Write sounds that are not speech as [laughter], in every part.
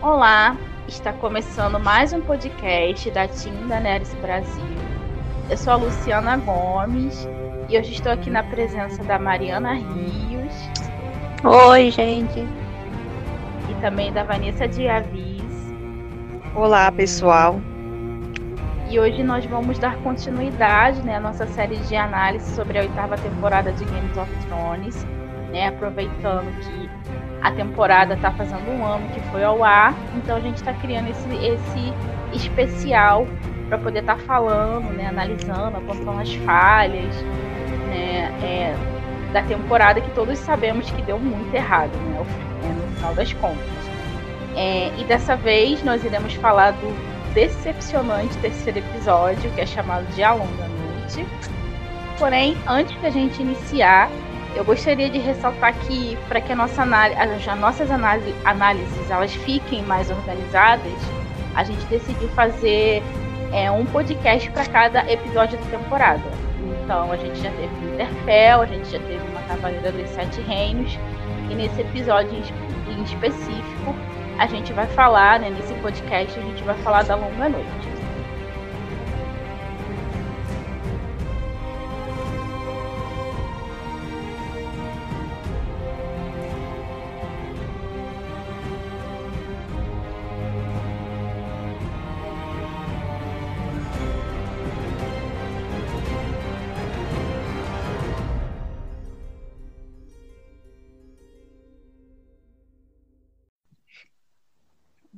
Olá, está começando mais um podcast da Team da Neres Brasil. Eu sou a Luciana Gomes e hoje estou aqui na presença da Mariana Rios. Oi, gente. E também da Vanessa Diavis. Olá, pessoal. E hoje nós vamos dar continuidade né, à nossa série de análise sobre a oitava temporada de Games of Thrones, né, aproveitando que a temporada está fazendo um ano que foi ao ar, então a gente está criando esse, esse especial para poder estar tá falando, né, analisando, apontando as falhas né, é, da temporada que todos sabemos que deu muito errado né, no final das contas. É, e dessa vez nós iremos falar do decepcionante terceiro episódio, que é chamado de A Longa Noite. Porém, antes da gente iniciar, eu gostaria de ressaltar que, para que a nossa análise, as nossas análise, análises elas fiquem mais organizadas, a gente decidiu fazer é, um podcast para cada episódio da temporada. Então, a gente já teve Interfell, a gente já teve uma Cavaleira dos Sete Reinos, e nesse episódio em específico, a gente vai falar, né, nesse podcast, a gente vai falar da Longa Noite.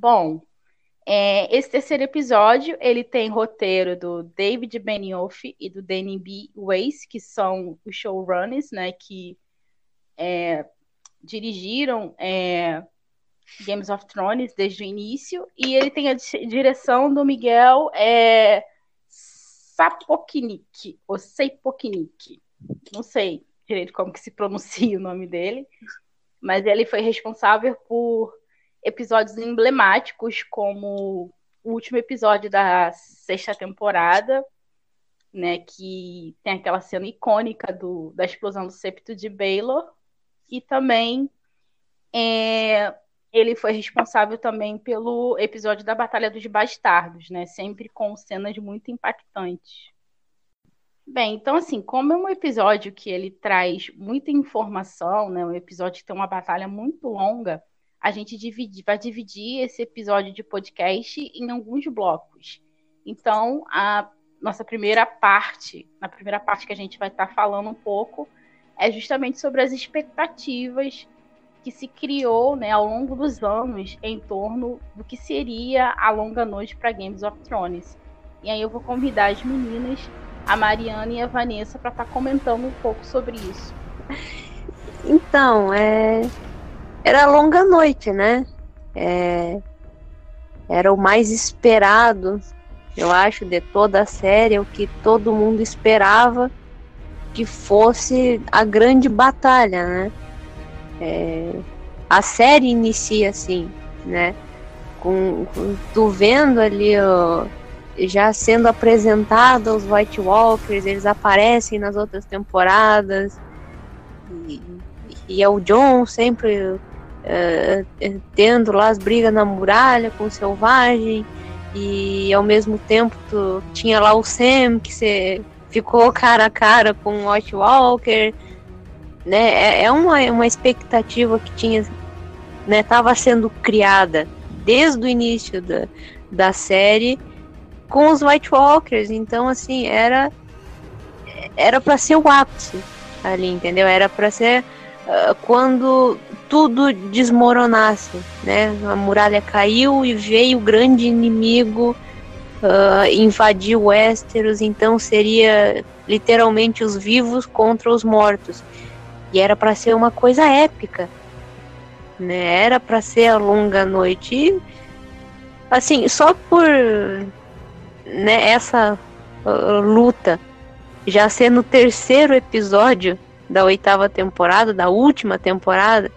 Bom, é, esse terceiro episódio ele tem roteiro do David Benioff e do Danny B. Weiss, que são os showrunners, né, que é, dirigiram é, Games of Thrones desde o início, e ele tem a direção do Miguel é, Sapoknik, ou Seipoknik, não sei direito como que se pronuncia o nome dele, mas ele foi responsável por episódios emblemáticos, como o último episódio da sexta temporada, né, que tem aquela cena icônica do, da explosão do septo de Baylor, e também é, ele foi responsável também pelo episódio da Batalha dos Bastardos, né, sempre com cenas muito impactantes. Bem, então assim, como é um episódio que ele traz muita informação, né, um episódio que tem uma batalha muito longa, a gente divide, vai dividir esse episódio de podcast em alguns blocos. Então, a nossa primeira parte, na primeira parte que a gente vai estar tá falando um pouco, é justamente sobre as expectativas que se criou né, ao longo dos anos em torno do que seria a longa noite para Games of Thrones. E aí eu vou convidar as meninas, a Mariana e a Vanessa, para estar tá comentando um pouco sobre isso. Então, é, era longa noite, né? É, era o mais esperado, eu acho, de toda a série, o que todo mundo esperava que fosse a grande batalha, né? É, a série inicia assim, né? Com, com tu vendo ali ó, já sendo apresentado os White Walkers, eles aparecem nas outras temporadas e, e é o John sempre uh, tendo lá as brigas na muralha com o selvagem e ao mesmo tempo tu tinha lá o Sam que você ficou [laughs] cara a cara com o White Walker né? É, é uma, uma expectativa que tinha né? Tava sendo criada desde o início da, da série com os White Walkers então assim era era para ser o ápice ali entendeu? Era para ser uh, quando tudo desmoronasse, né? A muralha caiu e veio o grande inimigo uh, invadir Westeros, então seria literalmente os vivos contra os mortos. E era para ser uma coisa épica, né? Era para ser a longa noite. E, assim, só por né, essa uh, luta já ser no terceiro episódio da oitava temporada, da última temporada,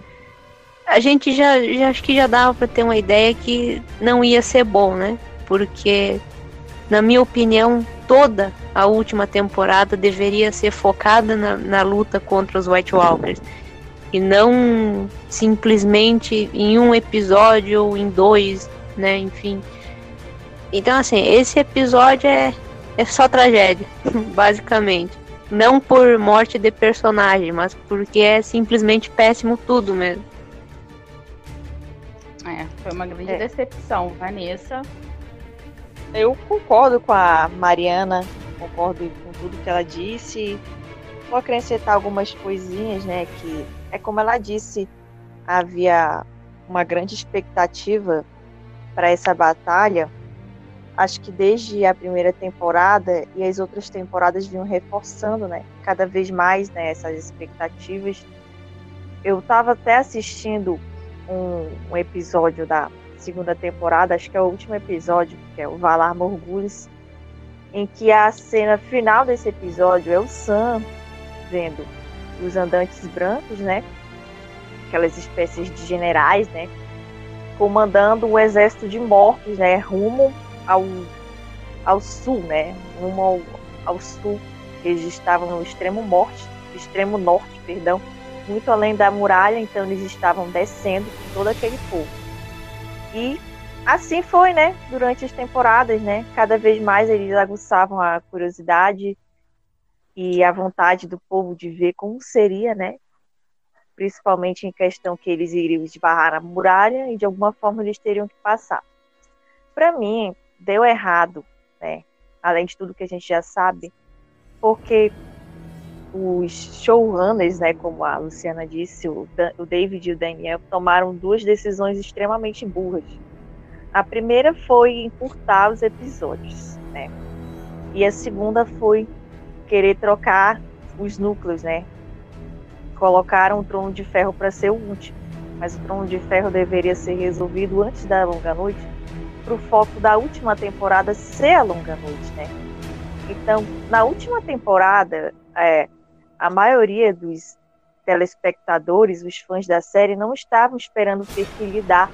a gente já, já acho que já dava para ter uma ideia que não ia ser bom, né? Porque, na minha opinião, toda a última temporada deveria ser focada na, na luta contra os White Walkers. e não simplesmente em um episódio ou em dois, né? Enfim. Então, assim, esse episódio é, é só tragédia, [laughs] basicamente. Não por morte de personagem, mas porque é simplesmente péssimo tudo mesmo. É, foi uma grande é. decepção, Vanessa. Eu concordo com a Mariana, concordo com tudo que ela disse. Vou acrescentar algumas coisinhas, né? Que é como ela disse, havia uma grande expectativa para essa batalha. Acho que desde a primeira temporada e as outras temporadas vinham reforçando, né? Cada vez mais né, essas expectativas. Eu estava até assistindo um, um episódio da segunda temporada, acho que é o último episódio, que é o Valar Morgulhos, em que a cena final desse episódio é o Sam vendo os andantes brancos, né? Aquelas espécies de generais, né? Comandando um exército de mortos, né? Rumo ao, ao sul, né? Rumo ao, ao sul. Eles estavam no extremo norte, extremo norte, perdão, muito além da muralha, então eles estavam descendo com todo aquele povo. E assim foi, né? Durante as temporadas, né? Cada vez mais eles aguçavam a curiosidade e a vontade do povo de ver como seria, né? Principalmente em questão que eles iriam esbarrar na muralha e de alguma forma eles teriam que passar. Para mim, deu errado, né? Além de tudo que a gente já sabe, porque os showrunners, né, como a Luciana disse, o, o David e o Daniel tomaram duas decisões extremamente burras. A primeira foi encurtar os episódios, né? E a segunda foi querer trocar os núcleos, né? Colocaram o Trono de Ferro para ser o último, mas o Trono de Ferro deveria ser resolvido antes da Longa Noite, para o foco da última temporada ser a Longa Noite, né? Então, na última temporada, é, a maioria dos telespectadores, os fãs da série, não estavam esperando ter que lidar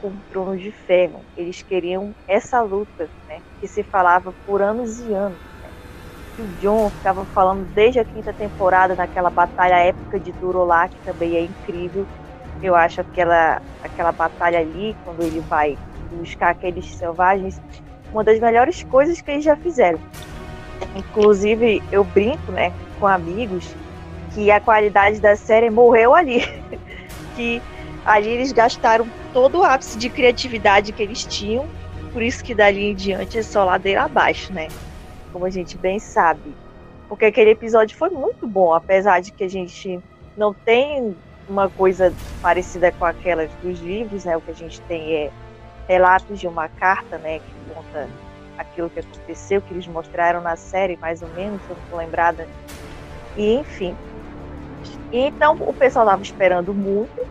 com o Trono de Ferro. Eles queriam essa luta, né, que se falava por anos e anos. Né. O John ficava falando desde a quinta temporada, naquela batalha épica de Durolá, que também é incrível. Eu acho aquela, aquela batalha ali, quando ele vai buscar aqueles selvagens, uma das melhores coisas que eles já fizeram. Inclusive, eu brinco, né, com amigos que a qualidade da série morreu ali. [laughs] que ali eles gastaram todo o ápice de criatividade que eles tinham, por isso que dali em diante é só ladeira abaixo, né? Como a gente bem sabe. Porque aquele episódio foi muito bom, apesar de que a gente não tem uma coisa parecida com aquelas dos livros, né? O que a gente tem é relatos de uma carta, né, que conta aquilo que aconteceu, que eles mostraram na série, mais ou menos, eu não estou lembrada e enfim. Então o pessoal estava esperando muito.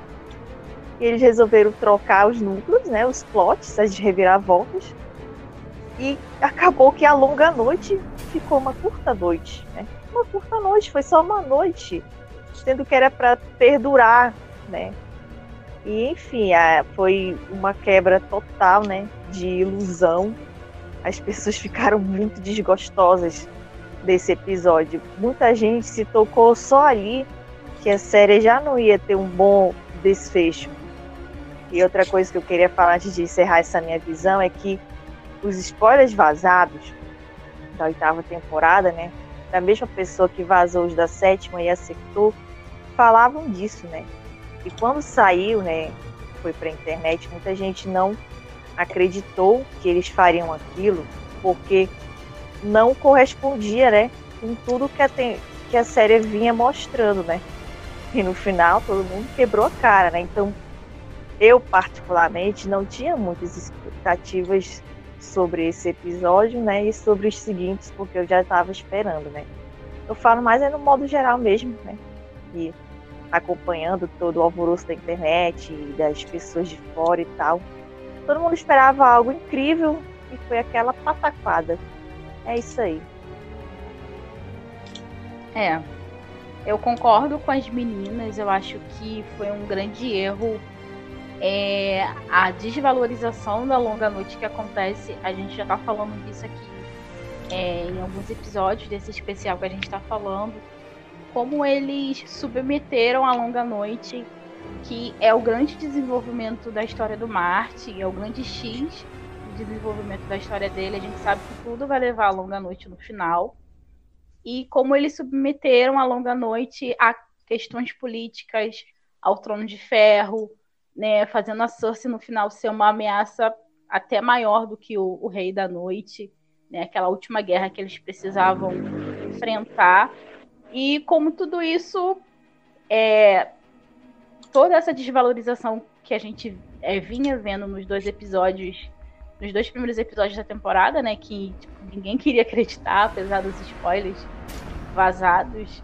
E eles resolveram trocar os núcleos, né, os plots, as reviravoltas. E acabou que a longa noite ficou uma curta noite. Né? Uma curta noite, foi só uma noite. Sendo que era para perdurar, né? E enfim, foi uma quebra total, né? De ilusão. As pessoas ficaram muito desgostosas desse episódio. Muita gente se tocou só ali que a série já não ia ter um bom desfecho. E outra coisa que eu queria falar antes de encerrar essa minha visão é que os spoilers vazados da oitava temporada, né, da mesma pessoa que vazou os da sétima e acertou, falavam disso, né? E quando saiu, né, foi para a internet, muita gente não acreditou que eles fariam aquilo, porque não correspondia, né, com tudo que a, que a série vinha mostrando, né? E no final todo mundo quebrou a cara, né? Então eu particularmente não tinha muitas expectativas sobre esse episódio, né? E sobre os seguintes, porque eu já estava esperando, né? Eu falo mais é no modo geral mesmo, né? E acompanhando todo o alvoroço da internet e das pessoas de fora e tal. Todo mundo esperava algo incrível e foi aquela pataquada é isso aí. É. Eu concordo com as meninas, eu acho que foi um grande erro é, a desvalorização da longa noite que acontece. A gente já tá falando disso aqui é, em alguns episódios desse especial que a gente tá falando. como eles submeteram a longa noite, que é o grande desenvolvimento da história do Marte, é o grande X desenvolvimento da história dele. A gente sabe que tudo vai levar a longa noite no final. E como eles submeteram a longa noite a questões políticas, ao trono de ferro, né, fazendo a Cersei no final ser uma ameaça até maior do que o, o Rei da Noite, né, aquela última guerra que eles precisavam enfrentar. E como tudo isso, é, toda essa desvalorização que a gente é, vinha vendo nos dois episódios, nos dois primeiros episódios da temporada, né, que tipo, ninguém queria acreditar, apesar dos spoilers vazados,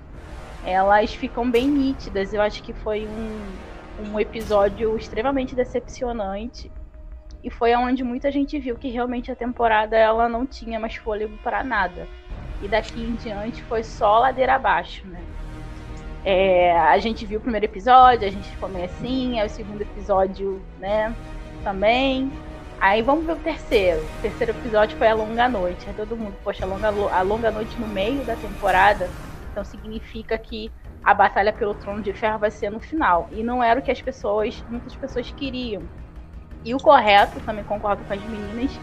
elas ficam bem nítidas. Eu acho que foi um, um episódio extremamente decepcionante e foi onde muita gente viu que realmente a temporada ela não tinha mais fôlego para nada. E daqui em diante foi só ladeira abaixo, né? É, a gente viu o primeiro episódio, a gente ficou meio assim, aí o segundo episódio, né, também. Aí vamos ver o terceiro. O terceiro episódio foi a longa noite. Todo mundo, poxa, a longa, a longa noite no meio da temporada, então significa que a batalha pelo trono de ferro vai ser no final. E não era o que as pessoas, muitas pessoas queriam. E o correto, também concordo com as meninas,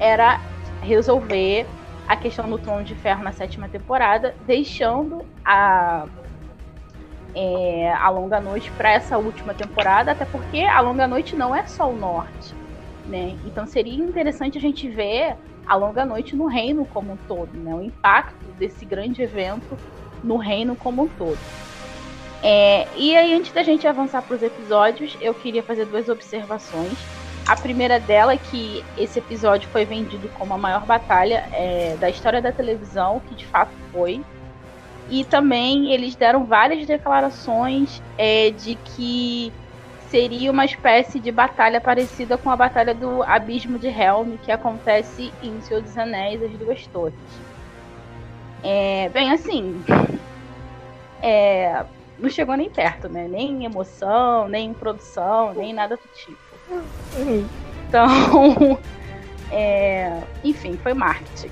era resolver a questão do Trono de Ferro na sétima temporada, deixando a, é, a Longa Noite para essa última temporada, até porque a Longa Noite não é só o norte. Né? Então seria interessante a gente ver a Longa Noite no reino como um todo, né? o impacto desse grande evento no reino como um todo. É, e aí, antes da gente avançar para os episódios, eu queria fazer duas observações. A primeira dela é que esse episódio foi vendido como a maior batalha é, da história da televisão, que de fato foi. E também eles deram várias declarações é, de que seria uma espécie de batalha parecida com a batalha do Abismo de Helm, que acontece em Senhor dos Anéis, as duas torres. É, bem, assim, é, não chegou nem perto, né? Nem em emoção, nem em produção, nem nada do tipo. Então, [laughs] é, enfim, foi marketing.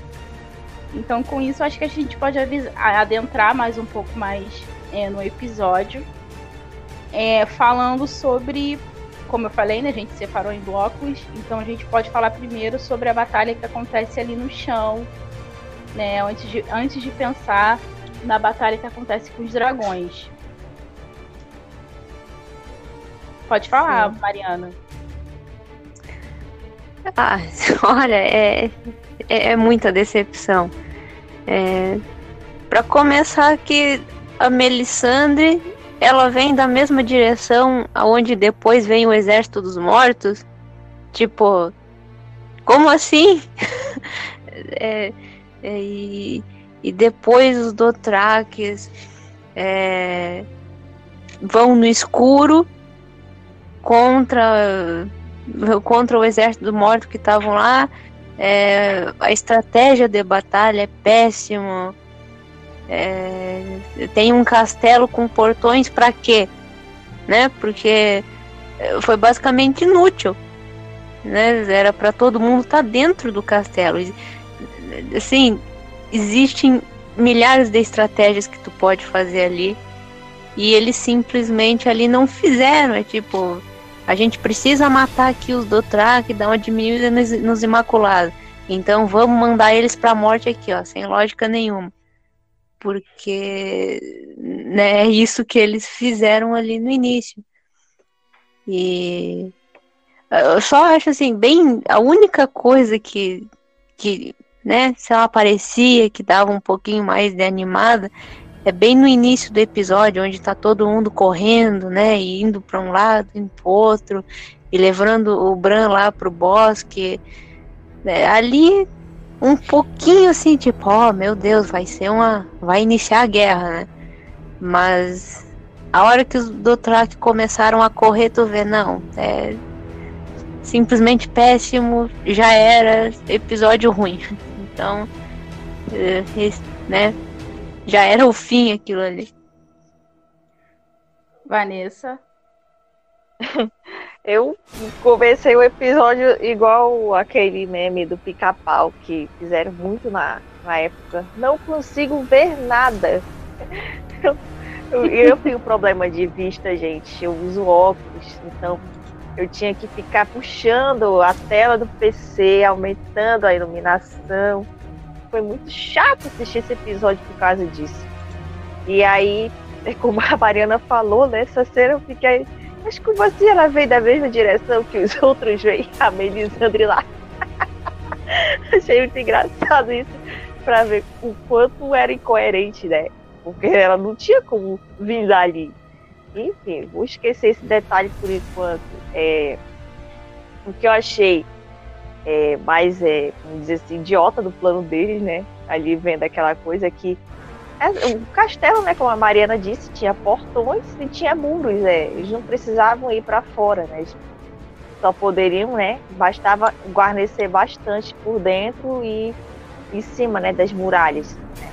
Então, com isso, acho que a gente pode adentrar mais um pouco mais é, no episódio, é, falando sobre, como eu falei, né, a gente separou em blocos, então a gente pode falar primeiro sobre a batalha que acontece ali no chão, né, antes de, antes de pensar na batalha que acontece com os dragões. Pode falar, Sim. Mariana. Ah, [laughs] olha, é, é, é muita decepção. É, para começar que a Melisandre, ela vem da mesma direção aonde depois vem o Exército dos Mortos. Tipo, como assim? [laughs] é, é, e, e depois os Dothraques é, vão no escuro contra contra o exército do morto que estavam lá. É, a estratégia de batalha é péssima. É, tem um castelo com portões para quê? Né? Porque foi basicamente inútil. Né? Era para todo mundo estar tá dentro do castelo. Assim, existem milhares de estratégias que tu pode fazer ali. E eles simplesmente ali não fizeram. É tipo, a gente precisa matar aqui os Dothraki, dar uma diminuída nos, nos Imaculados. Então vamos mandar eles pra morte aqui, ó, sem lógica nenhuma. Porque né, é isso que eles fizeram ali no início. E eu só acho assim, bem. A única coisa que, que né, se ela aparecia, que dava um pouquinho mais de animada, é bem no início do episódio, onde tá todo mundo correndo, né? E indo para um lado, indo pro outro, e levando o Bran lá pro bosque. É, ali, um pouquinho assim, tipo, ó, oh, meu Deus, vai ser uma. Vai iniciar a guerra, né? Mas a hora que os Dothraki começaram a correr, tu vê, não, é simplesmente péssimo, já era episódio ruim. [laughs] Então, é, né, já era o fim aquilo ali. Vanessa. Eu comecei o episódio igual aquele meme do pica-pau que fizeram muito na, na época. Não consigo ver nada. Eu, eu tenho problema de vista, gente. Eu uso óculos, então eu tinha que ficar puxando a tela do PC, aumentando a iluminação. Foi muito chato assistir esse episódio por causa disso. E aí, [laughs] como a Mariana falou, nessa cena eu fiquei. Mas como assim ela veio da mesma direção que os [laughs] outros veio? A Melisandre lá. [laughs] Achei muito engraçado isso, pra ver o quanto era incoerente, né? Porque ela não tinha como vir dali. Enfim, vou esquecer esse detalhe por enquanto. É, o que eu achei é, mais, é, vamos dizer assim, idiota do plano deles, né? Ali vendo aquela coisa que. É, o castelo, né, como a Mariana disse, tinha portões e tinha muros, é, eles não precisavam ir para fora, né? Eles só poderiam, né? Bastava guarnecer bastante por dentro e em cima, né, das muralhas. Né?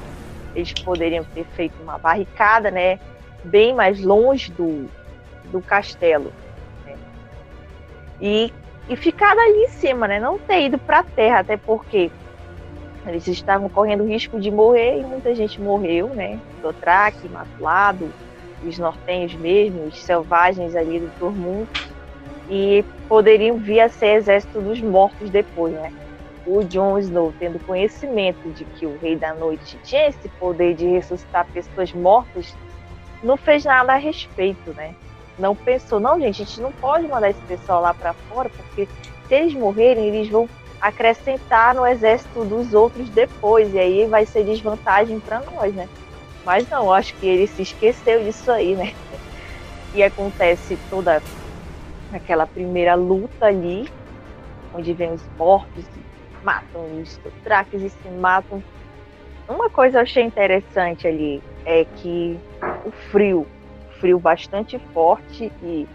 Eles poderiam ter feito uma barricada, né? bem mais longe do, do castelo. Né? E, e ficar ali em cima, né? Não ter ido para a terra, até porque eles estavam correndo risco de morrer e muita gente morreu, né? Dothraki, Matulado, os nortenhos mesmo, os selvagens ali do Tormund, e poderiam vir a ser exército dos mortos depois, né? O Jon Snow, tendo conhecimento de que o Rei da Noite tinha esse poder de ressuscitar pessoas mortas, não fez nada a respeito, né? Não pensou, não, gente, a gente não pode mandar esse pessoal lá para fora, porque se eles morrerem, eles vão acrescentar no exército dos outros depois, e aí vai ser desvantagem para nós, né? Mas não, acho que ele se esqueceu disso aí, né? E acontece toda aquela primeira luta ali, onde vem os mortos, matam os traques e se matam. Uma coisa eu achei interessante ali é que o frio, frio bastante forte e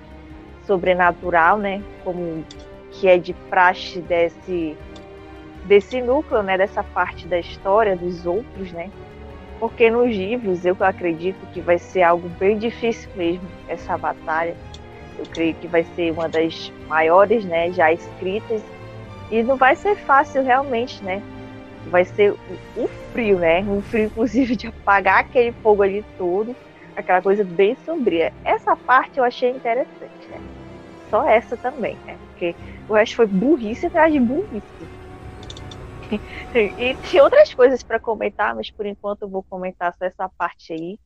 sobrenatural, né? Como que é de praxe desse desse núcleo, né? Dessa parte da história dos outros, né? Porque nos livros eu acredito que vai ser algo bem difícil mesmo essa batalha. Eu creio que vai ser uma das maiores, né? Já escritas e não vai ser fácil realmente, né? Vai ser o frio, né? Um frio, inclusive, de apagar aquele fogo ali todo aquela coisa bem sombria. Essa parte eu achei interessante, né? Só essa também, né? Porque o resto foi burrice atrás de burrice. [laughs] e tem outras coisas para comentar, mas por enquanto eu vou comentar só essa parte aí,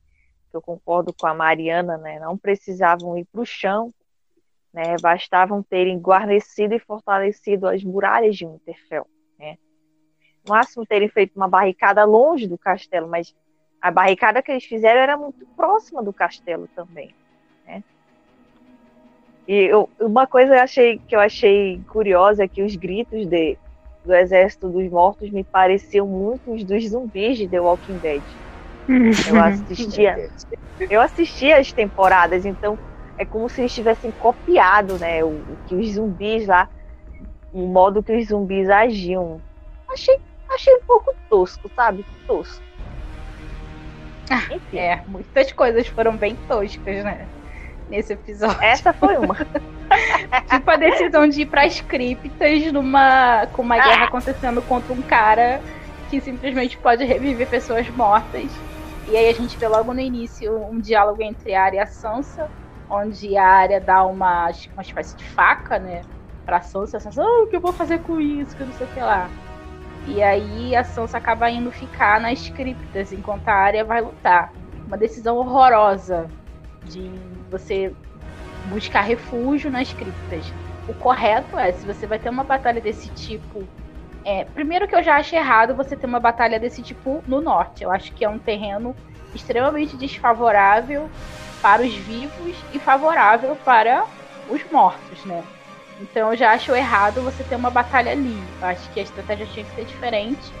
que eu concordo com a Mariana, né? Não precisavam ir para o chão, né? Bastavam terem guarnecido e fortalecido as muralhas de Winterfell, né? No máximo terem feito uma barricada longe do castelo, mas a barricada que eles fizeram era muito próxima do castelo também? E eu, uma coisa eu achei, que eu achei curiosa é que os gritos de, do Exército dos Mortos me pareciam muito os dos zumbis de The Walking Dead. Eu [laughs] assistia, eu assistia as temporadas, então é como se eles tivessem copiado, né, o, o que os zumbis lá, o modo que os zumbis agiam. Achei, achei um pouco tosco, sabe? Tosco. Enfim. É, muitas coisas foram bem toscas, né? Nesse episódio. Essa foi uma. [laughs] tipo a decisão de ir para as criptas numa, com uma guerra ah. acontecendo contra um cara que simplesmente pode reviver pessoas mortas. E aí a gente vê logo no início um diálogo entre a Arya e a Sansa, onde a Arya dá uma, uma espécie de faca, né? Pra Sansa, a Sansa, oh, o que eu vou fazer com isso, que não sei o que lá. E aí a Sansa acaba indo ficar nas criptas enquanto a Arya vai lutar. Uma decisão horrorosa de você buscar refúgio nas criptas. O correto é, se você vai ter uma batalha desse tipo. É, primeiro que eu já acho errado você ter uma batalha desse tipo no norte. Eu acho que é um terreno extremamente desfavorável para os vivos e favorável para os mortos, né? Então eu já acho errado você ter uma batalha ali. Eu acho que a estratégia tinha que ser diferente.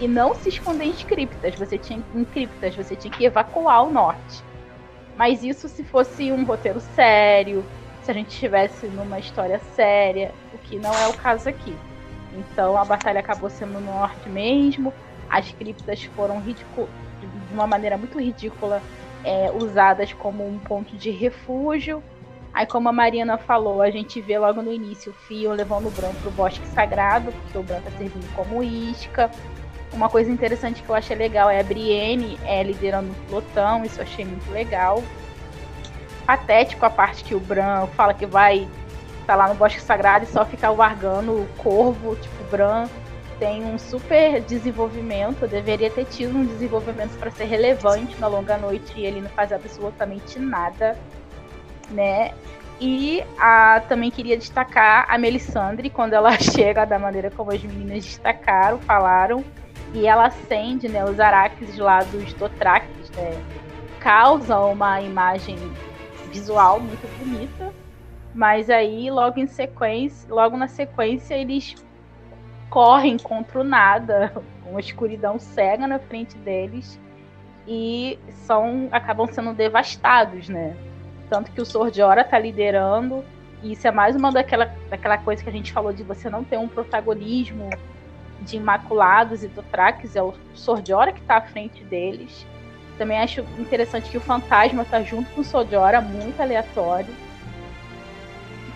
E não se esconder em criptas. Você tinha, em criptas, você tinha que evacuar o norte. Mas isso se fosse um roteiro sério, se a gente estivesse numa história séria, o que não é o caso aqui. Então a batalha acabou sendo no norte mesmo. As criptas foram de uma maneira muito ridícula é, usadas como um ponto de refúgio Aí, como a Mariana falou, a gente vê logo no início o Fio levando o Bran pro bosque sagrado, porque o Bran tá servindo como isca. Uma coisa interessante que eu achei legal é a Brienne é, liderando um pelotão, isso eu achei muito legal. Patético a parte que o Bran fala que vai estar tá lá no Bosque Sagrado e só ficar largando o corvo, tipo, o Bran tem um super desenvolvimento, deveria ter tido um desenvolvimento para ser relevante na longa noite e ele não faz absolutamente nada, né? E a, também queria destacar a Melisandre, quando ela [laughs] chega da maneira como as meninas destacaram, falaram, e ela acende né, os araques lá dos Dothraques, né? Causa uma imagem visual muito bonita, mas aí logo em sequência, logo na sequência eles correm contra o nada, [laughs] uma escuridão cega na frente deles e são acabam sendo devastados, né? Tanto que o Sordiora tá liderando. E isso é mais uma daquela, daquela coisa que a gente falou de você não ter um protagonismo de Imaculados e do Trax. É o Sordiora que tá à frente deles. Também acho interessante que o Fantasma tá junto com o Sordiora, muito aleatório.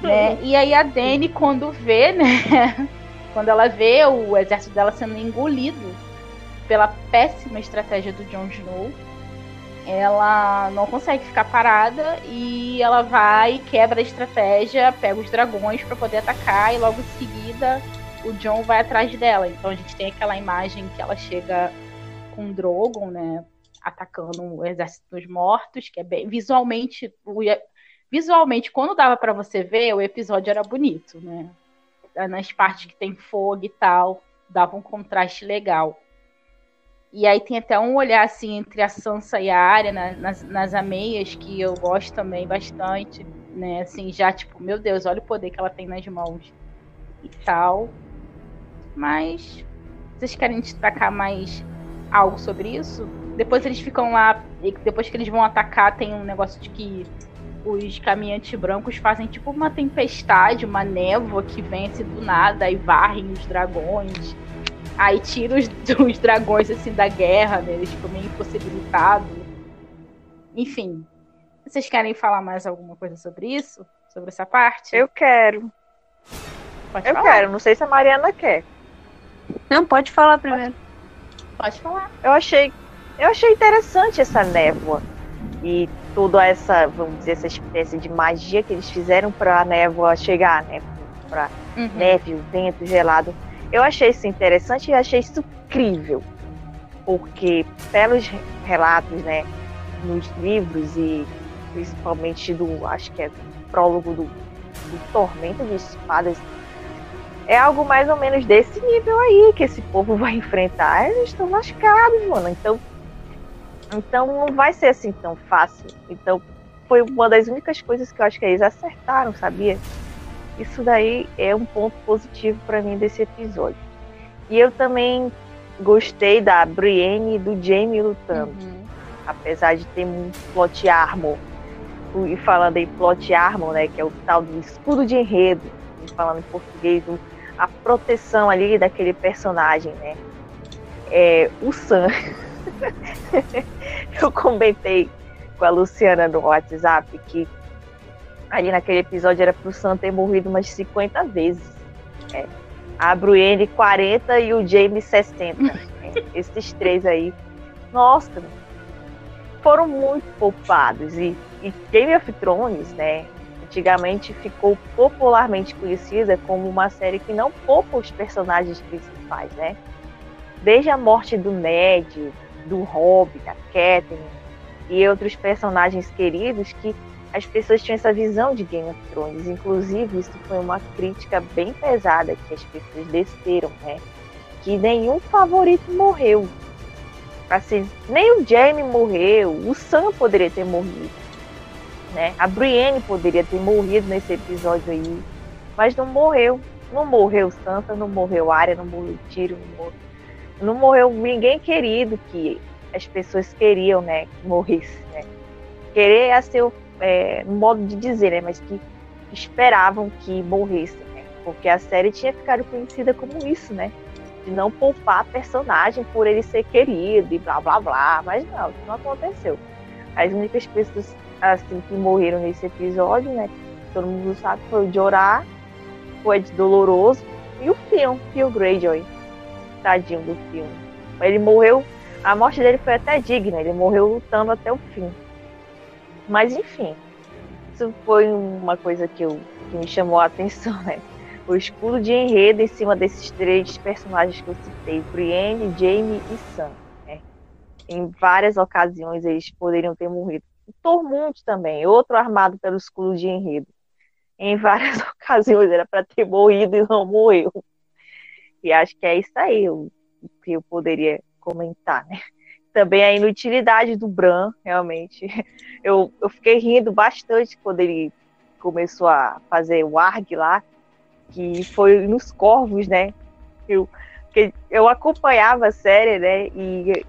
Né? E aí a Dani, quando vê, né? [laughs] Quando ela vê o exército dela sendo engolido pela péssima estratégia do Jon Snow, ela não consegue ficar parada e ela vai, quebra a estratégia, pega os dragões para poder atacar e logo em seguida o John vai atrás dela. Então a gente tem aquela imagem que ela chega com o Drogon, né, atacando o exército dos mortos, que é bem visualmente visualmente quando dava para você ver, o episódio era bonito, né? Nas partes que tem fogo e tal, dava um contraste legal. E aí tem até um olhar assim entre a Sansa e a Arya nas, nas ameias que eu gosto também bastante, né? Assim, já tipo, meu Deus, olha o poder que ela tem nas mãos e tal. Mas vocês querem destacar mais algo sobre isso? Depois eles ficam lá, depois que eles vão atacar, tem um negócio de que os caminhantes brancos fazem tipo uma tempestade, uma névoa que vem assim do nada e varrem os dragões. Aí tira os, [laughs] os dragões assim da guerra, né? Eles ficam meio impossibilitados. Enfim. Vocês querem falar mais alguma coisa sobre isso? Sobre essa parte? Eu quero. Pode eu falar. quero, não sei se a Mariana quer. Não, pode falar primeiro. Pode, pode falar. Eu achei, eu achei interessante essa névoa e toda essa, vamos dizer, essa espécie de magia que eles fizeram para a névoa chegar, né? Para uhum. neve, o vento gelado. Eu achei isso interessante e achei isso incrível, porque pelos relatos, né, nos livros e principalmente do, acho que é prólogo do, do Tormento de Espadas, é algo mais ou menos desse nível aí que esse povo vai enfrentar. Eles estão lascados, mano. Então, então não vai ser assim tão fácil. Então, foi uma das únicas coisas que eu acho que eles acertaram, sabia? Isso daí é um ponto positivo para mim desse episódio. E eu também gostei da Brienne e do Jamie lutando. Uhum. Apesar de ter um plot armor. E falando em plot armor, né? Que é o tal do escudo de enredo. Falando em português, a proteção ali daquele personagem, né? É, o Sam. [laughs] eu comentei com a Luciana no WhatsApp que ali naquele episódio era pro Sam ter morrido umas 50 vezes. É. A Brienne 40 e o James 60. né? Esses três aí. Nossa, foram muito poupados. E, e Game of Thrones, né? Antigamente ficou popularmente conhecida como uma série que não poupa os personagens principais, né? Desde a morte do Ned, do Robb, da Catelyn e outros personagens queridos que as pessoas tinham essa visão de Game of Thrones. Inclusive, isso foi uma crítica bem pesada que as pessoas desceram, né? Que nenhum favorito morreu. Assim, nem o Jaime morreu, o Sam poderia ter morrido, né? A Brienne poderia ter morrido nesse episódio aí, mas não morreu. Não morreu Sansa, não morreu Arya, não morreu Tyrion, não morreu, não morreu ninguém querido que as pessoas queriam, né, que morresse, né? Querer é ser o é, modo de dizer, né, mas que esperavam que morresse, né, porque a série tinha ficado conhecida como isso, né, de não poupar personagem por ele ser querido e blá blá blá, mas não, isso não aconteceu. As únicas pessoas assim que morreram nesse episódio, né, todo mundo sabe, foi o Jorah, o Ed Doloroso e o Theon, Theon Greyjoy, tadinho do filme. Ele morreu, a morte dele foi até digna, ele morreu lutando até o fim. Mas enfim, isso foi uma coisa que, eu, que me chamou a atenção, né? O escudo de enredo em cima desses três personagens que eu citei, Brienne, Jaime e Sam. Né? Em várias ocasiões eles poderiam ter morrido. Tormund também, outro armado pelo escudo de enredo. Em várias [laughs] ocasiões era para ter morrido e não morreu. E acho que é isso aí que eu poderia comentar, né? Também a inutilidade do Bran, realmente. [laughs] Eu, eu fiquei rindo bastante quando ele começou a fazer o ARG lá, que foi nos Corvos, né? Eu, que eu acompanhava a série, né? E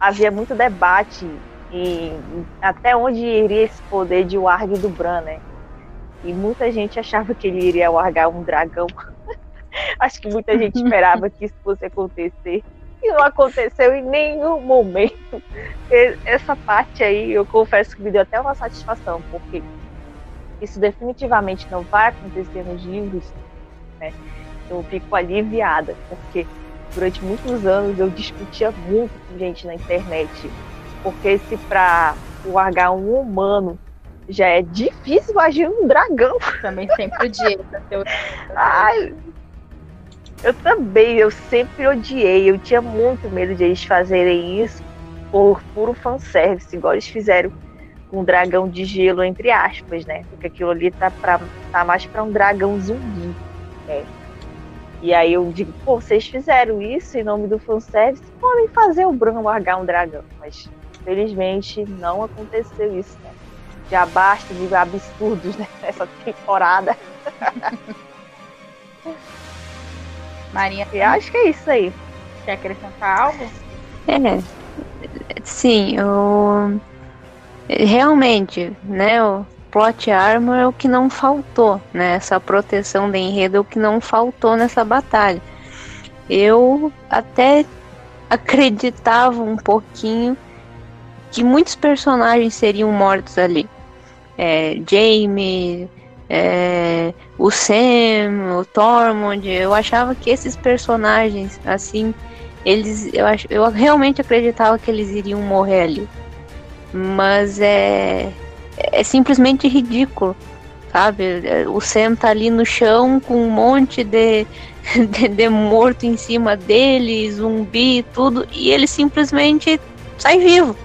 havia muito debate em, até onde iria esse poder de Warg do Bran, né? E muita gente achava que ele iria largar um dragão. [laughs] Acho que muita gente esperava que isso fosse acontecer. E não aconteceu em nenhum momento. Essa parte aí, eu confesso que me deu até uma satisfação, porque isso definitivamente não vai acontecer nos livros, né? Eu fico aliviada, porque durante muitos anos eu discutia muito com gente na internet, porque se para largar um humano já é difícil, imagina um dragão. Também sempre odiei essa Ai, eu também, eu sempre odiei. Eu tinha muito medo de eles fazerem isso por puro fanservice, igual eles fizeram com o dragão de gelo, entre aspas, né? Porque aquilo ali tá, pra, tá mais para um dragão zumbi. Né? E aí eu digo, pô, vocês fizeram isso em nome do fanservice, podem fazer o Bran largar um dragão. Mas, felizmente, não aconteceu isso, né? já basta de absurdos [laughs] nessa temporada. Marinha, eu acho que é isso aí. Quer acrescentar algo? É, sim, o realmente, né, o plot armor é o que não faltou, né? Essa proteção de enredo é o que não faltou nessa batalha. Eu até acreditava um pouquinho que muitos personagens seriam mortos ali é, Jamie, é, o Sam, o Tormund, eu achava que esses personagens, assim, eles, eu, ach, eu realmente acreditava que eles iriam morrer ali. Mas é, é simplesmente ridículo, sabe? O Sam tá ali no chão com um monte de, [laughs] de, de morto em cima dele, zumbi, tudo, e ele simplesmente sai vivo.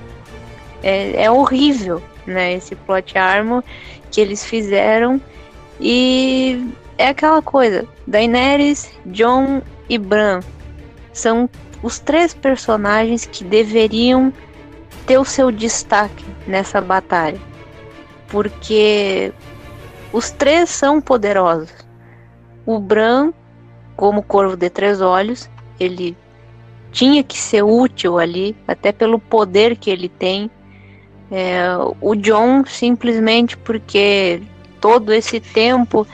É, é horrível né? Esse plot armor que eles fizeram. E é aquela coisa, Daenerys, Jon e Bran são os três personagens que deveriam ter o seu destaque nessa batalha. Porque os três são poderosos. O Bran, como Corvo de Três Olhos, ele tinha que ser útil ali, até pelo poder que ele tem. É, o John simplesmente porque todo esse tempo,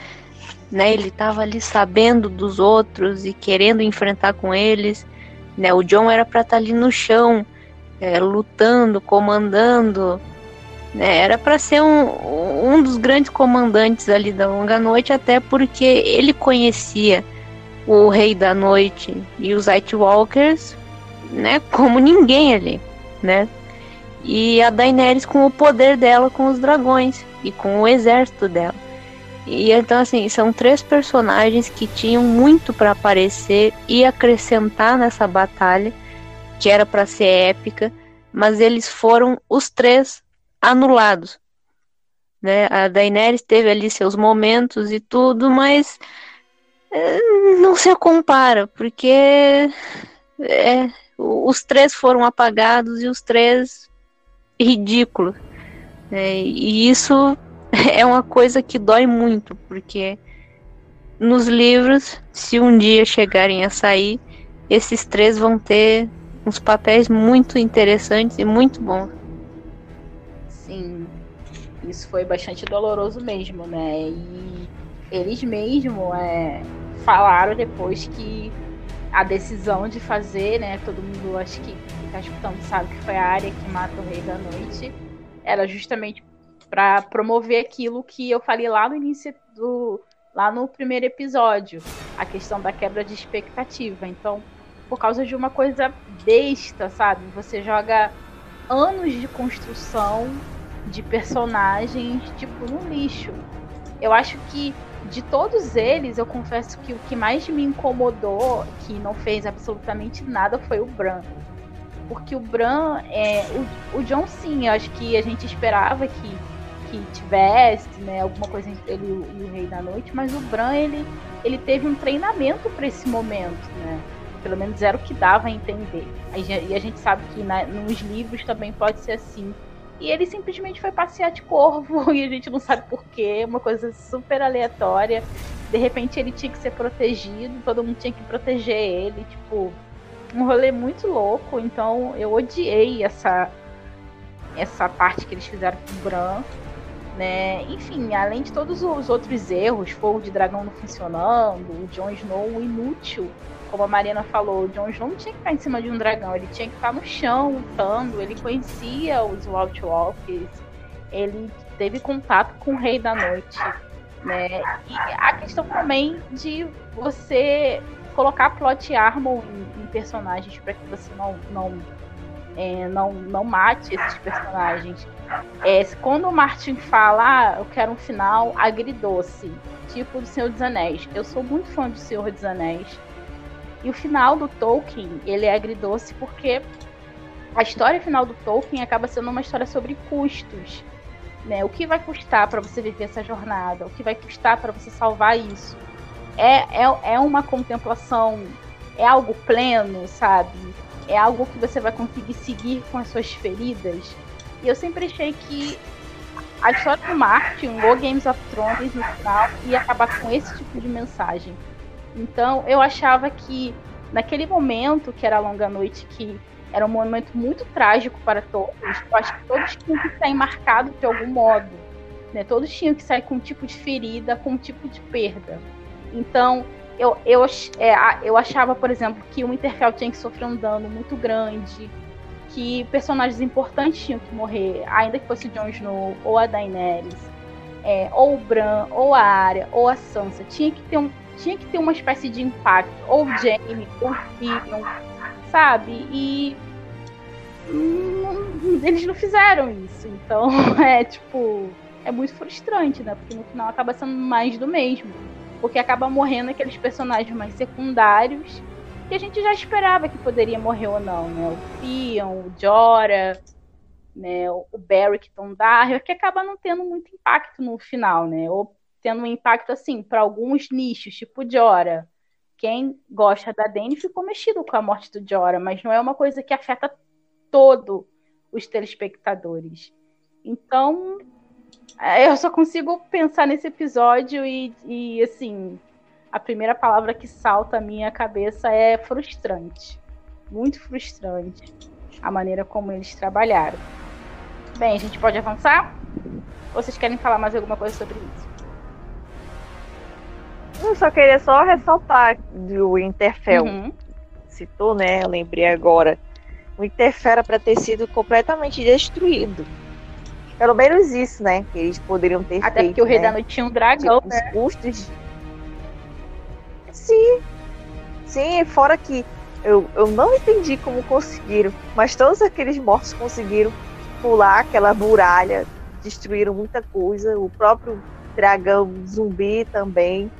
né, ele estava ali sabendo dos outros e querendo enfrentar com eles, né? O John era para estar tá ali no chão, é, lutando, comandando, né? Era para ser um, um dos grandes comandantes ali da Longa Noite, até porque ele conhecia o Rei da Noite e os Night Walkers, né? Como ninguém ali, né? E a Daenerys com o poder dela com os dragões e com o exército dela. E então assim, são três personagens que tinham muito para aparecer e acrescentar nessa batalha, que era para ser épica, mas eles foram os três anulados. Né? A Daenerys teve ali seus momentos e tudo, mas é, não se compara, porque é, os três foram apagados e os três ridículo. É, e isso [laughs] é uma coisa que dói muito, porque nos livros, se um dia chegarem a sair, esses três vão ter uns papéis muito interessantes e muito bons. Sim, isso foi bastante doloroso mesmo, né? E eles mesmo é, falaram depois que a decisão de fazer, né? Todo mundo acho que está escutando sabe que foi a área que mata o Rei da Noite. Era justamente para promover aquilo que eu falei lá no início do. lá no primeiro episódio, a questão da quebra de expectativa. Então, por causa de uma coisa besta, sabe? Você joga anos de construção de personagens, tipo, no lixo. Eu acho que de todos eles, eu confesso que o que mais me incomodou, que não fez absolutamente nada, foi o Bran. Porque o Bran, é, o, o John sim, eu acho que a gente esperava que, que tivesse, né, alguma coisa entre ele e o Rei da Noite, mas o Bran, ele, ele teve um treinamento para esse momento, né? Pelo menos era o que dava a entender. E a gente sabe que na, nos livros também pode ser assim. E ele simplesmente foi passear de corvo [laughs] e a gente não sabe porquê, uma coisa super aleatória. De repente ele tinha que ser protegido, todo mundo tinha que proteger ele, tipo, um rolê muito louco. Então eu odiei essa essa parte que eles fizeram com o Bran, né? Enfim, além de todos os outros erros, fogo de dragão não funcionando, o Jon Snow inútil como a Marina falou, o Jon Snow não tinha que estar em cima de um dragão, ele tinha que estar no chão lutando, ele conhecia os White Walkers, ele teve contato com o Rei da Noite, né? E a questão também de você colocar plot armor em, em personagens para que você não não, é, não não mate esses personagens. É, quando o Martin fala, ah, eu quero um final agridoce, tipo do Senhor dos Anéis. Eu sou muito fã do Senhor dos Anéis. E o final do Tolkien, ele é agridoce porque a história final do Tolkien acaba sendo uma história sobre custos. Né? O que vai custar para você viver essa jornada? O que vai custar para você salvar isso? É, é, é uma contemplação, é algo pleno, sabe? É algo que você vai conseguir seguir com as suas feridas. E eu sempre achei que a história do Martin, o Games of Thrones, no final, ia acabar com esse tipo de mensagem. Então eu achava que naquele momento, que era a longa noite, que era um momento muito trágico para todos, eu acho que todos tinham que sair marcados de algum modo. Né? Todos tinham que sair com um tipo de ferida, com um tipo de perda. Então, eu, eu, é, eu achava, por exemplo, que o Winterfell tinha que sofrer um dano muito grande, que personagens importantes tinham que morrer, ainda que fosse o Jon Snow ou a Daenerys, é, ou o Bran, ou a Arya, ou a Sansa. Tinha que ter um, tinha que ter uma espécie de impacto. Ou o Jamie, ou Tyrion, sabe? E eles não fizeram isso. Então, [laughs] é tipo, é muito frustrante, né? Porque no final acaba sendo mais do mesmo. Porque acaba morrendo aqueles personagens mais secundários que a gente já esperava que poderia morrer ou não, né? O Theon, o Jorah, né? O Beric Dondarrion, que acaba não tendo muito impacto no final, né? Ou tendo um impacto assim para alguns nichos, tipo Jora. Quem gosta da Dany ficou mexido com a morte do Jora, mas não é uma coisa que afeta todo os telespectadores. Então, eu só consigo pensar nesse episódio e, e assim, a primeira palavra que salta à minha cabeça é frustrante. Muito frustrante a maneira como eles trabalharam. Bem, a gente pode avançar? Ou vocês querem falar mais alguma coisa sobre isso? Eu só queria só ressaltar do Interfell. Uhum. Citou, né? Eu lembrei agora. O Interfell era para ter sido completamente destruído. Pelo menos isso, né? Que eles poderiam ter Até feito. porque o Rei né? da Noite tinha um dragão, né? Os custos. Sim. Sim, fora que eu, eu não entendi como conseguiram, mas todos aqueles mortos conseguiram pular aquela muralha, destruíram muita coisa. O próprio dragão zumbi também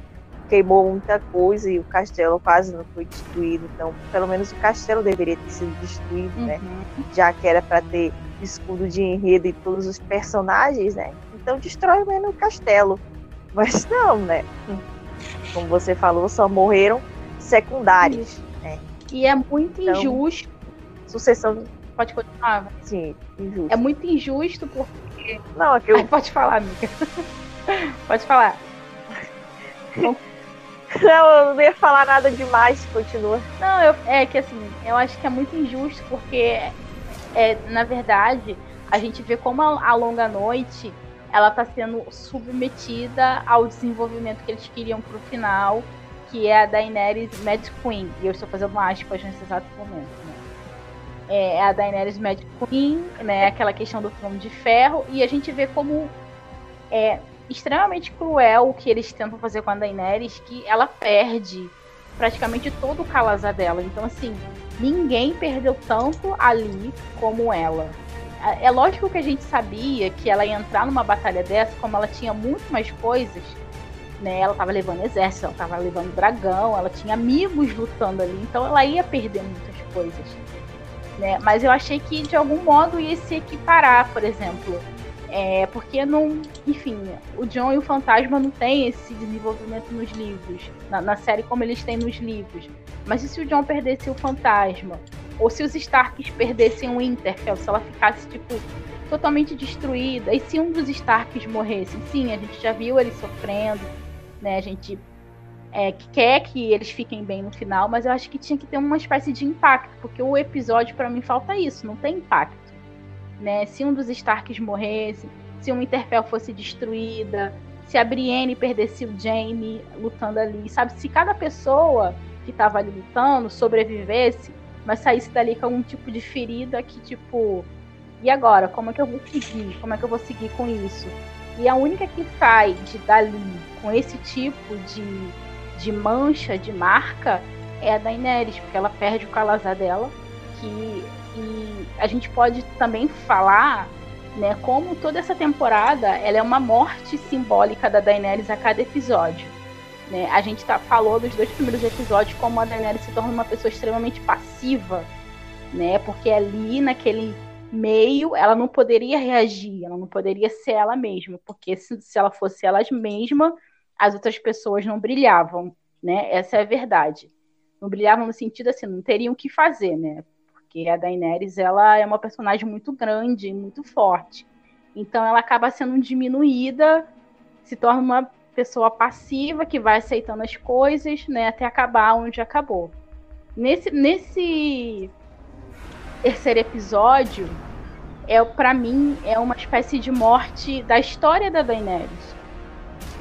queimou muita coisa e o castelo quase não foi destruído. Então, pelo menos o castelo deveria ter sido destruído, né? uhum. né? Já que era para ter escudo de enredo e todos os personagens, né? Então destrói menos o castelo. Mas não, né? Como você falou, só morreram secundários. Né? E é muito então, injusto. Sucessão. Pode continuar. Sim, injusto. É muito injusto porque. Não, é que eu... Ai, pode falar, amiga. pode falar. Não, eu não ia falar nada demais, continua. Não, eu, é que assim, eu acho que é muito injusto, porque, é, na verdade, a gente vê como a, a longa noite ela está sendo submetida ao desenvolvimento que eles queriam para o final, que é a Daenerys Mad Queen. E eu estou fazendo aspas nesse exato momento. Né? É a Daenerys Mad Queen, né? Aquela questão do trono de ferro. E a gente vê como é, extremamente cruel o que eles tentam fazer com a Daenerys, que ela perde praticamente todo o calazar dela. Então, assim, ninguém perdeu tanto ali como ela. É, é lógico que a gente sabia que ela ia entrar numa batalha dessa, como ela tinha muito mais coisas, né? Ela tava levando exército, ela tava levando dragão, ela tinha amigos lutando ali, então ela ia perder muitas coisas. Né? Mas eu achei que de algum modo ia se equiparar, por exemplo. É, porque não. Enfim, o John e o Fantasma não tem esse desenvolvimento nos livros, na, na, série como eles têm nos livros. Mas e se o John perdesse o Fantasma? Ou se os Starks perdessem o Winterfell, se ela ficasse, tipo, totalmente destruída? E se um dos Starks morresse? Sim, a gente já viu ele sofrendo, né? A gente é, quer que eles fiquem bem no final, mas eu acho que tinha que ter uma espécie de impacto, porque o episódio, para mim, falta isso, não tem impacto né? Se um dos Starks morresse, se uma Interfell fosse destruída, se a Brienne perdesse o Jaime lutando ali, sabe? Se cada pessoa que estava ali lutando sobrevivesse, mas saísse dali com algum tipo de ferida que, tipo, e agora? Como é que eu vou seguir? Como é que eu vou seguir com isso? E a única que sai de dali com esse tipo de, de mancha, de marca, é a Daenerys, porque ela perde o calazar dela, que e a gente pode também falar, né, como toda essa temporada ela é uma morte simbólica da Daenerys a cada episódio. Né? A gente tá, falou dos dois primeiros episódios como a Daenerys se torna uma pessoa extremamente passiva, né? Porque ali naquele meio ela não poderia reagir, ela não poderia ser ela mesma, porque se, se ela fosse ela mesma, as outras pessoas não brilhavam, né? Essa é a verdade. Não brilhavam no sentido assim, não teriam o que fazer, né? Porque a Daenerys ela é uma personagem muito grande, muito forte. Então ela acaba sendo diminuída, se torna uma pessoa passiva que vai aceitando as coisas, né, até acabar onde acabou. Nesse nesse terceiro episódio, é para mim é uma espécie de morte da história da Daenerys.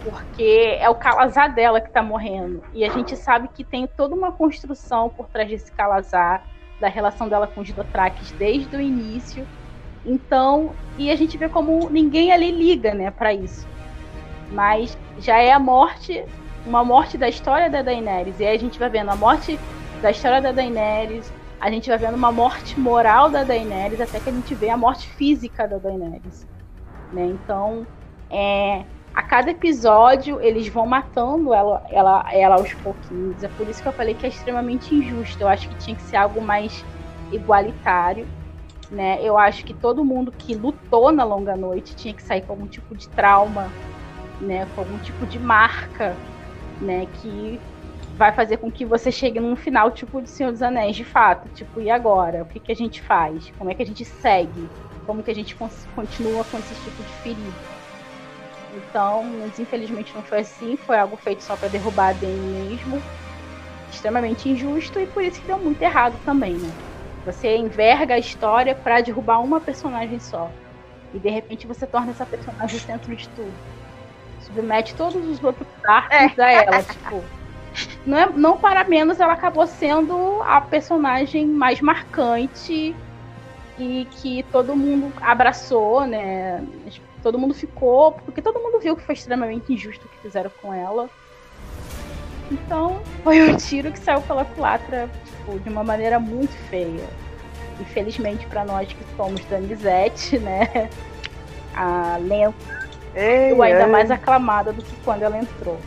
Porque é o calazar dela que tá morrendo. E a gente sabe que tem toda uma construção por trás desse calazar da relação dela com os Dothrakis desde o início. Então, e a gente vê como ninguém ali liga, né, para isso. Mas já é a morte, uma morte da história da Daenerys. E aí a gente vai vendo a morte da história da Daenerys, a gente vai vendo uma morte moral da Daenerys, até que a gente vê a morte física da Daenerys. Né? Então, é, a cada episódio eles vão matando ela, ela, ela aos pouquinhos. É por isso que eu falei que é extremamente injusto. Eu acho que tinha que ser algo mais igualitário. Né? Eu acho que todo mundo que lutou na longa noite tinha que sair com algum tipo de trauma, né? com algum tipo de marca, né? que vai fazer com que você chegue num final tipo de Senhor dos Anéis, de fato. Tipo, e agora? O que, que a gente faz? Como é que a gente segue? Como que a gente continua com esse tipo de ferida? Então, mas infelizmente não foi assim, foi algo feito só para derrubar a Dani mesmo. Extremamente injusto e por isso que deu muito errado também, né? Você enverga a história para derrubar uma personagem só. E de repente você torna essa personagem o centro de tudo. Submete todos os outros arcos é. a ela, tipo. Não, é, não para menos, ela acabou sendo a personagem mais marcante e que todo mundo abraçou, né? Todo mundo ficou, porque todo mundo viu que foi extremamente injusto o que fizeram com ela. Então, foi um tiro que saiu pela culatra, tipo, de uma maneira muito feia. Infelizmente para nós que somos da Nizete, né? A lenta ei, ainda ei. mais aclamada do que quando ela entrou.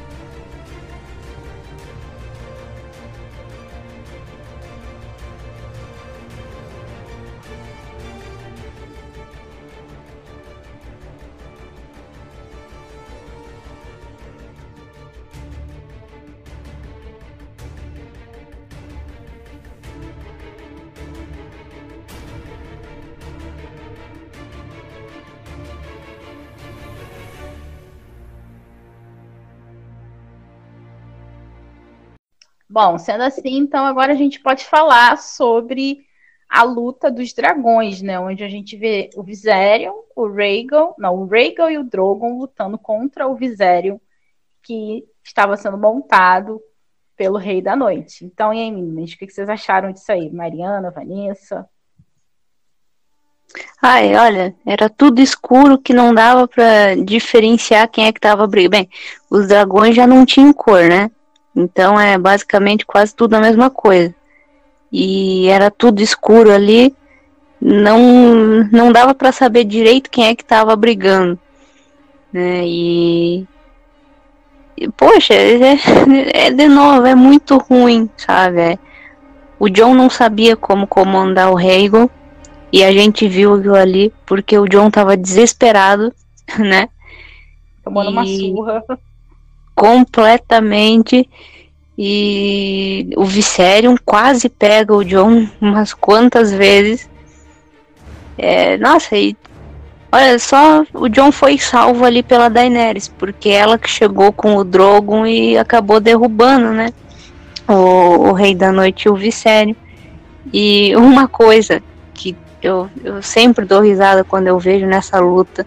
Bom, sendo assim, então agora a gente pode falar sobre a luta dos dragões, né? Onde a gente vê o Viserion, o Rhaegal, não, o Rhaegal e o Drogon lutando contra o Viserion que estava sendo montado pelo Rei da Noite. Então, e aí, meninas, o que vocês acharam disso aí? Mariana, Vanessa? Ai, olha, era tudo escuro que não dava para diferenciar quem é que tava brigando. Bem, os dragões já não tinham cor, né? Então é basicamente quase tudo a mesma coisa. E era tudo escuro ali, não não dava para saber direito quem é que estava brigando, né? E, e poxa, é, é, de novo, é muito ruim, sabe? É, o John não sabia como comandar o Hegel e a gente viu aquilo ali porque o John tava desesperado, [laughs] né? Tomando uma surra. Completamente. E o Viserion quase pega o John umas quantas vezes. É, nossa, e olha só, o John foi salvo ali pela Daenerys, porque ela que chegou com o Drogon e acabou derrubando, né? O, o Rei da Noite e o Viserion. E uma coisa que eu, eu sempre dou risada quando eu vejo nessa luta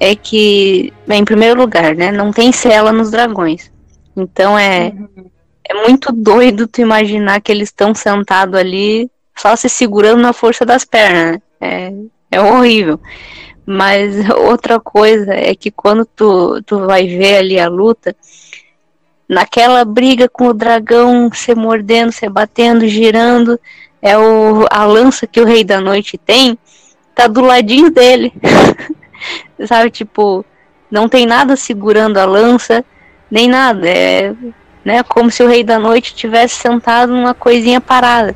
é que, em primeiro lugar, né, não tem cela nos dragões. Então é, uhum. é muito doido tu imaginar que eles estão sentados ali só se segurando na força das pernas. Né? É, é horrível. Mas [laughs] outra coisa é que quando tu, tu vai ver ali a luta, naquela briga com o dragão, se mordendo, se batendo, girando, é o, a lança que o Rei da Noite tem, tá do ladinho dele. [laughs] [laughs] Sabe, tipo, não tem nada segurando a lança, nem nada. É né, como se o Rei da Noite tivesse sentado numa coisinha parada.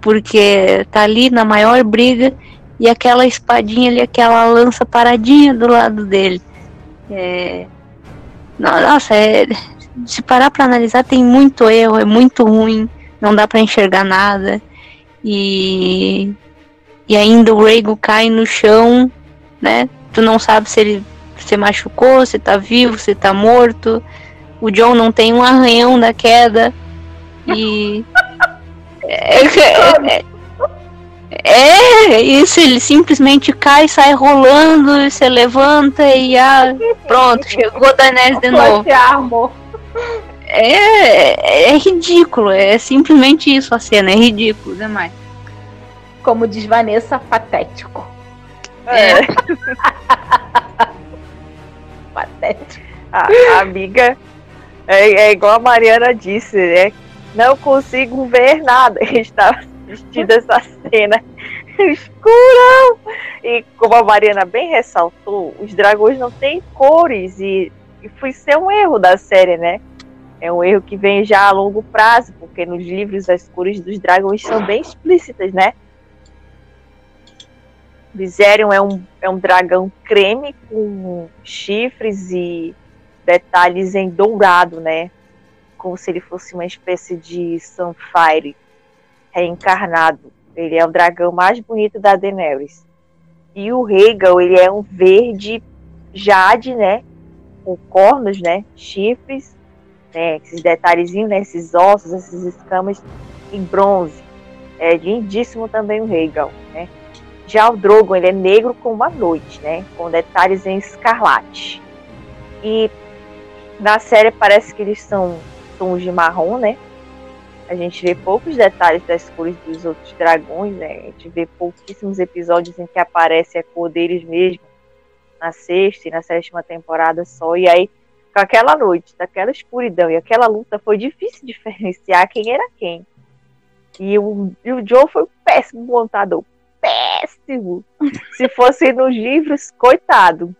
Porque tá ali na maior briga e aquela espadinha ali, aquela lança paradinha do lado dele. É... Nossa, é... se parar pra analisar, tem muito erro, é muito ruim, não dá para enxergar nada. E, e ainda o Rego cai no chão, né? Tu não sabe se ele se machucou, se tá vivo, se tá morto. O John não tem um arranhão da queda. E. [laughs] é, é, é, isso, ele simplesmente cai, sai rolando, se levanta e ah, pronto, chegou Daenerys de novo. É, é ridículo, é simplesmente isso a cena, é ridículo demais. Como diz Vanessa, patético. É. [laughs] patético. A, a [laughs] amiga é, é, igual a Mariana disse, né? Não consigo ver nada. [laughs] Está assistindo essa cena escurão. E como a Mariana bem ressaltou, os dragões não têm cores e, e foi ser um erro da série, né? É um erro que vem já a longo prazo, porque nos livros as cores dos dragões são bem explícitas, né? Viserion é um, é um dragão creme com chifres e detalhes em dourado, né? Como se ele fosse uma espécie de Sunfire reencarnado. Ele é o dragão mais bonito da Daenerys. E o Rhaegal, ele é um verde jade, né? Com cornos, né? Chifres né? Esses detalhezinhos, né? Esses ossos, essas escamas em bronze. É lindíssimo também o Regal, né? Já o Drogon, ele é negro como a noite, né? Com detalhes em escarlate. E na série parece que eles são tons de marrom, né? A gente vê poucos detalhes das cores dos outros dragões, né? A gente vê pouquíssimos episódios em que aparece a cor deles mesmo na sexta e na sétima temporada só. E aí com aquela noite, daquela escuridão e aquela luta, foi difícil [laughs] diferenciar quem era quem. E o, e o Joe foi um péssimo montador. Péssimo! Se fosse nos livros, coitado.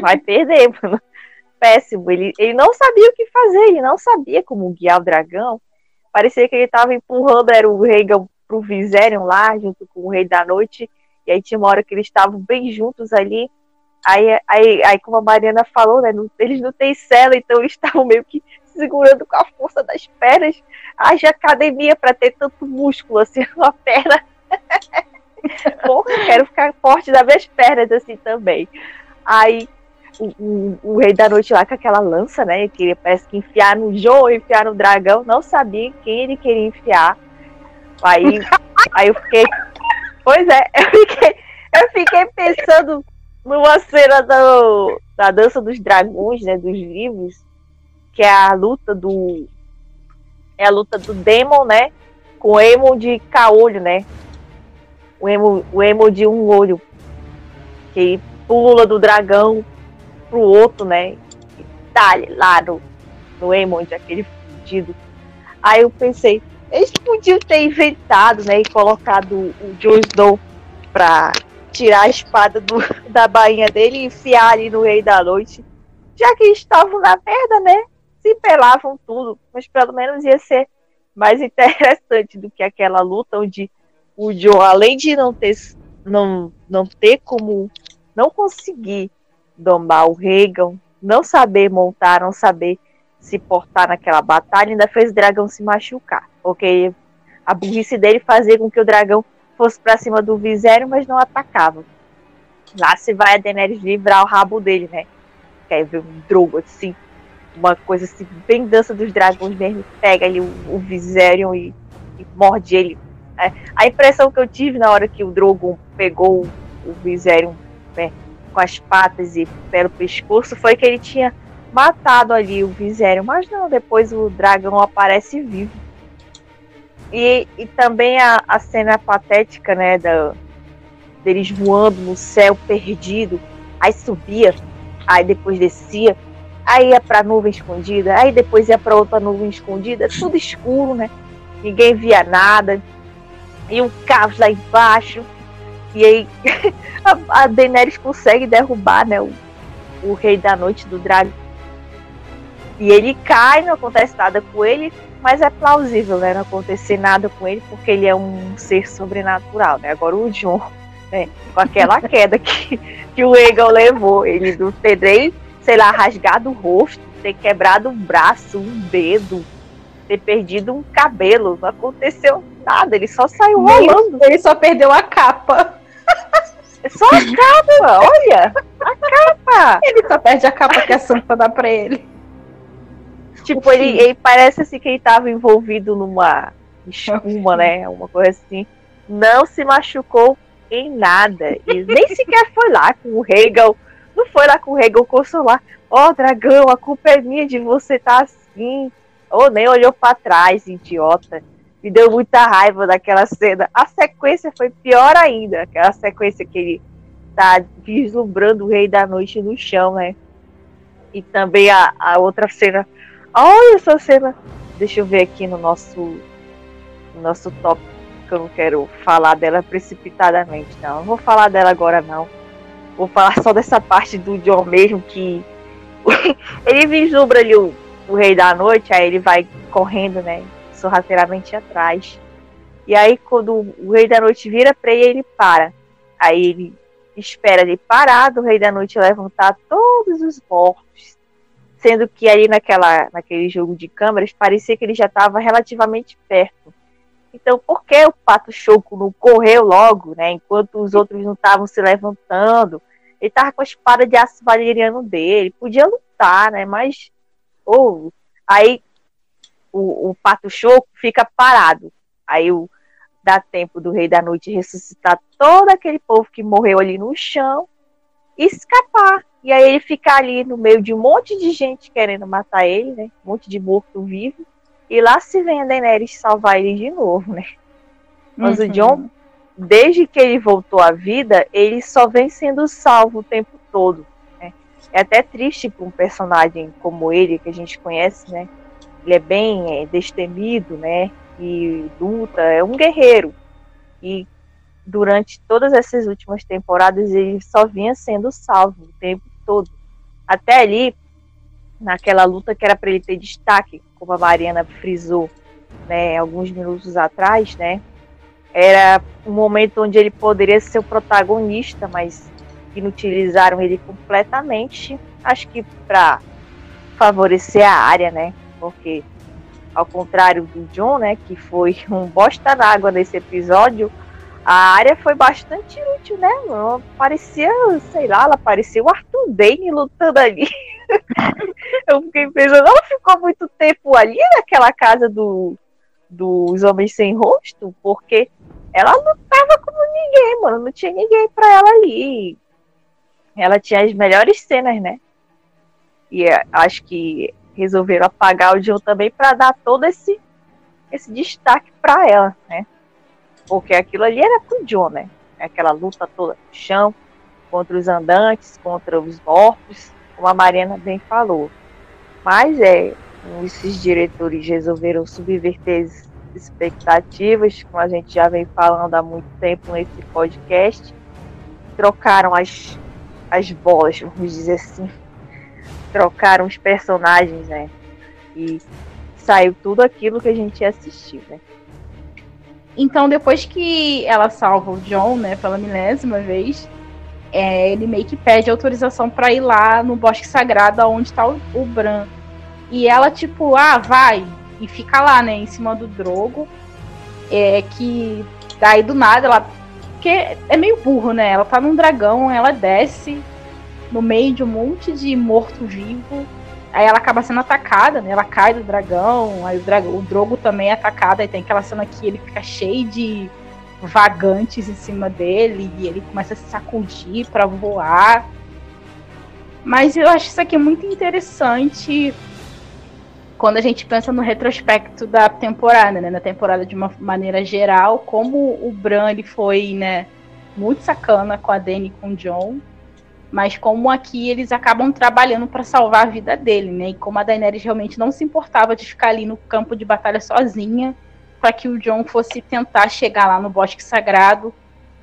Vai perder, mano. Péssimo. Ele, ele não sabia o que fazer, ele não sabia como guiar o dragão. Parecia que ele estava empurrando era o rei pro Viserion lá, junto com o Rei da Noite. E aí tinha uma hora que eles estavam bem juntos ali. Aí, aí, aí, como a Mariana falou, né, não, eles não têm cela, então eles estavam meio que segurando com a força das pernas. Haja academia para ter tanto músculo assim [laughs] na perna. [laughs] Porra, quero ficar forte das minhas pernas assim também. Aí o, o, o, rei da noite lá com aquela lança, né? Que parece que enfiar no Joe, enfiar no dragão, não sabia quem ele queria enfiar. Aí, [laughs] aí eu fiquei. Pois é, eu fiquei, eu fiquei pensando numa cena do, da dança dos dragões, né, dos livros, que é a luta do é a luta do Demon, né, com o Emo de caolho, né? O Emo, o Emo de um olho que pula do dragão pro outro, né? E tá lá no, no Eamond, aquele fudido. Aí eu pensei, eles podiam ter inventado, né, e colocado o Jon Snow pra tirar a espada do, [laughs] da bainha dele e enfiar ali no Rei da Noite. Já que estavam na merda, né? Se pelavam tudo, mas pelo menos ia ser mais [laughs] interessante do que aquela luta onde o John, além de não ter, não, não ter como, não conseguir domar o Reagan, não saber montar, não saber se portar naquela batalha, ainda fez o dragão se machucar, porque a burrice dele fazia com que o dragão fosse para cima do Visério, mas não atacava. Lá se vai a Daenerys livrar o rabo dele, né? Quer ver um drogo assim, uma coisa assim, bem dança dos dragões mesmo, pega ali o, o e, e morde ele. É, a impressão que eu tive na hora que o Drogon pegou o Viserion né, com as patas e pelo pescoço foi que ele tinha matado ali o Viserion, mas não, depois o dragão aparece vivo. E, e também a, a cena patética, né, da, deles voando no céu perdido, aí subia, aí depois descia, aí ia pra nuvem escondida, aí depois ia pra outra nuvem escondida, tudo escuro, né? Ninguém via nada, e um caos lá embaixo, e aí [laughs] a, a Daenerys consegue derrubar, né, o, o rei da noite do dragão. E ele cai, não acontece nada com ele, mas é plausível, né? Não acontecer nada com ele, porque ele é um ser sobrenatural, né? Agora o John, né? Com aquela [laughs] queda que, que o Egon levou, ele ter nem, sei lá, rasgado o rosto, ter quebrado um braço, um dedo, ter perdido um cabelo, não aconteceu nada, ele só saiu rolando. Ele só perdeu a capa. É só a capa, olha! A capa! Ele só perde a capa que a Sansa dá pra ele. Tipo, ele, ele, parece assim que ele tava envolvido numa espuma, né? Uma coisa assim. Não se machucou em nada. E nem sequer foi lá com o Hegel. Não foi lá com o Hegel consolar. Ó, oh, dragão, a culpa é minha de você estar tá assim. Ou nem olhou para trás, idiota. Me deu muita raiva daquela cena. A sequência foi pior ainda. Aquela sequência que ele tá vislumbrando o Rei da Noite no chão, né? E também a, a outra cena Olha essa cena. Deixa eu ver aqui no nosso, no nosso top, que eu não quero falar dela precipitadamente, não. Não vou falar dela agora, não. Vou falar só dessa parte do John mesmo, que [laughs] ele vislumbra ali o, o Rei da Noite, aí ele vai correndo, né, sorrateiramente atrás. E aí, quando o Rei da Noite vira pra ele, ele para. Aí ele espera ele parado, o Rei da Noite levantar todos os mortos sendo que ali naquela, naquele jogo de câmeras parecia que ele já estava relativamente perto. Então, por que o Pato Choco não correu logo, né? Enquanto os outros não estavam se levantando? Ele estava com a espada de aço valeriano dele, podia lutar, né? Mas, ou oh, aí o, o Pato Choco fica parado. Aí o, dá tempo do Rei da Noite ressuscitar todo aquele povo que morreu ali no chão e escapar. E aí ele fica ali no meio de um monte de gente querendo matar ele, né? Um monte de morto vivo. E lá se vem a Daenerys salvar ele de novo, né? Mas uhum. o John, desde que ele voltou à vida, ele só vem sendo salvo o tempo todo. É até triste para um personagem como ele, que a gente conhece, né? Ele é bem é, destemido, né? E luta, é um guerreiro. E durante todas essas últimas temporadas ele só vinha sendo salvo o tempo todo. Até ali, naquela luta que era para ele ter destaque, como a Mariana frisou, né, alguns minutos atrás, né, era um momento onde ele poderia ser o protagonista, mas inutilizaram ele completamente, acho que para favorecer a área, né, porque ao contrário do John, né, que foi [laughs] um bosta d'água nesse episódio, a área foi bastante útil, né? Ela parecia, sei lá, ela parecia o Arthur Dane lutando ali. [laughs] eu fiquei pensando, ela ficou muito tempo ali naquela casa do, dos Homens Sem Rosto, porque ela lutava como ninguém, mano. Não tinha ninguém pra ela ali. Ela tinha as melhores cenas, né? E é, acho que resolveram apagar o John também para dar todo esse, esse destaque para ela, né? Porque aquilo ali era pro John, né? Aquela luta toda no chão, contra os andantes, contra os mortos, como a Mariana bem falou. Mas é, esses diretores resolveram subverter as expectativas, como a gente já vem falando há muito tempo nesse podcast. Trocaram as, as bolas, vamos dizer assim. Trocaram os personagens, né? E saiu tudo aquilo que a gente assistiu, né? Então, depois que ela salva o John, né, pela milésima vez, é, ele meio que pede autorização para ir lá no bosque sagrado onde tá o, o Bran. E ela, tipo, ah, vai. E fica lá, né, em cima do Drogo. É que daí do nada ela. Porque é meio burro, né? Ela tá num dragão, ela desce no meio de um monte de morto-vivo. Aí ela acaba sendo atacada, né? Ela cai do dragão, aí o, dragão, o Drogo também é atacado, aí tem aquela cena que ele fica cheio de vagantes em cima dele e ele começa a se sacudir para voar. Mas eu acho isso aqui muito interessante quando a gente pensa no retrospecto da temporada, né? Na temporada de uma maneira geral, como o Bran ele foi, né, muito sacana com a Dany e com o John mas como aqui eles acabam trabalhando para salvar a vida dele, né? E como a Daenerys realmente não se importava de ficar ali no campo de batalha sozinha, para que o John fosse tentar chegar lá no Bosque Sagrado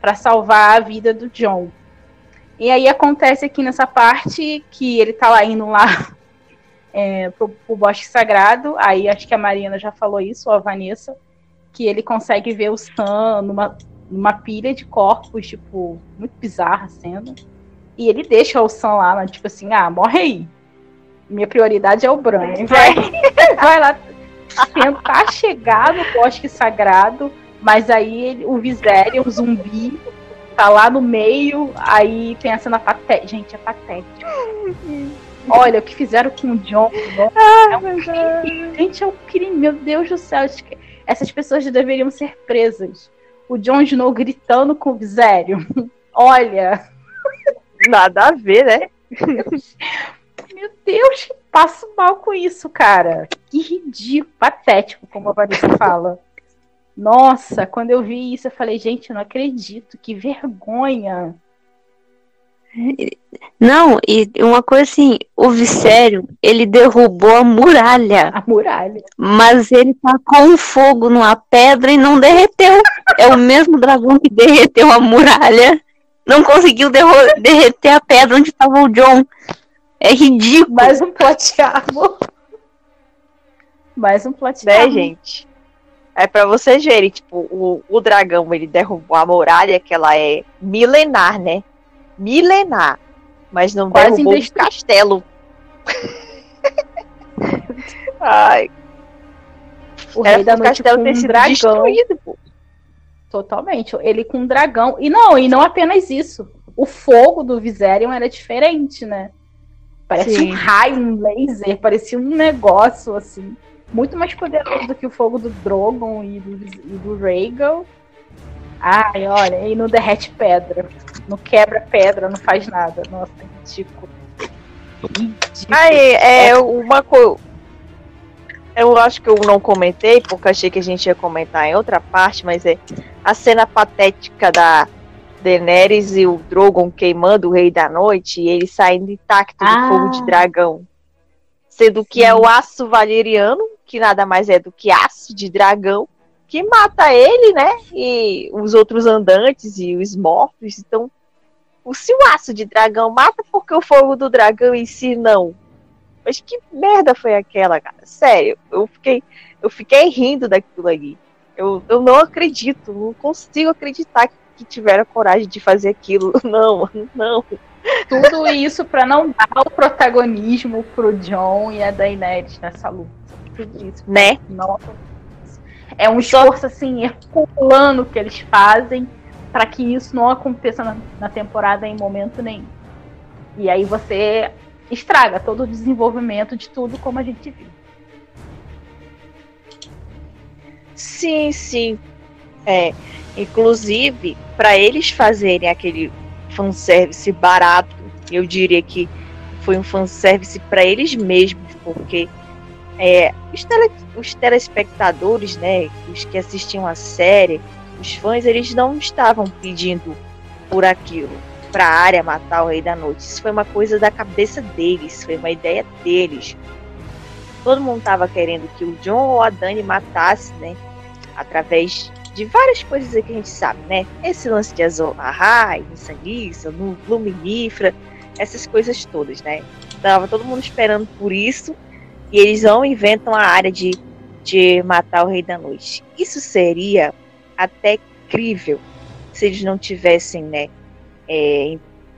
para salvar a vida do John. E aí acontece aqui nessa parte que ele tá lá indo lá é, pro, pro Bosque Sagrado, aí acho que a Marina já falou isso, ou a Vanessa, que ele consegue ver o Sam numa, numa pilha de corpos, tipo, muito bizarra a cena. E ele deixa o Sam lá, tipo assim, ah, morre aí. Minha prioridade é o Bran. Vai, [laughs] vai lá tentar chegar no bosque sagrado, mas aí ele, o Viserion, o zumbi, tá lá no meio, aí tem a cena patética. Gente, é patético. Olha o que fizeram com o John. [laughs] Ah, é um crime. Gente, é um crime. Meu Deus do céu. Essas pessoas deveriam ser presas. O Jon Snow gritando com o Viserion. [laughs] Olha. Nada a ver, né? [laughs] Meu Deus, passo mal com isso, cara. Que ridículo, patético, como a Vanessa fala. Nossa, quando eu vi isso, eu falei, gente, eu não acredito, que vergonha. Não, e uma coisa assim, o Vissério, ele derrubou a muralha. A muralha. Mas ele tá com fogo numa pedra e não derreteu. é o mesmo dragão que derreteu a muralha não conseguiu derreter a pedra onde estava o John. É ridículo. Mais um plot Mais um plot Né, gente? É para vocês verem, tipo, o, o dragão, ele derrubou a muralha, que ela é milenar, né? Milenar. Mas não Quase derrubou o castelo. [laughs] Ai. O rei da noite castelo ter sido dragão. destruído, pô. Totalmente. Ele com um dragão. E não, e não apenas isso. O fogo do Viserion era diferente, né? Parece Sim. um raio, um laser, parecia um negócio assim. Muito mais poderoso do que o fogo do Drogon e do, e do Rhaegal. Ai, olha, e não derrete pedra. Não quebra pedra, não faz nada. Nossa, ridículo. ridículo. Ai, é uma coisa eu acho que eu não comentei, porque achei que a gente ia comentar em outra parte, mas é a cena patética da Daenerys e o Drogon queimando o Rei da Noite e ele saindo intacto do ah. fogo de dragão. Sendo que Sim. é o aço valeriano, que nada mais é do que aço de dragão, que mata ele, né? E os outros andantes e os mortos. Então, o se o aço de dragão mata, porque o fogo do dragão em si não? Mas que merda foi aquela, cara? Sério, eu fiquei, eu fiquei rindo daquilo ali. Eu, eu não acredito, não consigo acreditar que, que tiveram coragem de fazer aquilo. [laughs] Não, não. Tudo isso para não dar o protagonismo pro John e a Daenerys nessa luta. Tudo isso. Né? Nossa. É um esforço assim, herculano que eles fazem para que isso não aconteça na, na temporada em momento nenhum. E aí você estraga todo o desenvolvimento de tudo como a gente viu. Sim, sim. É, inclusive, para eles fazerem aquele fanservice barato, eu diria que foi um fanservice para eles mesmos, porque é, os, tele, os telespectadores, né, os que assistiam a série, os fãs, eles não estavam pedindo por aquilo para a área matar o Rei da Noite. Isso foi uma coisa da cabeça deles, foi uma ideia deles. todo mundo estava querendo que o John ou a Dani matasse, né? Através de várias coisas que a gente sabe, né? Esse lance de Azorahai, Nissanissa, Luminífera, essas coisas todas, né? Tava todo mundo esperando por isso e eles vão e inventam a área de, de matar o Rei da Noite. Isso seria até crível se eles não tivessem, né? É,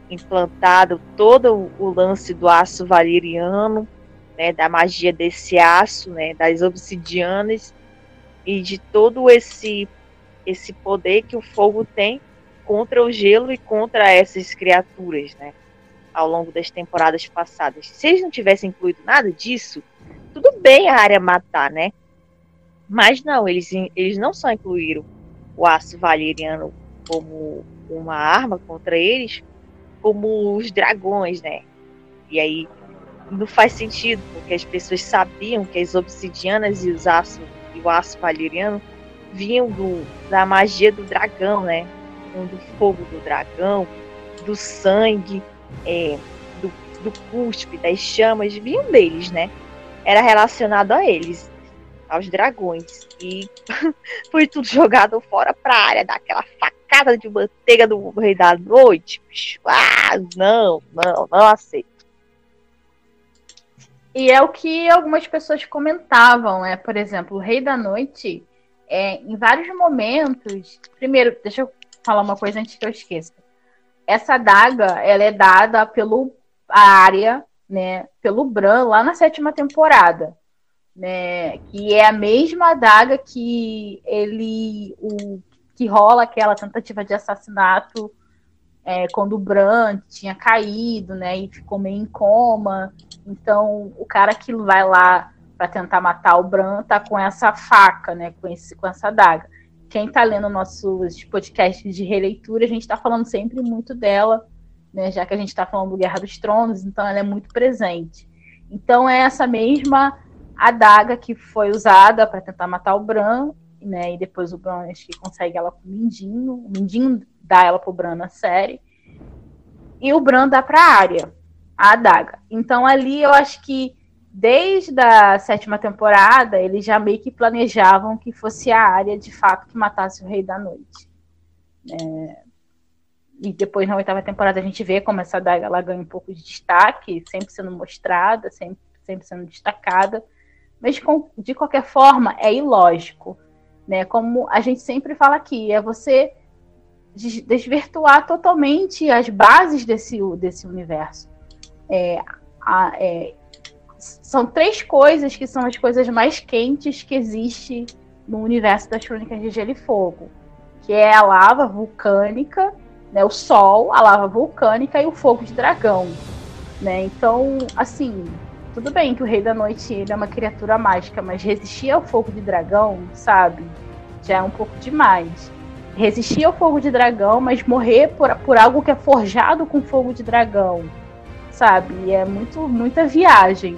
implantado todo o lance do aço valeriano, né, da magia desse aço, né, das obsidianas e de todo esse esse poder que o fogo tem contra o gelo e contra essas criaturas, né? Ao longo das temporadas passadas. Se eles não tivessem incluído nada disso, tudo bem a área matar, né? Mas não, eles, eles não só incluíram o aço valeriano como uma arma contra eles, como os dragões, né? E aí não faz sentido, porque as pessoas sabiam que as obsidianas e os aço, e o aço valeriano vinham do, da magia do dragão, né? Do fogo do dragão, do sangue, é, do, do cuspe, das chamas, vinham deles, né? Era relacionado a eles, aos dragões. E [laughs] foi tudo jogado fora pra área, daquela facada de manteiga do Rei da Noite. Ah, não, não, não aceito. E é o que algumas pessoas comentavam, é, por exemplo, o Rei da Noite é, em vários momentos. Primeiro, deixa eu falar uma coisa antes que eu esqueça. Essa adaga, ela é dada pelo a área, né, pelo Bran lá na sétima temporada, né, que é a mesma adaga que ele o que rola aquela tentativa de assassinato é, quando o Bran tinha caído, né, e ficou meio em coma. Então, o cara que vai lá para tentar matar o Bran tá com essa faca, né? Com, esse, com essa daga. Quem tá lendo nossos podcasts de releitura, a gente tá falando sempre muito dela, né? Já que a gente tá falando do Guerra dos Tronos, então ela é muito presente. Então é essa mesma adaga que foi usada para tentar matar o Bran, né? E depois o Bran acho que consegue ela com o Mindinho. O Mindinho dá ela pro Bran na série. E o Bran dá pra área a adaga. Então ali eu acho que desde a sétima temporada, eles já meio que planejavam que fosse a área de fato que matasse o Rei da Noite. É... E depois na oitava temporada a gente vê como essa daga ela ganha um pouco de destaque, sempre sendo mostrada, sempre, sempre sendo destacada. Mas de qualquer forma é ilógico. Né? Como a gente sempre fala aqui, é você desvirtuar totalmente as bases desse, desse universo. É, a, é, são três coisas que são as coisas mais quentes que existe no universo das crônicas de Gelo e Fogo, que é a lava vulcânica, né, o sol, a lava vulcânica e o fogo de dragão, né? Então, assim, tudo bem que o Rei da Noite ele é uma criatura mágica, mas resistir ao fogo de dragão, sabe? Já é um pouco demais. Resistir ao fogo de dragão, mas morrer por, por algo que é forjado com fogo de dragão, sabe? É muito, muita viagem.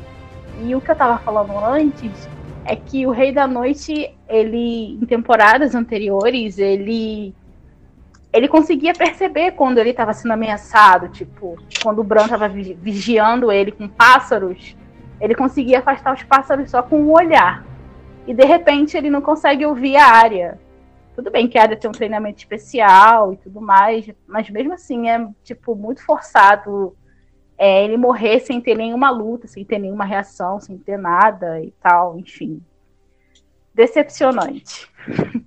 E o que eu tava falando antes é que o Rei da Noite, ele, em temporadas anteriores, ele ele conseguia perceber quando ele estava sendo ameaçado, tipo, quando o Bran estava vigiando ele com pássaros, ele conseguia afastar os pássaros só com um olhar. E de repente ele não consegue ouvir a área. Tudo bem que a área tem um treinamento especial e tudo mais, mas mesmo assim é tipo muito forçado é, ele morrer sem ter nenhuma luta, sem ter nenhuma reação, sem ter nada e tal, enfim. Decepcionante. [laughs]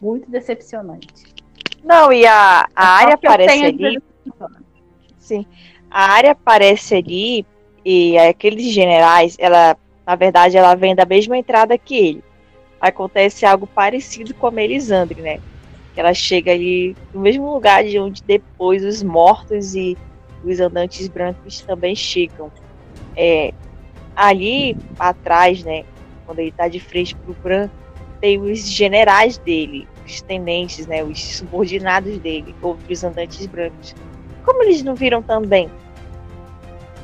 Muito decepcionante. Não, e a, a é área aparece ali. Sim. A área aparece ali e aqueles generais, ela, na verdade, ela vem da mesma entrada que ele. Acontece algo parecido com a Melisandre, né? que ela chega ali no mesmo lugar de onde depois os mortos e os andantes brancos também chegam. É, ali atrás, né, quando ele está de frente para o Bran, tem os generais dele, os tenentes, né, os subordinados dele, outros andantes brancos. Como eles não viram também?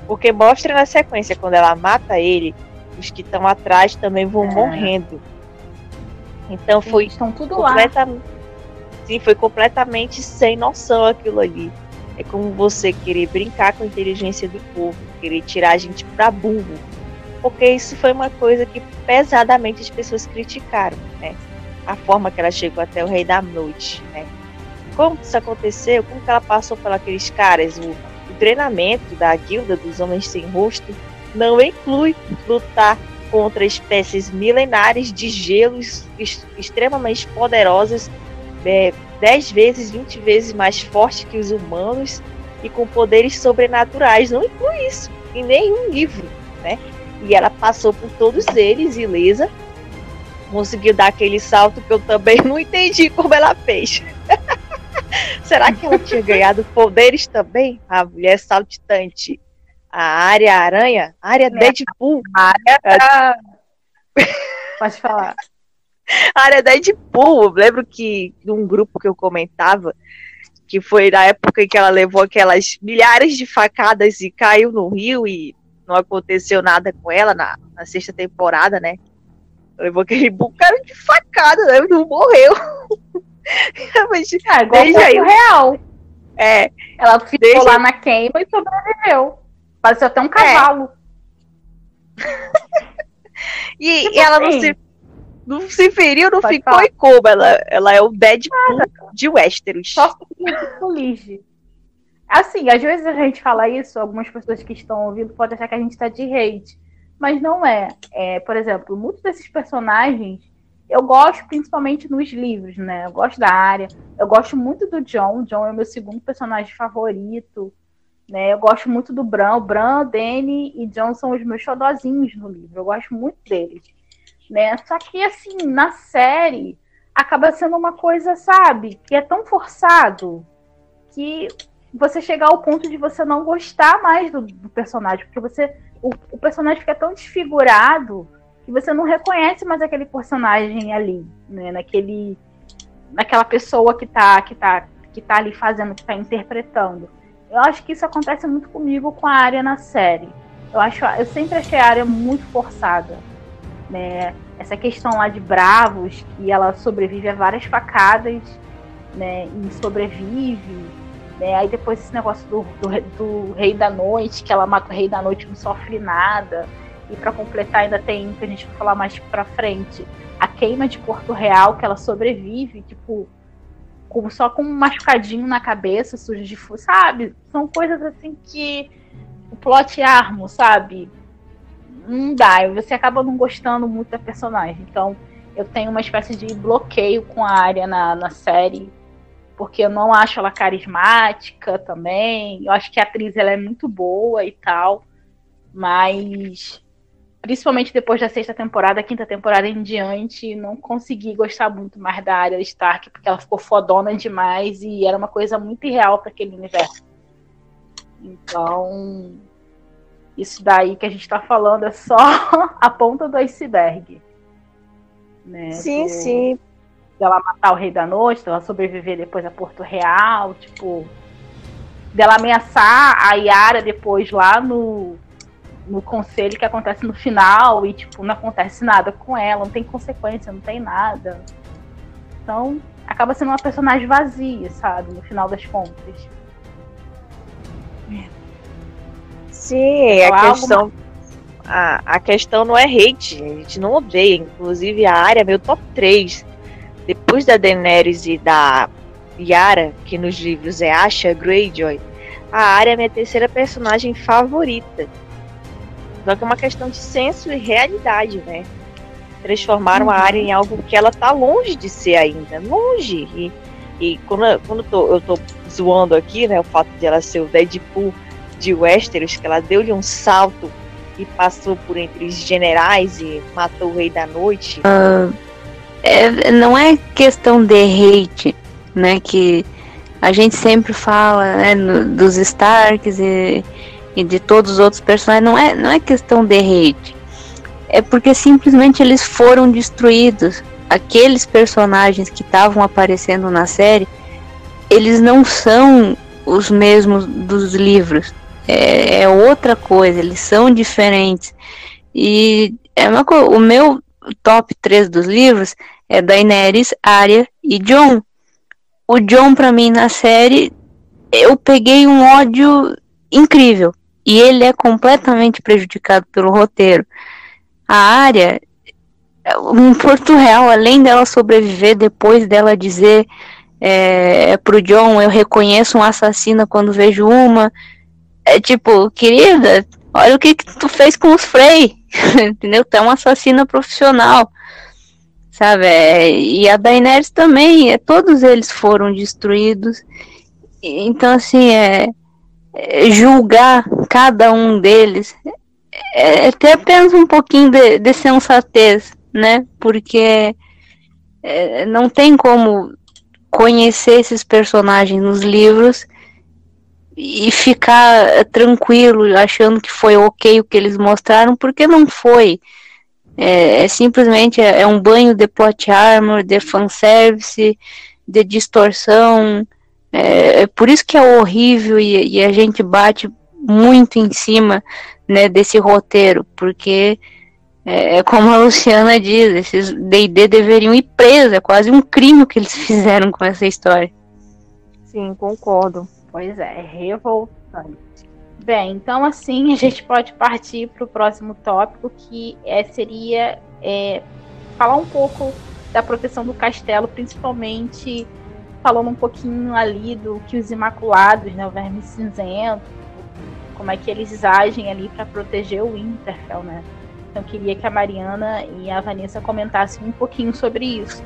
Porque mostra na sequência, quando ela mata ele, os que estão atrás também vão é. morrendo. Então foi estão tudo lá Sim, foi completamente sem noção aquilo ali. É como você querer brincar com a inteligência do povo, querer tirar a gente pra burro. porque isso foi uma coisa que pesadamente as pessoas criticaram, né? A forma que ela chegou até o Rei da Noite, né? Como isso aconteceu, como que ela passou por aqueles caras, o, o treinamento da guilda dos homens sem rosto não inclui lutar contra espécies milenares de gelos extremamente poderosas, é, 10 vezes, 20 vezes mais fortes que os humanos e com poderes sobrenaturais. Não inclui isso em nenhum livro, né? E ela passou por todos eles, ilesa, conseguiu dar aquele salto que eu também [laughs] não entendi como ela fez. [laughs] Será que ela tinha ganhado poderes também? A mulher saltitante. A área aranha? A área é. Deadpool? A área tá... [laughs] Pode falar. A área Deadpool. Eu lembro que num grupo que eu comentava, que foi na época em que ela levou aquelas milhares de facadas e caiu no rio e não aconteceu nada com ela na, na sexta temporada, né? Levou aquele bocado de facada, né? Não morreu. [laughs] Mas, ah, igual desde aí, real. É. Ela ficou desde... lá na queima e sobreviveu. Pareceu até um cavalo. É. [laughs] e, tipo e, ela assim, não se não se feriu, não ficou falar. e como. Ela, ela é o Deadpool de Westeros. Só se Assim, às vezes a gente fala isso, algumas pessoas que estão ouvindo podem achar que a gente está de hate. Mas não é. é. Por exemplo, muitos desses personagens eu gosto principalmente nos livros, né? Eu gosto da área. Eu gosto muito do John. O John é o meu segundo personagem favorito. Né? Eu gosto muito do Bran. O Bran, Danny e John são os meus xodozinhos no livro. Eu gosto muito deles. Né? Só que, assim, na série, acaba sendo uma coisa, sabe, que é tão forçado que você chegar ao ponto de você não gostar mais do, do personagem, porque você o, o, personagem fica tão desfigurado que você não reconhece mais aquele personagem ali, né, naquele naquela pessoa que tá que tá que tá ali fazendo, que tá interpretando. Eu acho que isso acontece muito comigo com a área na série. Eu acho, eu sempre achei a área muito forçada né? Essa questão lá de Bravos, que ela sobrevive a várias facadas, né? E sobrevive. Né? Aí depois esse negócio do, do, do, Rei da Noite, que ela mata o Rei da Noite não sofre nada. E para completar ainda tem, que a gente vai falar mais pra frente, a queima de Porto Real, que ela sobrevive, tipo, com, só com um machucadinho na cabeça, sujo de fogo, sabe? São coisas assim que o plot armo, sabe? não dá, você acaba não gostando muito da personagem. Então, eu tenho uma espécie de bloqueio com a área na, na série, porque eu não acho ela carismática também. Eu acho que a atriz ela é muito boa e tal, mas principalmente depois da sexta temporada, quinta temporada em diante, não consegui gostar muito mais da área Stark, porque ela ficou fodona demais e era uma coisa muito irreal para aquele universo. Então, isso daí que a gente está falando é só [laughs] a ponta do iceberg. Né? Sim, do, sim. Dela matar o Rei da Noite, dela sobreviver depois a Porto Real, tipo. Dela ameaçar a Yara depois lá no, no conselho que acontece no final e, tipo, não acontece nada com ela, não tem consequência, não tem nada. Então, acaba sendo uma personagem vazia, sabe? No final das contas. Sim, a questão. A, a questão não é hate, a gente não odeia. Inclusive, a área é meu top 3. Depois da Daenerys e da Yara, que nos livros é Asha Greyjoy, a área é minha terceira personagem favorita. Só que é uma questão de senso e realidade, né? Transformaram a área em algo que ela tá longe de ser ainda. Longe. E, e quando, quando eu tô, eu tô zoando aqui, né? O fato de ela ser o Deadpool de Westeros, que ela deu-lhe um salto e passou por entre os generais e matou o Rei da Noite? Uh, é, não é questão de hate, né? Que a gente sempre fala né, no, dos Starks e, e, de todos os outros personagens. Não é, não é questão de hate. É porque simplesmente eles foram destruídos. Aqueles personagens que estavam aparecendo na série, eles não são os mesmos dos livros é, é outra coisa, eles são diferentes. E é uma o meu top 3 dos livros é Daenerys, Arya e John. O John, para mim, na série, eu peguei um ódio incrível. E ele é completamente prejudicado pelo roteiro. a área em Porto Real, além dela sobreviver depois dela dizer é, pro John, eu reconheço um assassino quando vejo uma, é tipo, querida, olha o que, que tu fez com os Frey, [laughs] entendeu? Tu é uma assassina profissional, sabe? É, e a Daenerys também, é, todos eles foram destruídos. Então, assim, é, é julgar cada um deles é, é ter apenas um pouquinho de, de sensatez, né? Porque é, não tem como conhecer esses personagens nos livros e ficar tranquilo achando que foi ok o que eles mostraram, porque não foi. É, é simplesmente é, é, um banho de plot armor, de fanservice, de distorção. É, é por isso que é horrível e, e, a gente bate muito em cima né, desse roteiro, porque é, é como a Luciana diz, esses D&D deveriam ir presos, é quase um crime que eles [laughs] fizeram com essa história. Sim, concordo. Pois é, revoltante. Bem, então assim a gente pode partir para o próximo tópico, que é, seria é, falar um pouco da proteção do castelo, principalmente falando um pouquinho ali do que os Imaculados, né, o Verme Cinzento, como é que eles agem ali para proteger o Winterfell, né? Então eu queria que a Mariana e a Vanessa comentassem um pouquinho sobre isso.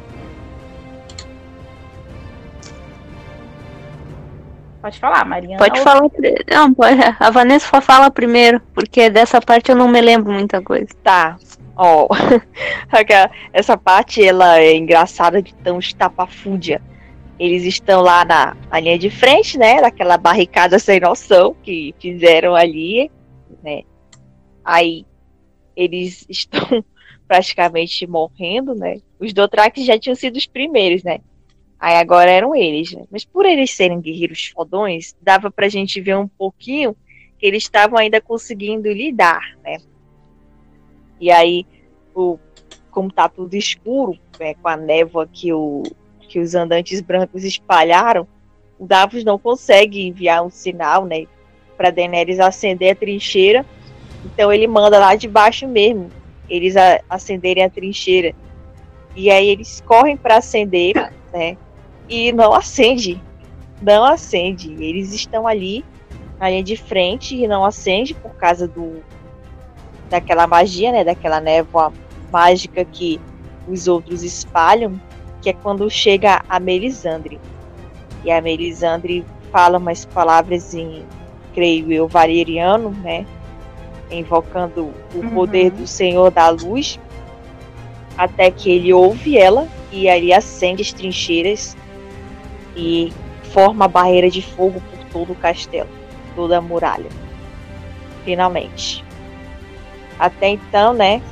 Pode falar, Mariana. Pode falar. Não, pode. A Vanessa fala primeiro, porque dessa parte eu não me lembro muita coisa. Tá. Ó, [laughs] oh. essa parte ela é engraçada de tão estapafúndia. Eles estão lá na, na linha de frente, né? Daquela barricada sem noção que fizeram ali, né? Aí eles [laughs] estão praticamente morrendo, né? Os Dothrax já tinham sido os primeiros, né? Aí agora eram eles, né? Mas por eles serem guerreiros fodões, dava pra gente ver um pouquinho que eles estavam ainda conseguindo lidar, né? E aí, o, como tá tudo escuro, né, com a névoa que, o, que os andantes brancos espalharam, o Davos não consegue enviar um sinal, né? Pra Daenerys acender a trincheira. Então ele manda lá de baixo mesmo, eles a, acenderem a trincheira. E aí eles correm para acender, né? e não acende. Não acende. Eles estão ali na linha de frente e não acende por causa do daquela magia, né, daquela névoa mágica que os outros espalham, que é quando chega a Melisandre. E a Melisandre fala umas palavras em, creio eu, valeriano, né, invocando o uhum. poder do Senhor da Luz, até que ele ouve ela e ali acende as trincheiras e forma a barreira de fogo por todo o castelo, toda a muralha. Finalmente. Até então, né?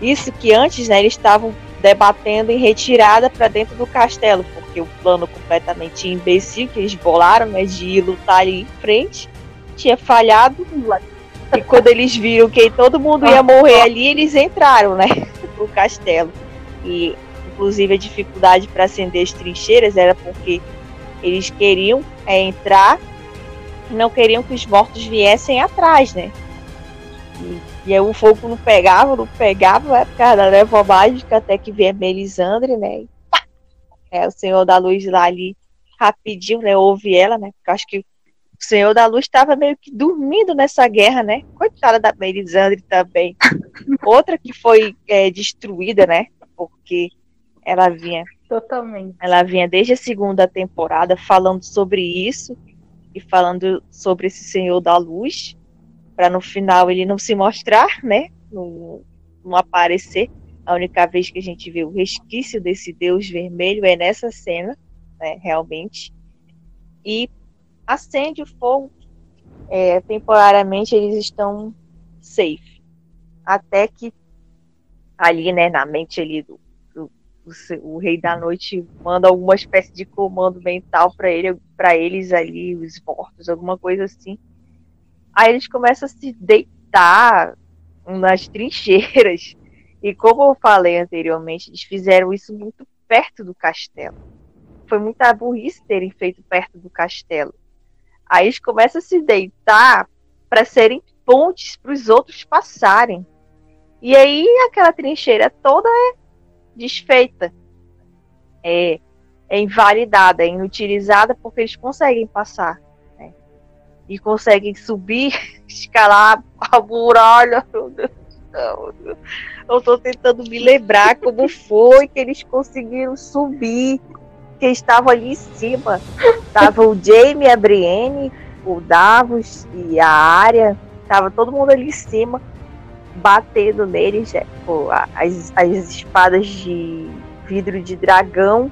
Isso que antes, né, eles estavam debatendo em retirada para dentro do castelo, porque o plano completamente imbecil que eles bolaram, né, de ir lutar ali em frente, tinha falhado. E quando eles viram que todo mundo ia morrer ali, eles entraram, né, [laughs] no castelo. E inclusive a dificuldade para acender as trincheiras era porque eles queriam é, entrar e não queriam que os mortos viessem atrás, né? E aí o fogo não pegava, não pegava, é por causa da névoa mágica, até que a Melisandre, né? E, pá, é, o Senhor da Luz lá ali, rapidinho, né? Ouve ela, né? Porque eu acho que o Senhor da Luz estava meio que dormindo nessa guerra, né? Coitada da Melisandre também. [laughs] Outra que foi é, destruída, né? Porque ela vinha Totalmente. Ela vinha desde a segunda temporada falando sobre isso e falando sobre esse Senhor da Luz, para no final ele não se mostrar, né? Não, não aparecer. A única vez que a gente vê o resquício desse Deus vermelho é nessa cena, né? Realmente. E acende o fogo. É, temporariamente eles estão safe. Até que ali, né, na mente ali do, o, o, rei da noite manda alguma espécie de comando mental para ele, para eles ali, os mortos, alguma coisa assim. Aí eles começam a se deitar nas trincheiras. E como eu falei anteriormente, eles fizeram isso muito perto do castelo. Foi muita burrice terem feito perto do castelo. Aí eles começam a se deitar para serem pontes para os outros passarem. E aí aquela trincheira toda é desfeita, é, é invalidada, é inutilizada porque eles conseguem passar? E conseguem subir, [laughs] escalar a muralha. Meu Deus Eu estou tentando me lembrar como foi que eles conseguiram subir, que estavam ali em cima. Tava o Jamie, a Brienne, o Davos e a Arya, tava todo mundo ali em cima batendo neles, é, as, as espadas de vidro de dragão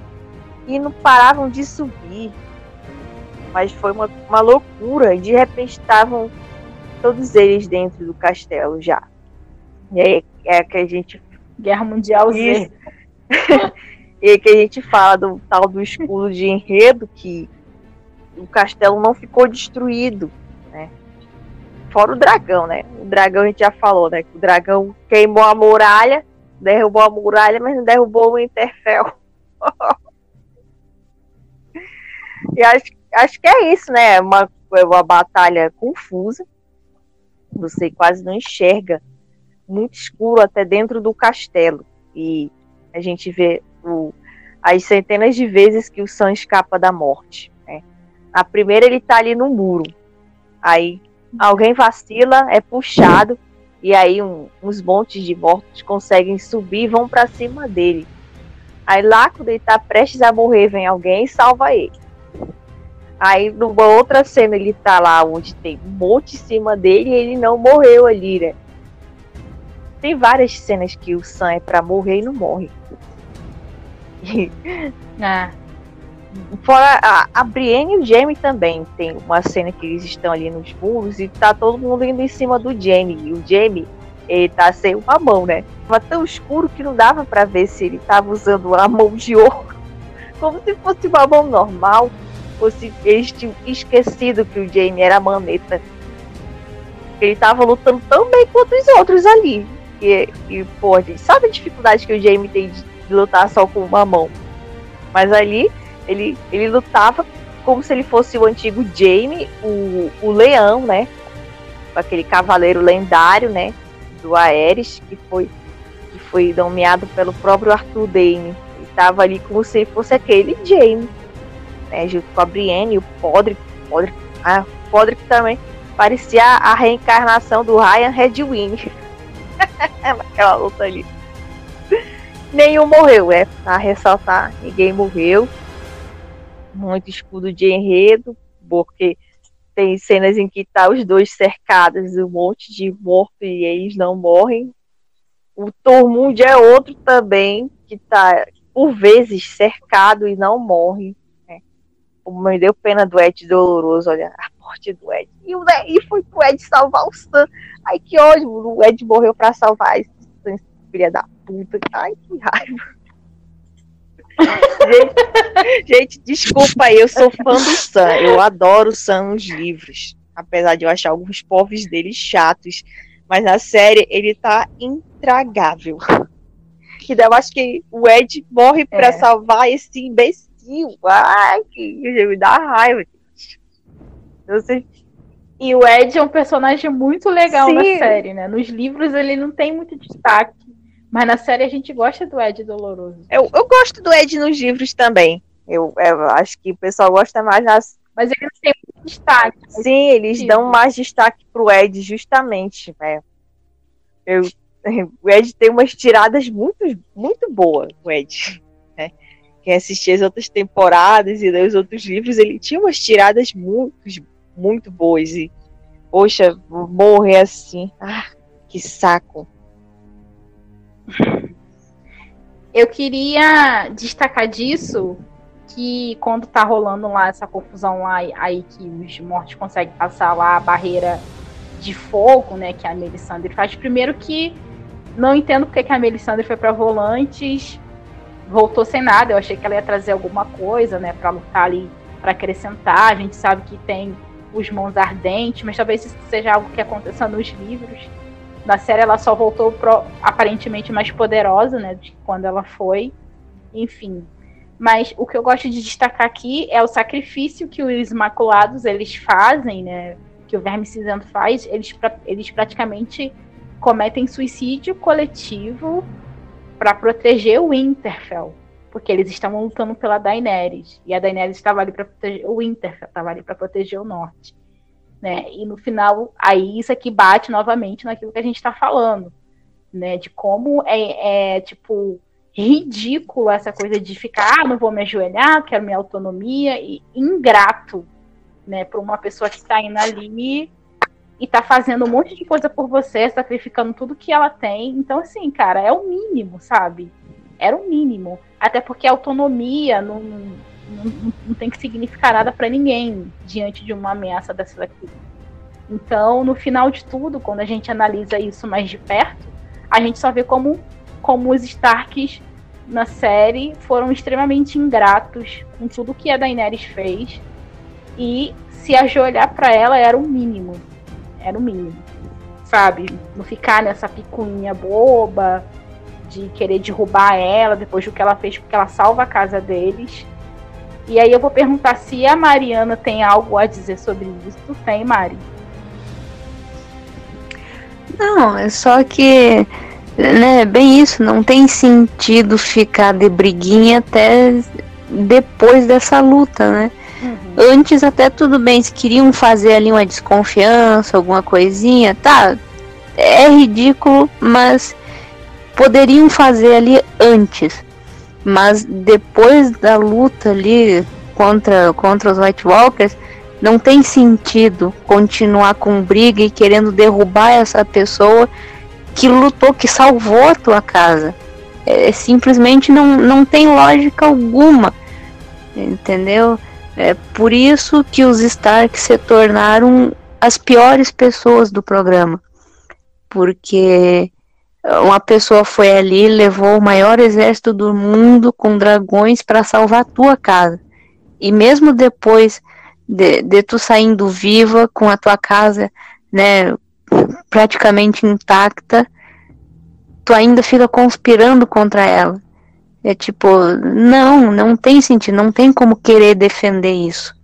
e não paravam de subir. Mas foi uma, uma loucura. E de repente estavam todos eles dentro do castelo já. E aí é que a gente. Guerra Mundial Z. [laughs] e aí que a gente fala do tal do escudo de enredo que o castelo não ficou destruído. Fora o dragão, né? O dragão a gente já falou, né? Que o dragão queimou a muralha, derrubou a muralha, mas não derrubou o Interfell. [laughs] e acho, acho que é isso, né? É uma, é uma batalha confusa. Você quase não enxerga. Muito escuro até dentro do castelo. E a gente vê o, as centenas de vezes que o Sam escapa da morte. Né? A primeira ele tá ali no muro. Aí alguém vacila, é puxado, e aí um, uns montes de mortos conseguem subir e vão para cima dele. Aí lá, quando ele tá prestes a morrer, vem alguém e salva ele. Aí numa outra cena ele tá lá onde tem um monte em cima dele e ele não morreu ali, né? Tem várias cenas que o Sam é pra morrer e não morre. [laughs] Ah. Fora a, a Brienne e o Jamie também. Tem uma cena que eles estão ali nos muros e tá todo mundo indo em cima do Jamie. E o Jamie, ele tá sem uma mão, né? Tava tão escuro que não dava para ver se ele tava usando a mão de ouro. [laughs] Como se fosse uma mão normal. Ou se eles tinham esquecido que o Jamie era maneta. Ele tava lutando tão bem quanto os outros ali. E, e pô, a gente sabe a dificuldade que o Jamie tem de, lutar só com uma mão. Mas ali ele, ele lutava como se ele fosse o antigo Jaime, o, o leão, né? Aquele cavaleiro lendário, né? Do Aerys, que foi, que foi nomeado pelo próprio Arthur Dane. Estava ali como se fosse aquele Jaime, né? Junto com a Brienne, o Podrick. Podrick, ah, Podrick também parecia a reencarnação do Ryan Redwing. Naquela [laughs] luta ali. Nenhum morreu, é. Pra ressaltar, ninguém morreu muito escudo de enredo, porque tem cenas em que tá os dois cercados, um monte de morto e eles não morrem. O Tormund é outro também, que tá por vezes cercado e não morre. Me deu pena do Ed doloroso, olha, a morte do Ed. E, o, e foi pro Ed salvar o Sam. Ai, que ódio, o Ed morreu para salvar esse filha da puta. Ai, que raiva gente, [laughs] gente, desculpa aí, eu sou fã do Sam. Eu adoro o Sam nos livros. Apesar de eu achar alguns povos dele chatos. Mas na série ele tá intragável. [laughs] Que eu acho que o Ed morre pra é. salvar esse imbecil. Ai, que me dá raiva. Eu sei. E o Ed é um personagem muito legal Sim. na série, né? Nos livros ele não tem muito destaque. Mas na série a gente gosta do Ed doloroso. Eu, eu gosto do Ed nos livros também. Eu, eu acho que o pessoal gosta mais nas. Mas eles têm muito destaque. Sim, eles dão mais destaque pro Ed, justamente. Né? Eu, [laughs] o Ed tem umas tiradas muito, muito boas, o Ed. Né? Quem assistia as outras temporadas e os outros livros, ele tinha umas tiradas muito, muito boas. E, poxa, morrer assim. Ah, que saco. Eu queria destacar disso que quando tá rolando lá essa confusão lá, aí que os mortos conseguem passar lá a barreira de fogo, né, que a Melisandre faz. Primeiro que não entendo porque que a Melisandre foi para Volantes, voltou sem nada. Eu achei que ela ia trazer alguma coisa, né, para lutar ali, para acrescentar. A gente sabe que tem os mãos ardentes, mas talvez isso seja algo que aconteça nos livros. Na série ela só voltou pro, aparentemente mais poderosa, né? De quando ela foi. Enfim. Mas o que eu gosto de destacar aqui é o sacrifício que os Imaculados eles fazem, né? Que o Verme Cinzento faz. Eles, eles praticamente cometem suicídio coletivo para proteger o Winterfell, porque eles estavam lutando pela Daenerys e a Daenerys estava ali para proteger o Winterfell, estava ali para proteger o Norte, né? E no final, aí isso aqui bate novamente naquilo que a gente está falando, né? De como é, é tipo ridículo essa coisa de ficar, ah, não vou me ajoelhar, quero minha autonomia e ingrato, né, para uma pessoa que está indo ali e tá fazendo um monte de coisa por você, sacrificando tudo que ela tem. Então, assim, cara, é o mínimo, sabe? Era o mínimo. Até porque a autonomia não, não, não tem que significar nada para ninguém diante de uma ameaça dessa daqui. Então, no final de tudo, quando a gente analisa isso mais de perto, a gente só vê como, como os Starks na série foram extremamente ingratos com tudo que a Daenerys fez. E se ajoelhar para ela era o mínimo era o mínimo. Sabe? Não ficar nessa picuinha boba de querer derrubar ela depois do que ela fez, porque ela salva a casa deles. E aí eu vou perguntar se a Mariana tem algo a dizer sobre isso. Tem, Mari? Não, é só que, né, bem isso, não tem sentido ficar de briguinha até depois dessa luta, né? Antes até tudo bem, se queriam fazer ali uma desconfiança, alguma coisinha, tá. É ridículo, mas poderiam fazer ali antes. Mas depois da luta ali contra, contra os White Walkers, não tem sentido continuar com briga e querendo derrubar essa pessoa que lutou, que salvou a tua casa. É, simplesmente não, não tem lógica alguma. Entendeu? É por isso que os Stark se tornaram as piores pessoas do programa. Porque uma pessoa foi ali, levou o maior exército do mundo com dragões para salvar a tua casa. E mesmo depois de, de tu saindo viva com a tua casa, né, praticamente intacta, tu ainda fica conspirando contra ela. É tipo, não, não tem sentido, não tem como querer defender isso.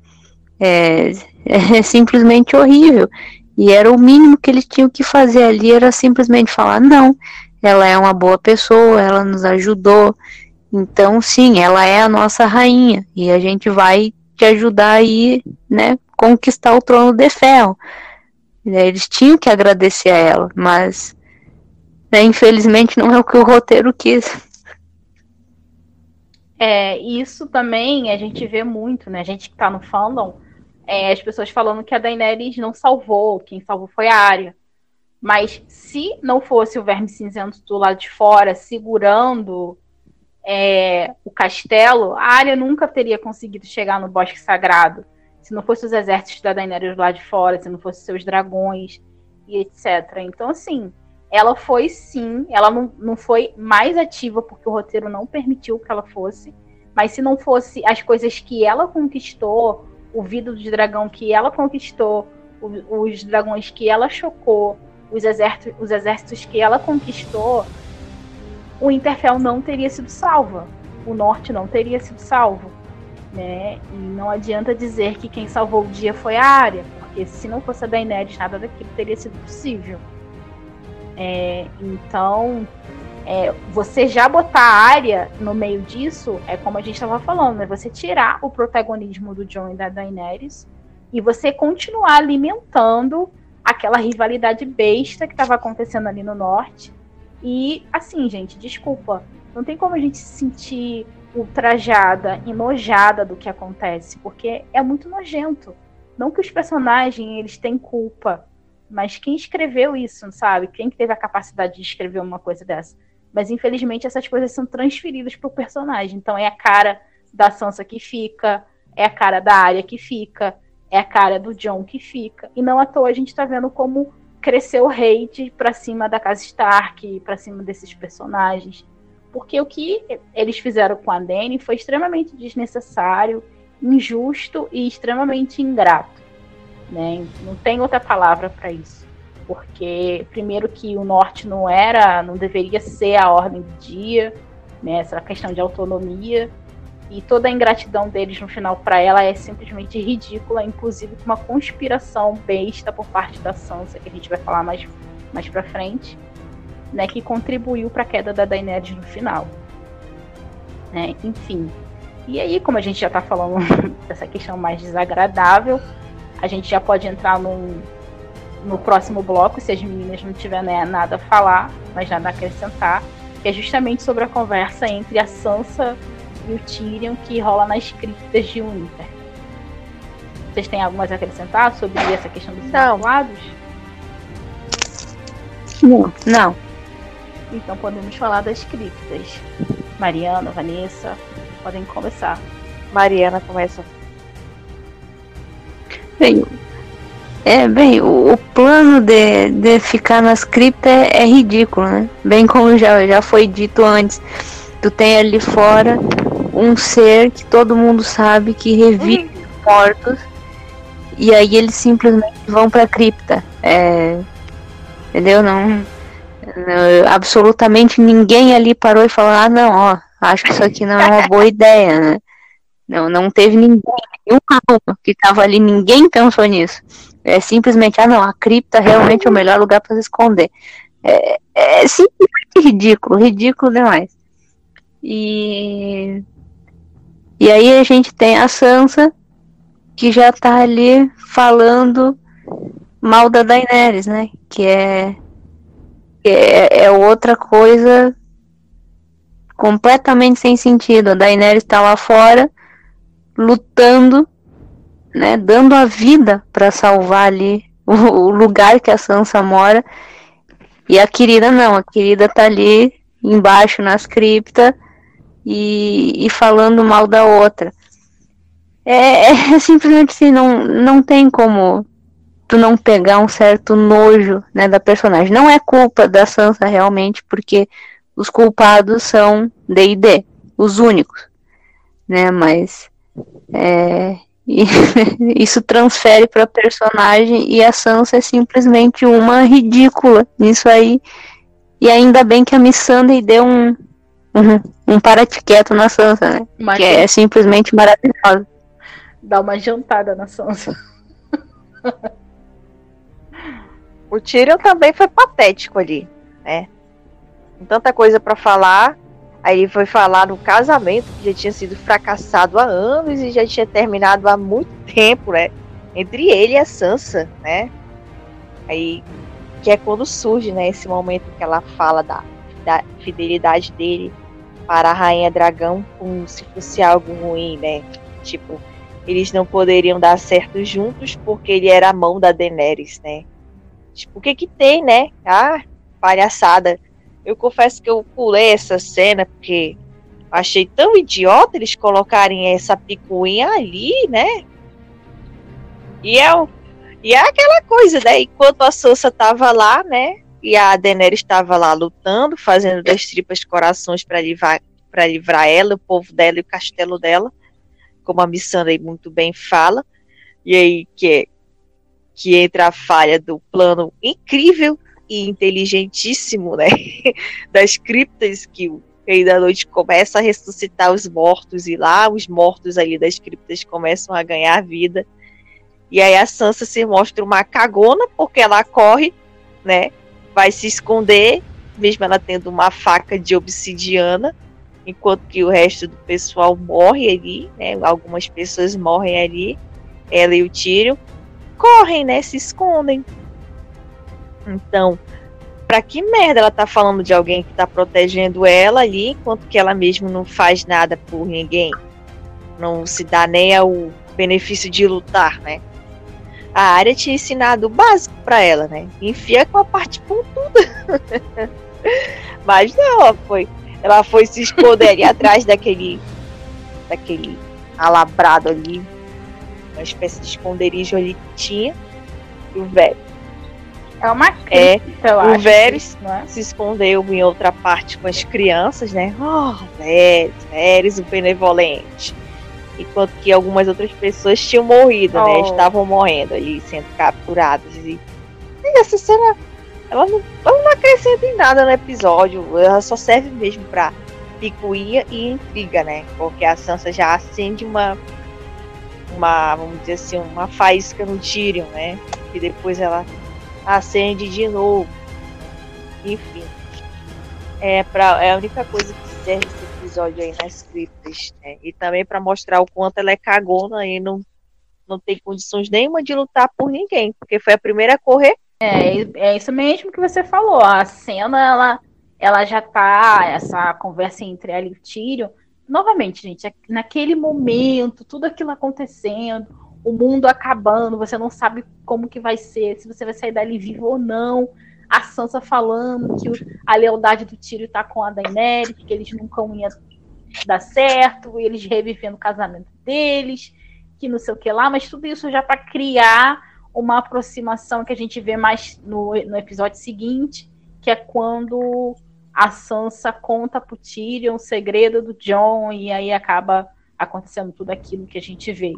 É, [laughs] é simplesmente horrível. E era o mínimo que eles tinham que fazer ali, era simplesmente falar, não, ela é uma boa pessoa, ela nos ajudou. Então, sim, ela é a nossa rainha. E a gente vai te ajudar aí, né, conquistar o trono de ferro. Eles tinham que agradecer a ela, mas né, infelizmente não é o que o roteiro quis. É, isso também a gente vê muito, né? A gente que tá no fandom, é, as pessoas falando que a Daenerys não salvou, quem salvou foi a Arya. Mas se não fosse o Verme Cinzento do lado de fora segurando é, o castelo, a Arya nunca teria conseguido chegar no Bosque Sagrado. Se não fosse os exércitos da Daenerys lado de fora, se não fosse seus dragões e etc. Então, assim, ela foi sim, ela não, não foi mais ativa porque o roteiro não permitiu que ela fosse, mas se não fosse as coisas que ela conquistou, o vidro de dragão que ela conquistou, o, os dragões que ela chocou, os exércitos, os exércitos que ela conquistou, o Interfell não teria sido salvo, o norte não teria sido salvo. Né? E não adianta dizer que quem salvou o dia foi a área, porque se não fosse a Daenerys, nada daquilo teria sido possível. É, então, é, você já botar a área no meio disso é como a gente estava falando, é você tirar o protagonismo do Jon e da Daenerys e você continuar alimentando aquela rivalidade besta que estava acontecendo ali no norte. E assim, gente, desculpa, não tem como a gente se sentir ultrajada, enojada do que acontece, porque é muito nojento. Não que os personagens eles têm culpa, mas quem escreveu isso, sabe? Quem teve a capacidade de escrever uma coisa dessa? Mas infelizmente essas coisas são transferidas pro personagem. Então é a cara da Sansa que fica, é a cara da Arya que fica, é a cara do John que fica. E não à toa a gente tá vendo como cresceu o hate pra cima da casa Stark, pra cima desses personagens. Porque o que eles fizeram com a Dany foi extremamente desnecessário, injusto e extremamente ingrato. Né? Não tem outra palavra para isso. Porque, primeiro, que o norte não era, não deveria ser a ordem do dia, né? essa questão de autonomia. E toda a ingratidão deles no final para ela é simplesmente ridícula, inclusive com uma conspiração besta por parte da Sansa, que a gente vai falar mais, mais pra frente. né, que contribuiu para a queda da Daenerys no final. Né? Enfim. E aí, como a gente já está falando [laughs] dessa questão mais desagradável, a gente já pode entrar num, no próximo bloco, se as meninas não tiverem nada a falar, mas nada a acrescentar, que é justamente sobre a conversa entre a Sansa e o Tyrion que rola nas criptas de Winter. Vocês têm algo mais a acrescentar sobre essa questão dos não. lados? Não. Não. Então podemos falar das criptas. Mariana, Vanessa, podem começar. Mariana começa. Bem, é, bem, o, o plano de, de ficar nas criptas é, é, ridículo, né? Bem como já, já foi dito antes. Tu tem ali fora um ser que todo mundo sabe que revive uhum. mortos e aí eles simplesmente vão pra cripta. É, entendeu? Não, não, Absolutamente ninguém ali parou e falou: ah, não, ó, acho que isso aqui não é uma boa [laughs] ideia, né? Não, não teve ninguém, nenhum aluno que tava ali, ninguém pensou nisso. É simplesmente, ah, não, a cripta realmente é o melhor lugar para se esconder. É, é simplesmente ridículo, ridículo demais. E. E aí a gente tem a Sansa, que já tá ali falando mal da Daenerys, né? Que é, é, é outra coisa completamente sem sentido. A Daenerys tá lá fora lutando, né, dando a vida para salvar ali [laughs] o, o, lugar que a Sansa mora. E a querida não, a querida tá ali embaixo nas criptas e, e falando mal da outra. É, é, [laughs] simplesmente assim, não, não tem como tu não pegar um certo nojo né, da personagem. Não é culpa da Sansa realmente, porque os culpados são D&D, os únicos, né? Mas é, [laughs] isso transfere para personagem e a Sansa é simplesmente uma ridícula nisso aí. E ainda bem que a Missandei deu um um, um paratiqueto na Sansa, né? Mas que é simplesmente maravilhosa dar uma jantada na Sansa. [laughs] o Tyrion também foi patético ali, né? Com tanta coisa para falar, aí foi falar no casamento que já tinha sido fracassado há anos e já tinha terminado há muito tempo, né? Entre ele e a Sansa, né? Aí que é quando surge, né, esse momento que ela fala da, da fidelidade dele para a rainha dragão como se fosse algo ruim, né? Tipo, eles não poderiam dar certo juntos porque ele era a mão da Daenerys, né? Tipo, o que que tem, né? Ah, palhaçada. Eu confesso que eu pulei essa cena porque achei tão idiota eles colocarem essa picuinha ali, né? E é, e é aquela coisa, né? Enquanto a Sansa tava lá, né? E a Daenerys estava lá lutando, fazendo das tripas corações para livrar, livrar ela, o povo dela e o castelo dela como a Missandei muito bem fala, e aí que, é, que entra a falha do plano incrível e inteligentíssimo, né, [laughs] das criptas que o Rei da Noite começa a ressuscitar os mortos, e lá os mortos ali das criptas começam a ganhar vida, e aí a Sansa se mostra uma cagona, porque ela corre, né, vai se esconder, mesmo ela tendo uma faca de obsidiana, enquanto que o resto do pessoal morre ali, né? Algumas pessoas morrem ali, ela e o Tyrion correm, né? Se escondem. Então, para que merda ela tá falando de alguém que tá protegendo ela ali, enquanto que ela mesmo não faz nada por ninguém? Não se dá nem ao benefício de lutar, né? A área tinha ensinado o básico para ela, né? Enfia com a parte pontuda. [laughs] Mas não, foi ela foi se esconder atrás daquele daquele alabrado ali, uma espécie de esconderijo ali que tinha. E o velho. É uma é, eu o Veres é? se escondeu em outra parte com as crianças, né? Oh, Veres, Veres, o benevolente. Enquanto que algumas outras pessoas tinham morrido, né? oh. né? Estavam morrendo ali, sendo capturadas. E, e essa cena ela não, ela não acrescenta em nada no episódio, ela só serve mesmo pra picuinha e intriga, né? Porque a Sansa já acende uma, uma vamos dizer assim, uma faísca no Tyrion, né? E depois ela acende de novo. Enfim. é, pra, é a única coisa que serve esse episódio aí nas criptas. Né? E também para mostrar o quanto ela é cagona e não, não tem condições nenhuma de lutar por ninguém, porque foi a primeira a correr. É, é isso mesmo que você falou. A cena, ela, ela já tá, essa conversa entre ela e o Tyrion. Novamente, gente, é naquele momento, tudo aquilo acontecendo, o mundo acabando, você não sabe como que vai ser, se você vai sair dali vivo ou não. A Sansa falando que a lealdade do Tyrion tá com a Daenerys, que eles nunca iam dar certo, eles revivendo o casamento deles, que não sei o que lá, mas tudo isso já para criar uma aproximação que a gente vê mais no, no episódio seguinte, que é quando a Sansa conta pro Tyrion o segredo do John e aí acaba acontecendo tudo aquilo que a gente vê,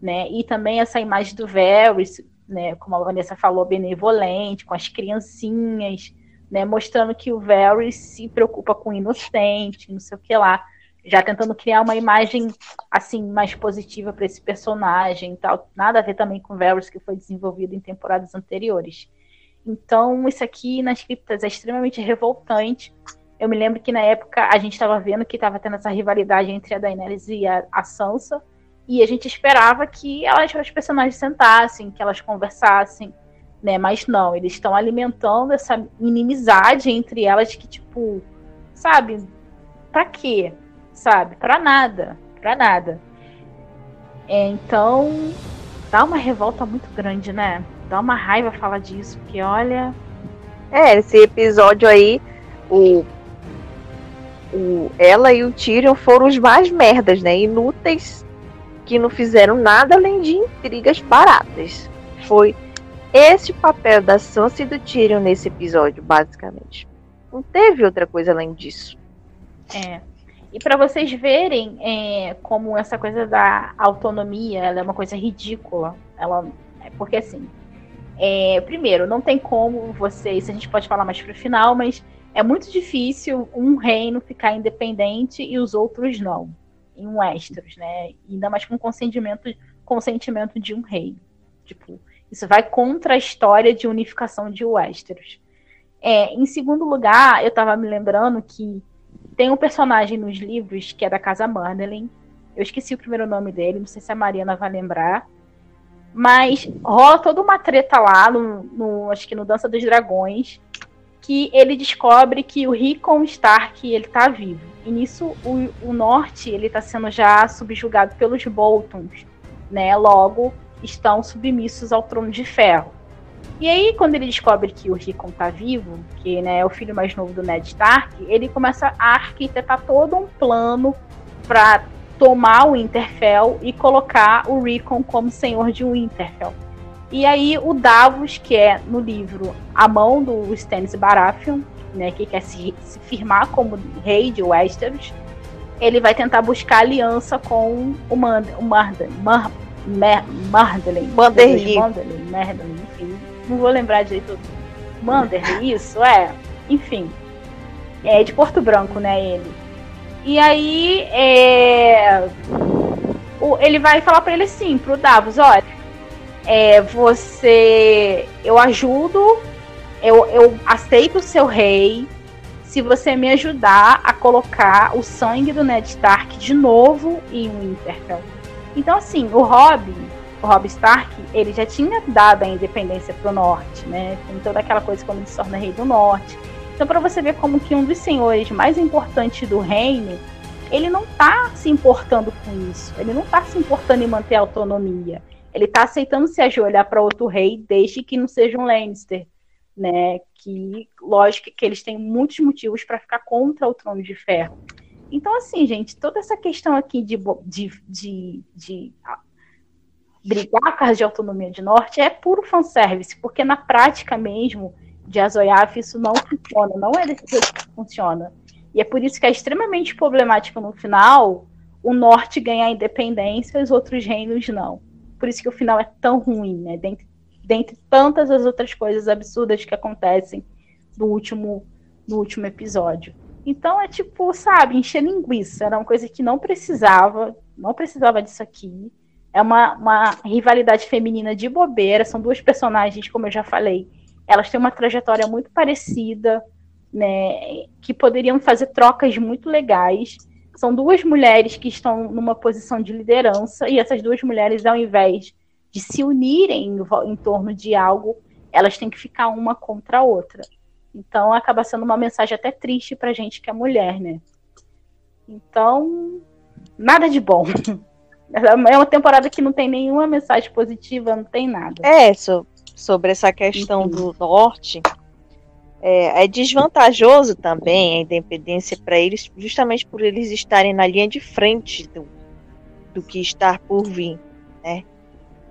né? E também essa imagem do Varys né, como a Vanessa falou, benevolente, com as criancinhas, né, mostrando que o Varys se preocupa com o inocente, não sei o que lá, já tentando criar uma imagem assim mais positiva para esse personagem, tal, nada a ver também com o Varys que foi desenvolvido em temporadas anteriores. Então, isso aqui nas criptas é extremamente revoltante. Eu me lembro que na época a gente estava vendo que estava tendo essa rivalidade entre a Daenerys e a, a Sansa, e a gente esperava que elas, os personagens sentassem, que elas conversassem, né? Mas não, eles estão alimentando essa inimizade entre elas que, tipo, sabe? Pra quê? Sabe? Pra nada. Pra nada. É, então, dá uma revolta muito grande, né? Dá uma raiva falar disso, porque olha. É, esse episódio aí, o, o ela e o Tyrion foram os mais merdas, né? Inúteis que não fizeram nada além de intrigas baratas. Foi esse o papel da Sansa e do Tyrion nesse episódio, basicamente. Não teve outra coisa além disso. É. E para vocês verem é, como essa coisa da autonomia é uma coisa ridícula. Ela, é porque assim, é, primeiro, não tem como vocês, a gente pode falar mais pro final, mas é muito difícil um reino ficar independente e os outros não em Westeros, né? Ainda mais com consentimento, consentimento de um rei. Tipo, isso vai contra a história de unificação de Westeros. É, em segundo lugar, eu estava me lembrando que tem um personagem nos livros que é da Casa Mandelin. Eu esqueci o primeiro nome dele, não sei se a Mariana vai lembrar. Mas rola toda uma treta lá, no, no acho que no Dança dos Dragões, que ele descobre que o Rickon Stark ele tá vivo. E nisso o, o norte ele está sendo já subjugado pelos Boltons, né? Logo estão submissos ao trono de ferro. E aí quando ele descobre que o Rickon tá vivo, que né, é o filho mais novo do Ned Stark, ele começa a arquitetar todo um plano para tomar o Winterfell e colocar o Rickon como senhor de Winterfell. E aí o Davos, que é no livro a mão do Stannis Baratheon, né, que quer se, se firmar como rei de Westeros, ele vai tentar buscar aliança com o, Mand o Marden, Mar Mer Mardelin, Manderly, Manderly, enfim, não vou lembrar direito. Manderly, isso é, enfim, é de Porto Branco, né, ele. E aí, é, o, ele vai falar para ele assim, pro Davos, olha, é, você, eu ajudo eu, eu aceito o seu rei se você me ajudar a colocar o sangue do Ned Stark de novo em Winterfell. Então, assim, o Robb, o Robb Stark, ele já tinha dado a independência pro norte, né? Tem toda aquela coisa quando ele se torna rei do norte. Então, para você ver como que um dos senhores mais importantes do reino, ele não tá se importando com isso. Ele não tá se importando em manter a autonomia. Ele tá aceitando se ajoelhar para outro rei, desde que não seja um Lannister né? Que, lógico, que eles têm muitos motivos para ficar contra o Trono de Ferro. Então, assim, gente, toda essa questão aqui de, de, de, de brigar com a de autonomia de norte é puro fanservice, porque na prática mesmo de Azoiaf isso não funciona, não é desse jeito que funciona. E é por isso que é extremamente problemático no final o norte ganhar independência e os outros reinos não. Por isso que o final é tão ruim, né? Dentre dentre tantas as outras coisas absurdas que acontecem no último, no último episódio. Então é tipo, sabe, encher linguiça. Era uma coisa que não precisava, não precisava disso aqui. É uma, uma rivalidade feminina de bobeira. São duas personagens, como eu já falei. Elas têm uma trajetória muito parecida. né, que poderiam fazer trocas muito legais. São duas mulheres que estão numa posição de liderança, e essas duas mulheres, ao invés de se unirem em, em torno de algo, elas têm que ficar uma contra a outra. Então acaba sendo uma mensagem até triste pra gente que é mulher, né? Então, nada de bom. [laughs] É uma temporada que não tem nenhuma mensagem positiva, não tem nada. É, so, sobre essa questão do norte, é, é, desvantajoso também a independência para eles, justamente por eles estarem na linha de frente do, do que está por vir, né?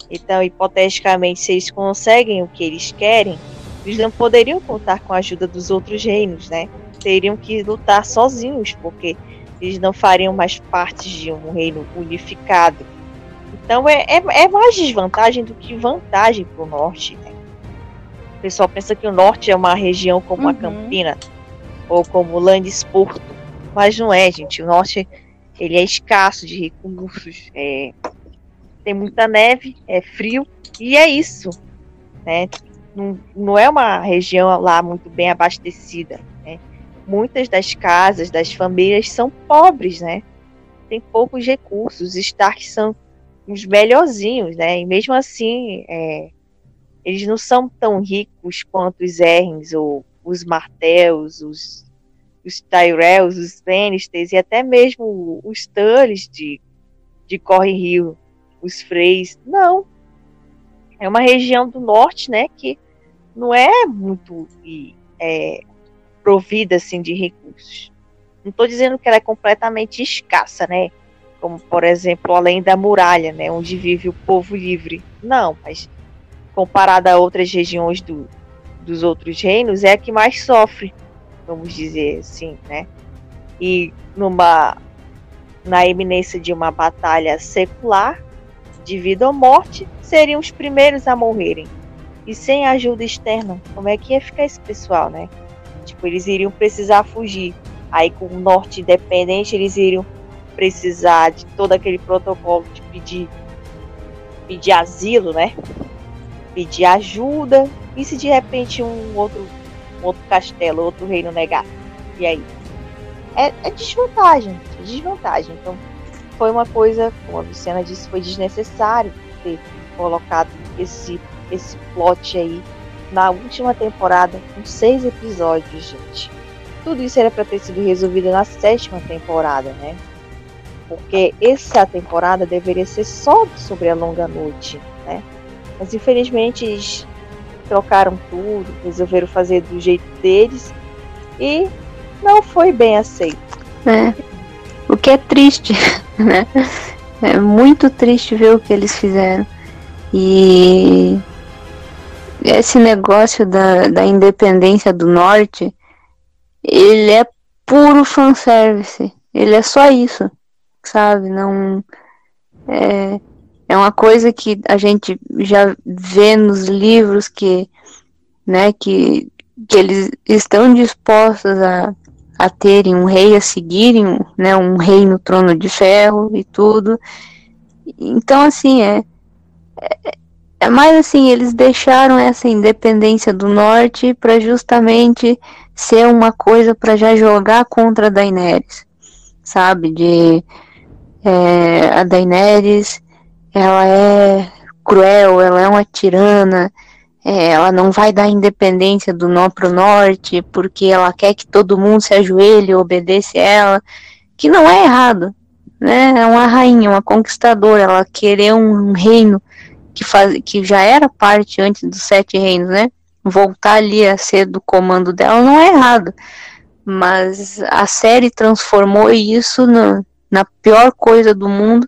Então, hipoteticamente, se eles conseguem o que eles querem, eles não poderiam contar com a ajuda dos outros reinos, né? Teriam que lutar sozinhos, porque eles não fariam mais parte de um reino unificado. Então é, é, é mais desvantagem do que vantagem para o norte. Né? O pessoal pensa que o norte é uma região como uhum. a Campina ou como Landesporto, mas não é, gente. O norte ele é escasso de recursos, é, tem muita neve, é frio e é isso. Né? Não, não é uma região lá muito bem abastecida muitas das casas, das famílias são pobres, né? Tem poucos recursos. Os Stark são os melhorzinhos, né? E mesmo assim, é, eles não são tão ricos quanto os Erns ou os Martells, os, os Tyrells, os Lannisters e até mesmo os Tullys de, de Corre Rio, os Freys. Não. É uma região do norte, né? Que não é muito é, provida assim de recursos. Não estou dizendo que ela é completamente escassa, né? Como por exemplo, além da muralha, né, onde vive o povo livre. Não, mas comparada a outras regiões do, dos outros reinos, é a que mais sofre, vamos dizer assim, né? E numa na eminência de uma batalha secular, de vida ou morte, seriam os primeiros a morrerem. E sem ajuda externa, como é que ia ficar esse pessoal, né? Tipo, eles iriam precisar fugir. Aí com o norte independente, eles iriam precisar de todo aquele protocolo de pedir, pedir asilo, né? Pedir ajuda. E se de repente um outro, um outro castelo, outro reino negar? E aí? É, é desvantagem, é desvantagem. Então, foi uma coisa, como a Luciana disse, foi desnecessário ter colocado esse, esse plot aí na última temporada com seis episódios, gente. Tudo isso era para ter sido resolvido na sétima temporada, né? Porque essa temporada deveria ser só sobre a longa noite, né? Mas infelizmente eles trocaram tudo, resolveram fazer do jeito deles e não foi bem aceito. É. O que é triste, [laughs] né? É muito triste ver o que eles fizeram. E esse negócio da, da independência do norte, ele é puro fanservice. Ele é só isso, sabe? Não. É, é uma coisa que a gente já vê nos livros que, né, que, que eles estão dispostos a, a terem um rei, a seguirem, né, um rei no trono de ferro e tudo. Então, assim, é, é é mais assim, eles deixaram essa independência do norte para justamente ser uma coisa para já jogar contra a Daenerys, sabe? De é, a Daenerys, ela é cruel, ela é uma tirana, é, ela não vai dar independência do nó pro norte porque ela quer que todo mundo se ajoelhe e obedeça ela, que não é errado, né? É uma rainha, uma conquistadora, ela querer um, um reino que, faz, que já era parte antes dos Sete Reinos, né? Voltar ali a ser do comando dela não é errado. Mas a série transformou isso no, na pior coisa do mundo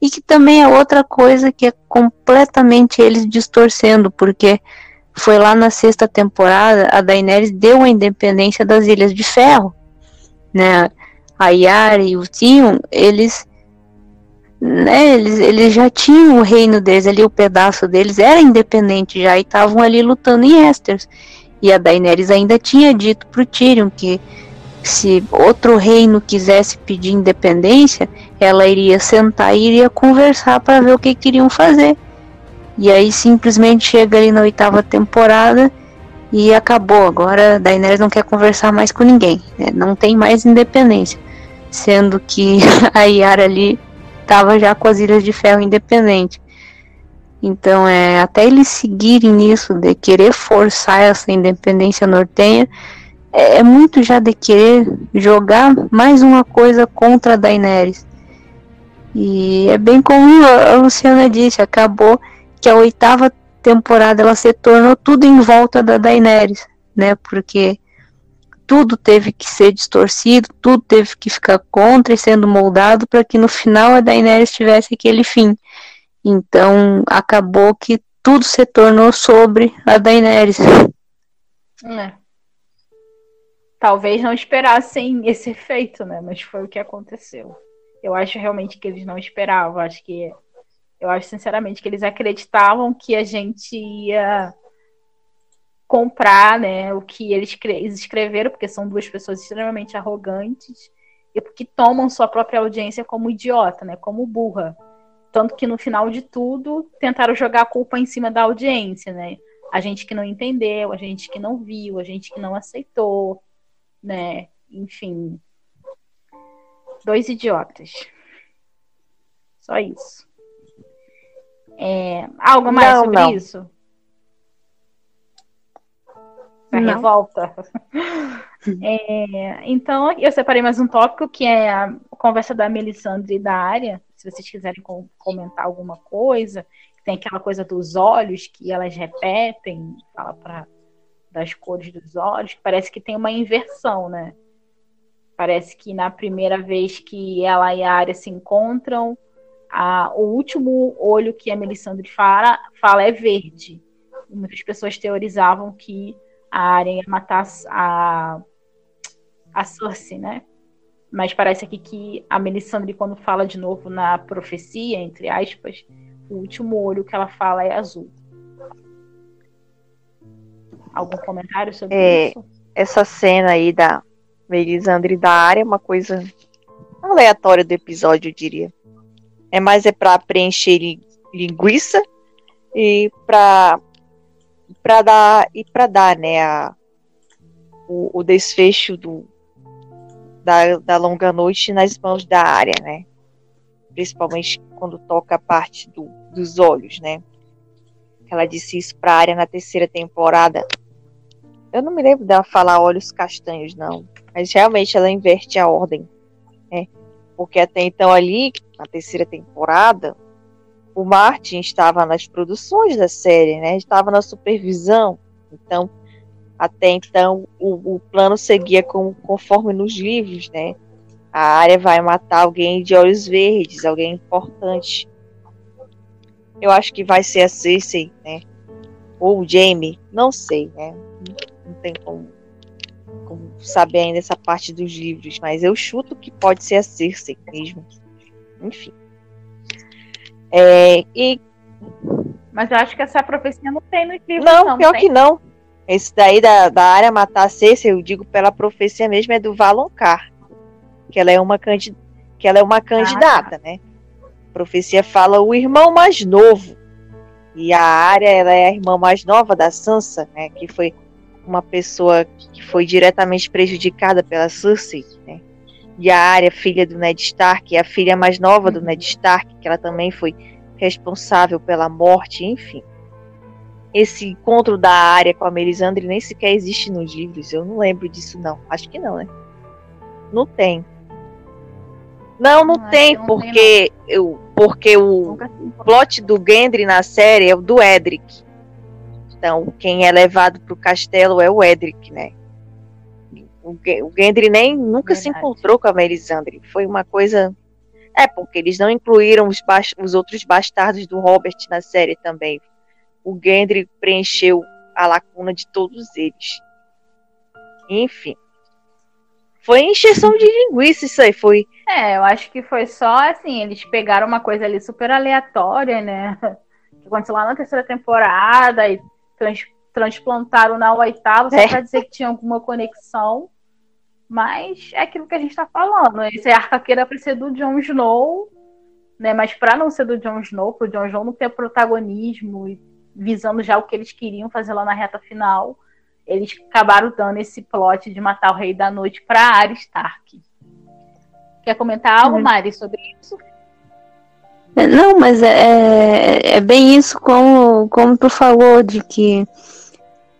e que também é outra coisa que é completamente eles distorcendo, porque foi lá na sexta temporada a Daenerys deu a independência das Ilhas de Ferro, né? A Yara e o Tion, eles né, eles, eles já tinham o reino deles ali, o pedaço deles era independente já e estavam ali lutando em Esters. E a Daenerys ainda tinha dito pro Tyrion que se outro reino quisesse pedir independência, ela iria sentar e iria conversar para ver o que queriam fazer. E aí simplesmente chega ali na oitava temporada e acabou. Agora Daenerys não quer conversar mais com ninguém, né? não tem mais independência, sendo que [laughs] a Yara ali estava já com as Ilhas de Ferro independente. Então, é, até eles seguirem nisso de querer forçar essa independência nortenha, é, é muito já de querer jogar mais uma coisa contra a Daenerys. E é bem como a Luciana disse, acabou que a oitava temporada ela se tornou tudo em volta da Daenerys, né? Porque tudo teve que ser distorcido, tudo teve que ficar contra e sendo moldado para que no final a Daenerys tivesse aquele fim. Então acabou que tudo se tornou sobre a Daenerys. É. Talvez não esperassem esse efeito, né? Mas foi o que aconteceu. Eu acho realmente que eles não esperavam. Acho que eu acho sinceramente que eles acreditavam que a gente ia comprar, né, o que eles escreveram, porque são duas pessoas extremamente arrogantes e que tomam sua própria audiência como idiota, né, como burra. Tanto que no final de tudo tentaram jogar a culpa em cima da audiência, né? A gente que não entendeu, a gente que não viu, a gente que não aceitou, né? Enfim. Dois idiotas. Só isso. É, algo mais não, sobre não. isso? A revolta. é, então, eu separei mais um tópico que é a conversa da Melisandre e da área. Se vocês quiserem comentar alguma coisa, tem aquela coisa dos olhos que elas repetem, fala para das cores dos olhos, que parece que tem uma inversão, né? Parece que na primeira vez que ela e a área se encontram, a, o último olho que a Melisandre fala, fala é verde. Muitas pessoas teorizavam que a área ia matar a, a Cersei, né? Mas parece aqui que a Melisandre, quando fala de novo na profecia, entre aspas, o último olho que ela fala é azul. Algum comentário sobre é, isso? Essa cena aí da Melisandre da área uma coisa aleatória do episódio, eu diria. É mais é para preencher linguiça e para para dar e para dar, né, a, o, o desfecho do da, da longa noite nas mãos da área, né? Principalmente quando toca a parte do, dos olhos, né? Ela disse isso para área na terceira temporada. Eu não me lembro dela falar olhos castanhos, não. Mas realmente ela inverte a ordem, né? Porque até então ali, na terceira temporada, o Martin estava nas produções da série, né? Estava na supervisão. Então, até então, o, o plano seguia com, conforme nos livros, né? A área vai matar alguém de olhos verdes, alguém importante. Eu acho que vai ser a Cersei, né? Ou o Jamie, não sei, né? Não tem como como saber ainda essa parte dos livros, mas eu chuto que pode ser a Cersei mesmo. Enfim. É, e... Mas eu acho que essa profecia não tem no livro. Não, não pior tem. que não. Esse daí da, da área matar a Cersei, eu digo pela profecia mesmo, é do Valonqar. Que ela é uma, candid... que ela é uma candidata, ah, tá. né? A profecia fala o irmão mais novo. E a área, ela é a irmã mais nova da Sansa, né? Que foi uma pessoa que foi diretamente prejudicada pela Cersei, né? E a Arya, filha do Ned Stark, a filha mais nova do uhum. Ned Stark, que ela também foi responsável pela morte, enfim. Esse encontro da Arya com a Melisandre nem sequer existe nos livros. Eu não lembro disso, não. Acho que não, né? Não tem. Não, não, não tem, porque, eu, porque o plot do Gendry na série é o do Edric. Então, quem é levado para o castelo é o Edric, né? O, o Gendry nem nunca Verdade. se encontrou com a Melisandre. Foi uma coisa. É, porque eles não incluíram os, os outros bastardos do Robert na série também. O Gendry preencheu a lacuna de todos eles. Enfim. Foi encheção de linguiça isso aí, foi. É, eu acho que foi só assim, eles pegaram uma coisa ali super aleatória, né? [laughs] Que aconteceu lá na terceira temporada e trans, transplantaram na oitava só é. para dizer que tinha alguma conexão. Mas é aquilo que a gente está falando. Esse arcaqueira para ser do Jon Snow, né? Mas para não ser do Jon Snow, para o Jon Snow não ter protagonismo e visando já o que eles queriam fazer lá na reta final, eles acabaram dando esse plot de matar o Rei da Noite para Arya Stark. Quer comentar algo, uhum. Mari, sobre isso? É, não, mas é, é, é bem isso como, como tu falou, de que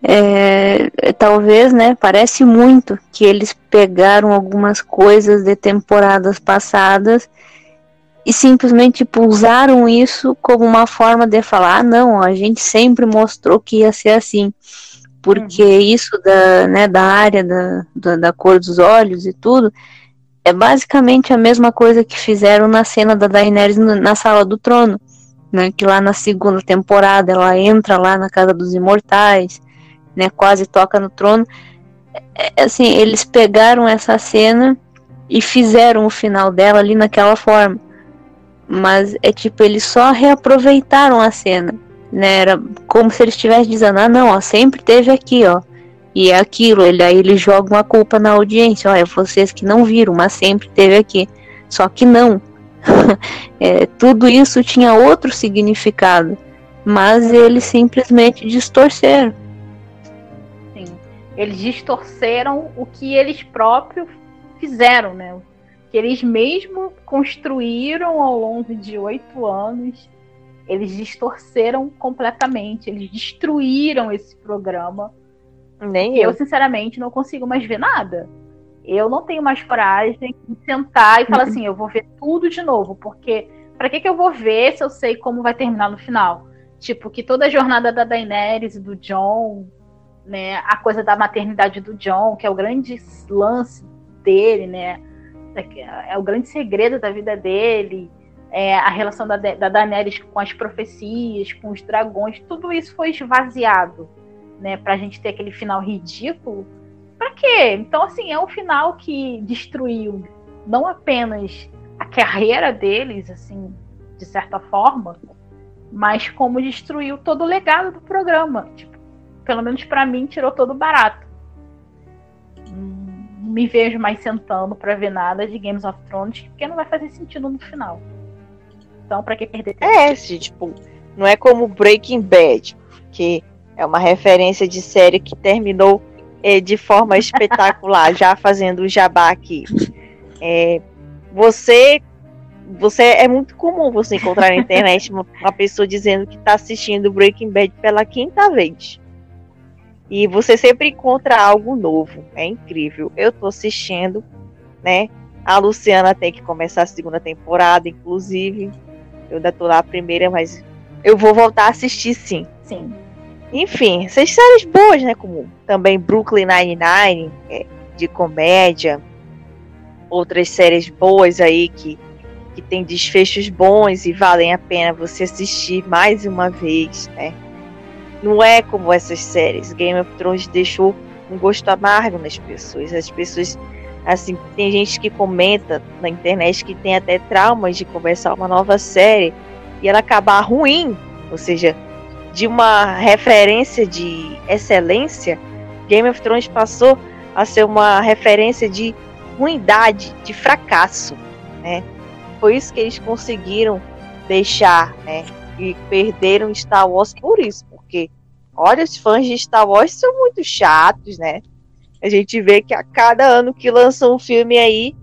é, talvez, né, parece muito que eles pegaram algumas coisas de temporadas passadas e simplesmente tipo, usaram isso como uma forma de falar, ah, não, a gente sempre mostrou que ia ser assim, porque uhum. isso da, né, da área da, da, da cor dos olhos e tudo é basicamente a mesma coisa que fizeram na cena da Daenerys na sala do trono, né, que lá na segunda temporada ela entra lá na casa dos imortais, né, quase toca no trono. É, é, assim, eles pegaram essa cena e fizeram o final dela ali naquela forma. Mas é tipo, eles só reaproveitaram a cena, né? Era como se eles estivessem dizendo, ah não, ó, sempre teve aqui, ó. E é aquilo, ele, aí eles jogam a culpa na audiência, é vocês que não viram, mas sempre teve aqui. Só que não. [laughs] é, tudo isso tinha outro significado, mas eles simplesmente distorceram. Eles distorceram o que eles próprios fizeram, né? Que eles mesmo construíram ao longo de oito anos. Eles distorceram completamente. Eles destruíram esse programa. Nem eu. Eu, sinceramente, não consigo mais ver nada. Eu não tenho mais coragem de sentar e falar uhum. assim: eu vou ver tudo de novo. Porque para que, que eu vou ver se eu sei como vai terminar no final? Tipo, que toda a jornada da Daenerys e do John né, a coisa da maternidade do John, que é o grande lance dele, né, é o grande segredo da vida dele, é, a relação da, da Daenerys com as profecias, com os dragões, tudo isso foi esvaziado, né, pra gente ter aquele final ridículo. Pra quê? Então, assim, é um final que destruiu não apenas a carreira deles, assim, de certa forma, mas como destruiu todo o legado do programa. Tipo, pelo menos para mim, tirou todo barato. Não me vejo mais sentando para ver nada de Games of Thrones, porque não vai fazer sentido no final. Então, para que perder tempo? É, se, tipo, não é como Breaking Bad, que é uma referência de série que terminou é, de forma espetacular, [laughs] já fazendo o jabá aqui. É, você você é muito comum você encontrar na internet uma, uma pessoa dizendo que está assistindo Breaking Bad pela quinta vez. E você sempre encontra algo novo. É incrível. Eu tô assistindo, né? A Luciana tem que começar a segunda temporada, inclusive. Eu ainda tô lá a primeira, mas eu vou voltar a assistir sim. Sim. Enfim, essas séries boas, né? Como também Brooklyn Nine-Nine, é, de comédia. Outras séries boas aí que, que tem desfechos bons e valem a pena você assistir mais uma vez, né? Não é como essas séries. Game of Thrones deixou um gosto amargo nas pessoas. As pessoas, assim, tem gente que comenta na internet que tem até traumas de começar uma nova série e ela acabar ruim, ou seja, de uma referência de excelência, Game of Thrones passou a ser uma referência de ruindade, de fracasso, né? Foi isso que eles conseguiram deixar, né? E perderam Star Wars por isso, porque, olha, os fãs de Star Wars são muito chatos, né? A gente vê que a cada ano que lança um filme aí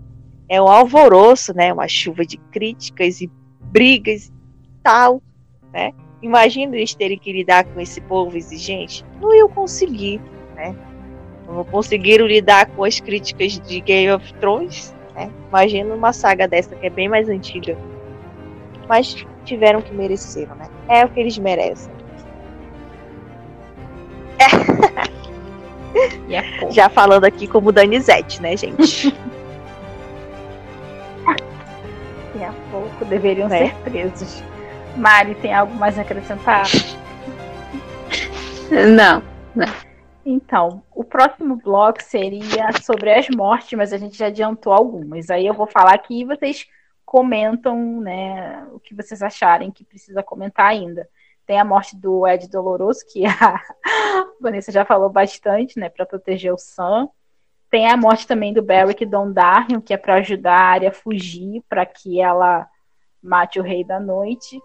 é um alvoroço, né? Uma chuva de críticas e brigas e tal, né? Imagina eles terem que lidar com esse povo exigente. Não iam conseguir, né? Não conseguiram lidar com as críticas de Game of Thrones, né? Imagina uma saga dessa que é bem mais antiga. Mas tiveram que merecer, né? É o que eles merecem. É. Já falando aqui como Danizete, né, gente? Daqui [laughs] a pouco deveriam é. ser presos. Mari, tem algo mais a acrescentar? [laughs] Não, não. Então, o próximo bloco seria sobre as mortes, mas a gente já adiantou algumas. Aí eu vou falar aqui e vocês comentam, né, o que vocês acharem que precisa comentar ainda. Tem a morte do Ed Doloroso, que a [laughs] Vanessa já falou bastante, né, para proteger o Sam. Tem a morte também do Beric Dondarrion, que é para ajudar a área a fugir, para que ela mate o Rei da Noite.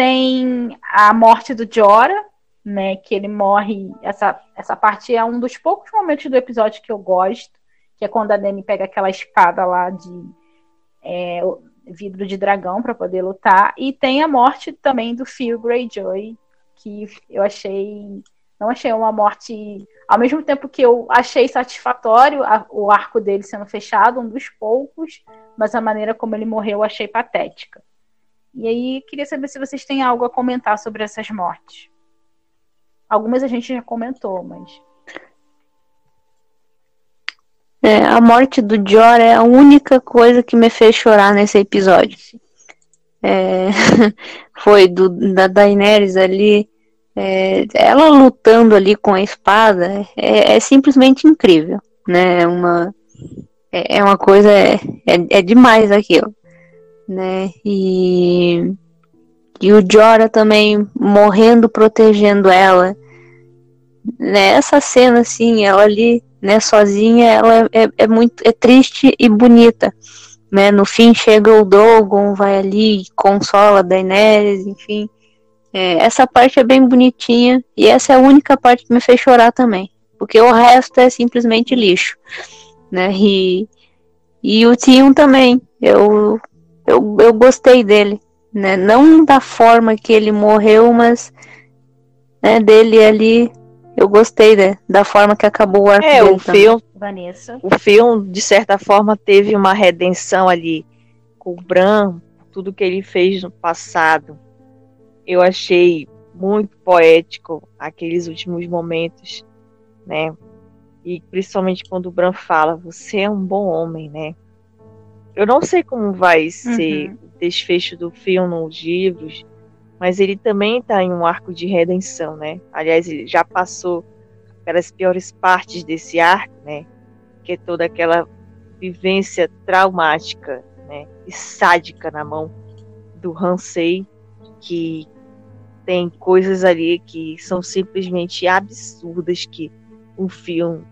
Tem a morte do Jora, né? Que ele morre. Essa, essa parte é um dos poucos momentos do episódio que eu gosto, que é quando a Dani pega aquela espada lá de é, vidro de dragão para poder lutar. E tem a morte também do Phil Greyjoy, que eu achei. Não achei uma morte. Ao mesmo tempo que eu achei satisfatório a, o arco dele sendo fechado, um dos poucos, mas a maneira como ele morreu eu achei patética. E aí, queria saber se vocês têm algo a comentar sobre essas mortes. Algumas a gente já comentou, mas. É, a morte do Jor é a única coisa que me fez chorar nesse episódio. É, [laughs] foi do, da Daenerys ali, é, ela lutando ali com a espada, é, é simplesmente incrível, né? É uma, é, é uma coisa, é, é, é demais aquilo né? E, e o Jora também morrendo, protegendo ela. Nessa né? cena, assim, ela ali, né, sozinha, ela é, é muito é triste e bonita. Né? No fim chega o Dogon, vai ali, consola Daenerys, enfim. É, essa parte é bem bonitinha e essa é a única parte que me fez chorar também, porque o resto é simplesmente lixo, né? E, e o Tion também, eu eu, eu gostei dele, né? Não da forma que ele morreu, mas né, dele ali, eu gostei né, da forma que acabou o arco é, dele o filme, Vanessa. O filme, de certa forma, teve uma redenção ali com o Bran, tudo que ele fez no passado. Eu achei muito poético aqueles últimos momentos, né? E principalmente quando o Bran fala, você é um bom homem, né? Eu não sei como vai ser uhum. o desfecho do filme nos livros, mas ele também está em um arco de redenção, né? Aliás, ele já passou pelas piores partes desse arco, né? Que é toda aquela vivência traumática, né? E sádica na mão do Hansei, que tem coisas ali que são simplesmente absurdas que o filme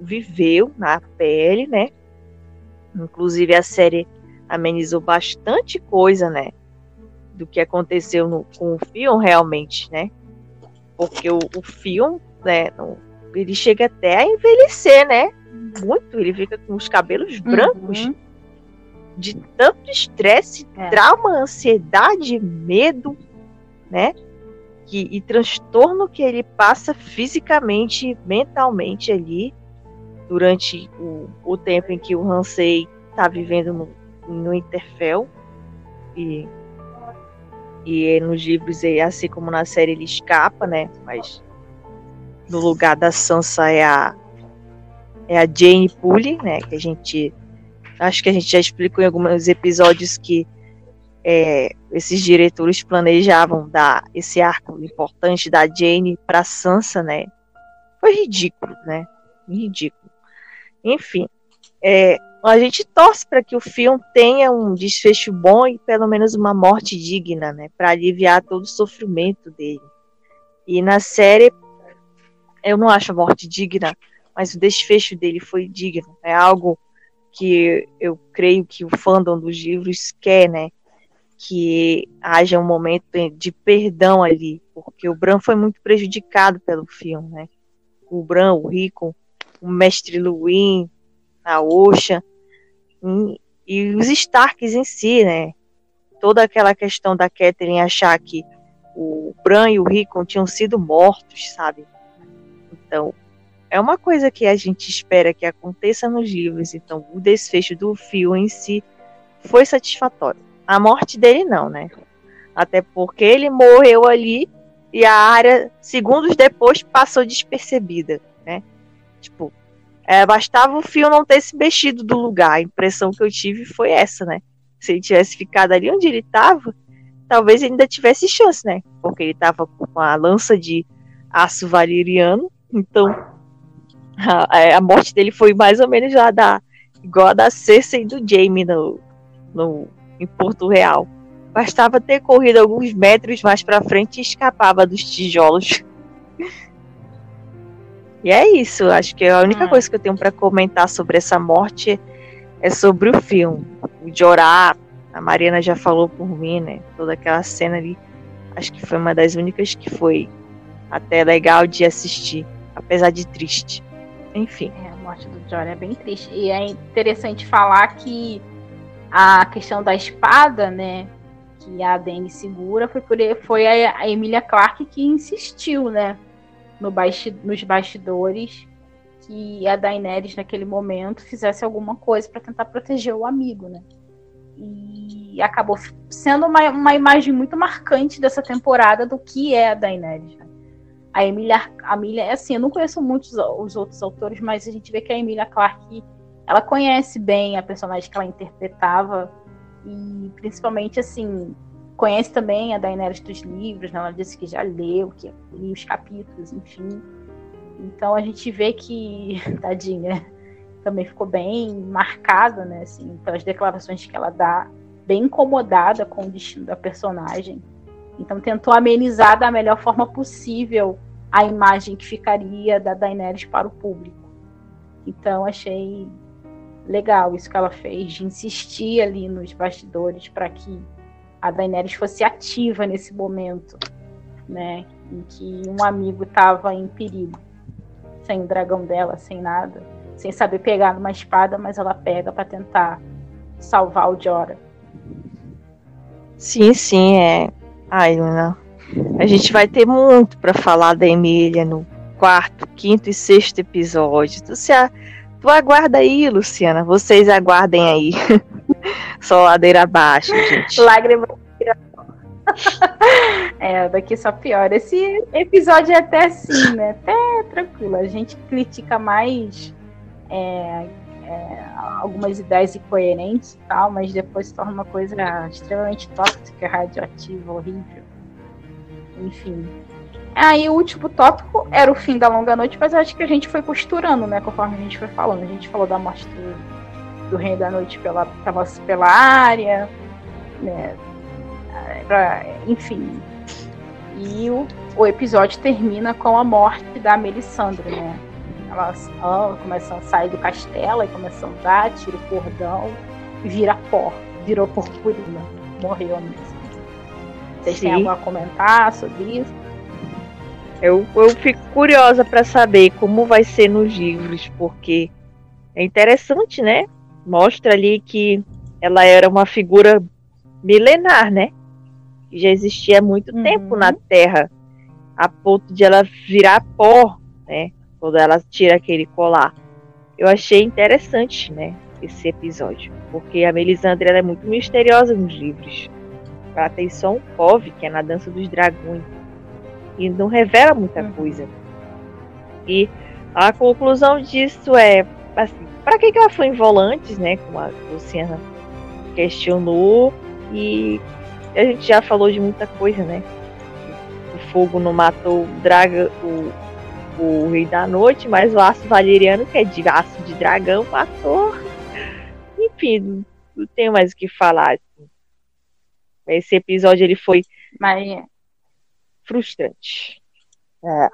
viveu na pele, né? Inclusive a série amenizou bastante coisa, né? Do que aconteceu no, com o filme realmente, né? Porque o, o filme, né? Ele chega até a envelhecer, né? Muito. Ele fica com os cabelos brancos. Uhum. De tanto estresse, é. trauma, ansiedade, medo, né? Que, e transtorno que ele passa fisicamente, mentalmente ali durante o, o tempo em que o Hansei está vivendo no, no Interfell e e nos livros assim como na série ele escapa, né? Mas no lugar da Sansa é a é a Jane Pully, né? Que a gente acho que a gente já explicou em alguns episódios que é, esses diretores planejavam dar esse arco importante da Jane para Sansa, né? Foi ridículo, né? Ridículo. Enfim, é, a gente torce para que o filme tenha um desfecho bom e pelo menos uma morte digna, né, para aliviar todo o sofrimento dele. E na série eu não acho a morte digna, mas o desfecho dele foi digno. É algo que eu creio que o fandom dos livros quer, né? Que haja um momento de perdão ali, porque o Bran foi muito prejudicado pelo filme, né? O Bran, o Rico, o mestre Luin, a Osha, e, e os Starks em si, né? Toda aquela questão da Catherine achar que o Bran e o Rickon tinham sido mortos, sabe? Então, é uma coisa que a gente espera que aconteça nos livros. Então, o desfecho do fio em si foi satisfatório. A morte dele não, né? Até porque ele morreu ali e a área, segundos depois, passou despercebida, né? Tipo, é, bastava o fio não ter se mexido do lugar. A impressão que eu tive foi essa, né? Se ele tivesse ficado ali onde ele estava, talvez ainda tivesse chance, né? Porque ele estava com a lança de aço valeriano. Então, a, a, morte dele foi mais ou menos lá da, igual a da Cersei do Jaime no, no, em Porto Real. Bastava ter corrido alguns metros mais para frente e escapava dos tijolos. [laughs] E é isso, acho que a única hum. coisa que eu tenho para comentar sobre essa morte é sobre o filme. O Jorá, a Mariana já falou por mim, né? Toda aquela cena ali, acho que foi uma das únicas que foi até legal de assistir, apesar de triste. Enfim. É, a morte do Jory é bem triste. E é interessante falar que a questão da espada, né, que a Dani segura, foi, por, foi a, a Emilia Clarke que insistiu, né, no nos bastidores que a Daenerys naquele momento fizesse alguma coisa para tentar proteger o amigo, né? E acabou sendo uma, uma imagem muito marcante dessa temporada do que é a Daenerys. Né? A Emilia, a Emilia, é assim, eu não conheço muitos os outros autores, mas a gente vê que a Emilia Clarke, ela conhece bem a personagem que ela interpretava e principalmente assim, conhece também a Daenerys dos livros, né? ela disse que já leu, que li os capítulos, enfim. Então a gente vê que, [laughs] tadinha, também ficou bem marcada, né, assim, pelas declarações que ela dá, bem incomodada com o destino da personagem. Então tentou amenizar da melhor forma possível a imagem que ficaria da Daenerys para o público. Então achei legal isso que ela fez, de insistir ali nos bastidores para que a Daenerys fosse ativa nesse momento, né, em que um amigo estava em perigo, sem o dragão dela, sem nada sem saber pegar numa espada, mas ela pega para tentar salvar o Jora. Sim, sim, é. Ai, Luna. A gente vai ter muito para falar da Emília no quarto, quinto e sexto episódio. Tu, se a... tu aguarda aí, Luciana. Vocês aguardem aí. [laughs] só ladeira abaixo, gente. [laughs] Lágrimas. [laughs] é, daqui só pior. Esse episódio é até assim, né? Até tranquilo. A gente critica mais é, é, algumas ideias incoerentes e tal, mas depois se torna uma coisa extremamente tóxica, radioativa, horrível. Enfim. Aí o último tópico era o fim da longa noite, mas acho que a gente foi costurando, né? Conforme a gente foi falando. A gente falou da morte do, do Rei da Noite pela, pela, pela área, né? Pra, enfim. E o, o episódio termina com a morte da Melisandre, né? Elas começam a sair do castelo e começam a andar, tira o cordão e vira pó. Virou purpurina. Morreu mesmo. Vocês têm algo a comentar sobre isso? Eu, eu fico curiosa para saber como vai ser nos livros, porque é interessante, né? Mostra ali que ela era uma figura milenar, né? Que já existia há muito uhum. tempo na Terra, a ponto de ela virar pó, né? quando ela tira aquele colar. Eu achei interessante, né, esse episódio, porque a Melisandre é muito misteriosa nos livros. Ela tem só um que é na Dança dos Dragões, e não revela muita uhum. coisa. E a conclusão disso é, assim, para que, que ela foi em volantes, né, como a Luciana questionou, e a gente já falou de muita coisa, né? O fogo não matou o dragão, o o Rei da Noite, mas o aço valeriano, que é de aço de dragão, passou. [laughs] Enfim, não tenho mais o que falar. Assim. Esse episódio ele foi Maria. frustrante. É.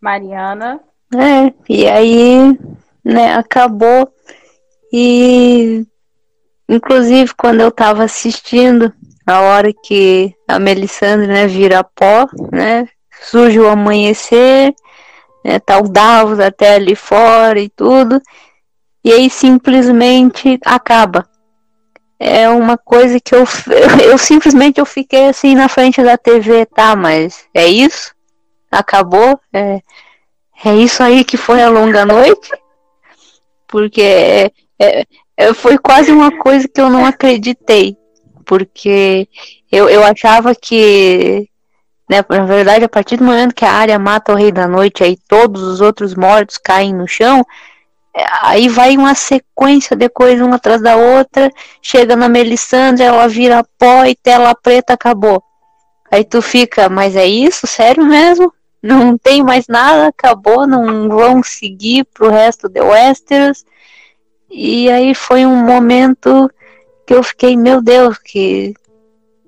Mariana. É, e aí, né, acabou. E inclusive quando eu tava assistindo, a hora que a Melisandre, né, vira pó, né, surge o amanhecer, né, tá o Davos até ali fora e tudo, e aí simplesmente acaba. É uma coisa que eu, eu, [laughs] eu simplesmente eu fiquei assim na frente da TV, tá, mas é isso? Acabou? É, é isso aí que foi a longa noite? Porque é, é, é foi quase uma coisa que eu não acreditei. Porque eu, eu achava que né? Na verdade, a partir do momento que a área mata o Rei da Noite, aí todos os outros mortos caem no chão, é, aí vai uma sequência de coisas uma atrás da outra, chega na Melisandre, ela vira pó e tela preta, acabou. Aí tu fica, mas é isso? Sério mesmo? Não tem mais nada, acabou, não vão seguir pro resto de Westeros. E aí foi um momento que eu fiquei, meu Deus, que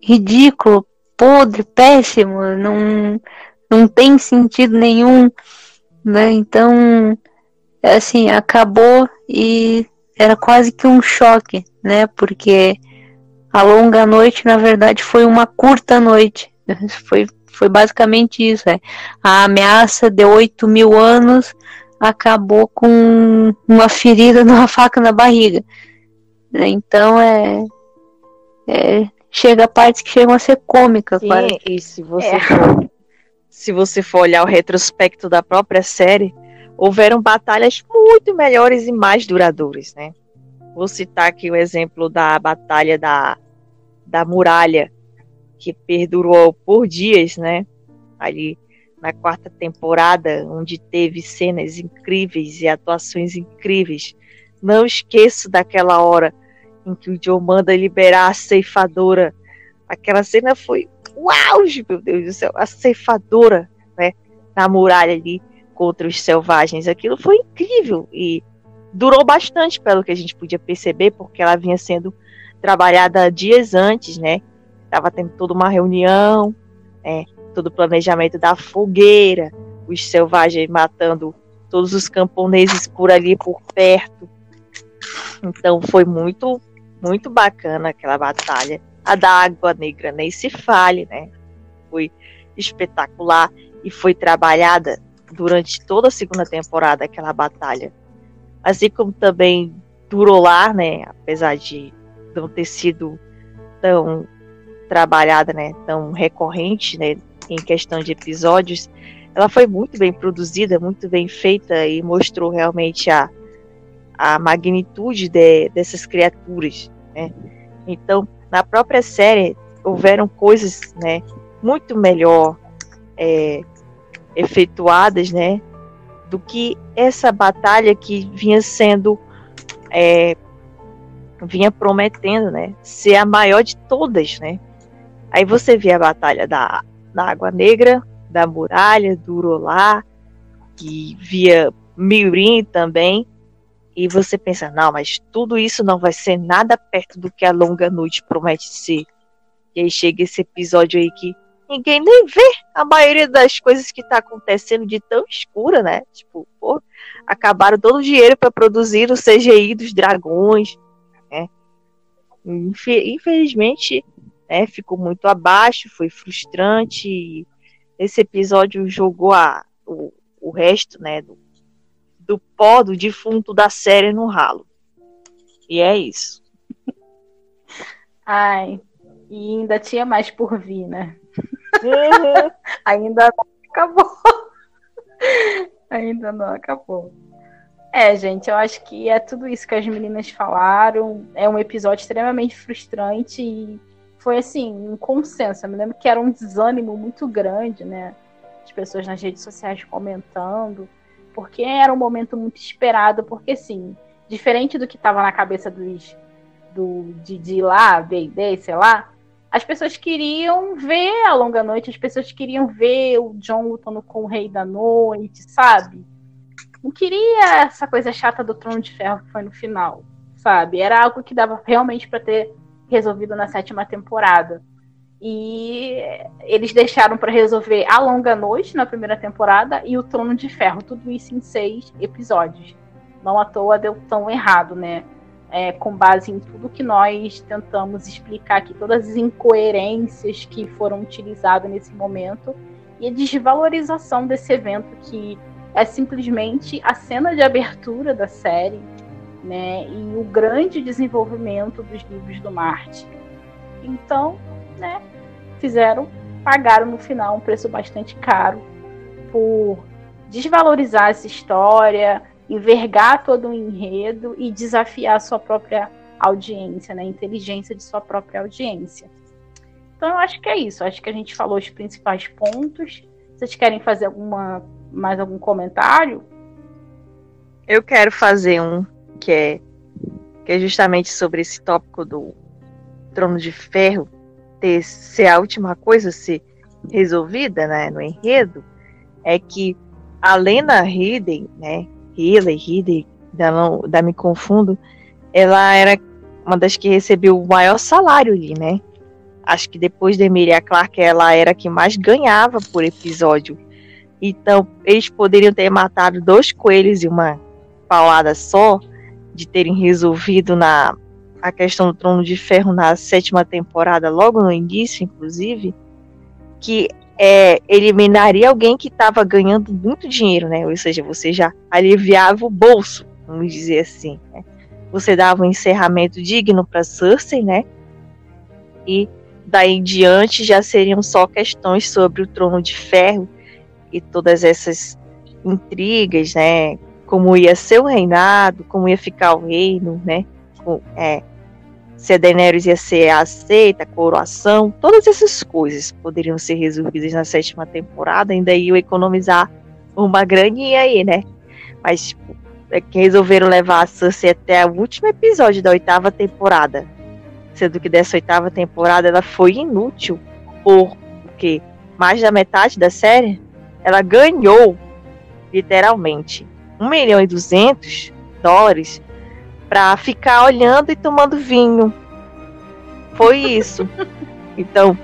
ridículo, podre, péssimo, não, não tem sentido nenhum, né? Então, assim, acabou e era quase que um choque, né? Porque a longa noite, na verdade, foi uma curta noite, [laughs] Foi, foi basicamente isso. É. A ameaça de 8 mil anos acabou com uma ferida [laughs] numa faca na barriga. Então é, é chega a partes que chegam a ser cômicas. Sim, e se você é. for se você for olhar o retrospecto da própria série, houveram batalhas muito melhores e mais duradouras, né? Vou citar aqui o exemplo da batalha da, da muralha, que perdurou por dias, né? Ali na quarta temporada, onde teve cenas incríveis e atuações incríveis. Não esqueço daquela hora em que o Joe manda liberar a ceifadora. Aquela cena foi o auge, meu Deus do céu, a ceifadora, né? Na muralha ali contra os selvagens. Aquilo foi incrível e durou bastante, pelo que a gente podia perceber, porque ela vinha sendo trabalhada dias antes, né? Tava tendo toda uma reunião, né? todo o planejamento da fogueira, os selvagens matando todos os camponeses por ali por perto. Então foi muito, muito bacana aquela batalha. A da Água Negra nem se fale, né? Foi espetacular e foi trabalhada durante toda a segunda temporada aquela batalha. Assim como também durou lá, né? Apesar de não ter sido tão trabalhada, né? Tão recorrente, né? Em questão de episódios, ela foi muito bem produzida, muito bem feita e mostrou realmente a, a magnitude de, dessas criaturas, né? Então, na própria série houveram coisas, né? Muito melhor é, efetuadas, né, do que essa batalha que vinha sendo é, vinha prometendo, né, ser a maior de todas, né? Aí você vê a batalha da, da Água Negra, da Muralha, do Urolá, que via Mirim também, e você pensa, não, mas tudo isso não vai ser nada perto do que a Longa Noite promete ser. E aí chega esse episódio aí que ninguém nem vê a maioria das coisas que está acontecendo de tão escura, né? Tipo, pô, acabaram todo o dinheiro para produzir o CGI dos dragões, né? Infelizmente, né, ficou muito abaixo, foi frustrante. Esse episódio jogou a, o, o resto, né, do, do pó do defunto da série no ralo. E é isso. Ai, e ainda tinha mais por vir, né? Uhum. [laughs] Ainda não acabou. Ainda não acabou. É, gente, eu acho que é tudo isso que as meninas falaram. É um episódio extremamente frustrante e foi assim, um consenso. Eu me lembro que era um desânimo muito grande, né? As pessoas nas redes sociais comentando, porque era um momento muito esperado, porque assim, diferente do que estava na cabeça dos do de, de lá, D&D, sei lá, as pessoas queriam ver a longa noite, as pessoas queriam ver o John lutando com o Rei da Noite, sabe? Não queria essa coisa chata do Trono de Ferro que foi no final, sabe? Era algo que dava realmente para ter resolvido na sétima temporada. E eles deixaram para resolver a Longa Noite na primeira temporada e o Trono de Ferro, tudo isso em seis episódios. Não à toa deu tão errado, né? é, com base em tudo que nós tentamos explicar aqui, todas as incoerências que foram utilizadas nesse momento e a desvalorização desse evento que é simplesmente a cena de abertura da série, né, e o grande desenvolvimento dos livros do Marte. Então, né, fizeram, pagaram no final um preço bastante caro por desvalorizar essa história, envergar todo o enredo e desafiar a sua própria audiência, né? A inteligência de sua própria audiência. Então eu acho que é isso. Acho que a gente falou os principais pontos. Vocês querem fazer alguma mais algum comentário? Eu quero fazer um que é que é justamente sobre esse tópico do Trono de Ferro ter ser a última coisa a ser resolvida, né, no enredo, é que a Lena Headey, né, Hillary, Hillary, da, da Me Confundo, ela era uma das que recebeu o maior salário ali, né? Acho que depois de Emilia Clarke, ela era a que mais ganhava por episódio. Então, eles poderiam ter matado dois coelhos em uma paulada só, de terem resolvido na a questão do Trono de Ferro na sétima temporada, logo no início, inclusive. que é, eliminaria alguém que estava ganhando muito dinheiro, né? Ou seja, você já aliviava o bolso, vamos dizer assim. Né? Você dava um encerramento digno para Cersei, né? E daí em diante já seriam só questões sobre o trono de ferro e todas essas intrigas, né? Como ia ser o reinado, como ia ficar o reino, né? É, se a Daenerys ia ser aceita, coroação, todas essas coisas poderiam ser resolvidas na sétima temporada, ainda iam economizar uma graninha aí, né? Mas tipo, é que resolveram levar a Cersei até o último episódio da oitava temporada. Sendo que dessa oitava temporada ela foi inútil, porque mais da metade da série ela ganhou, literalmente, 1 milhão e 200 dólares para ficar olhando e tomando vinho. Foi isso. [laughs] então,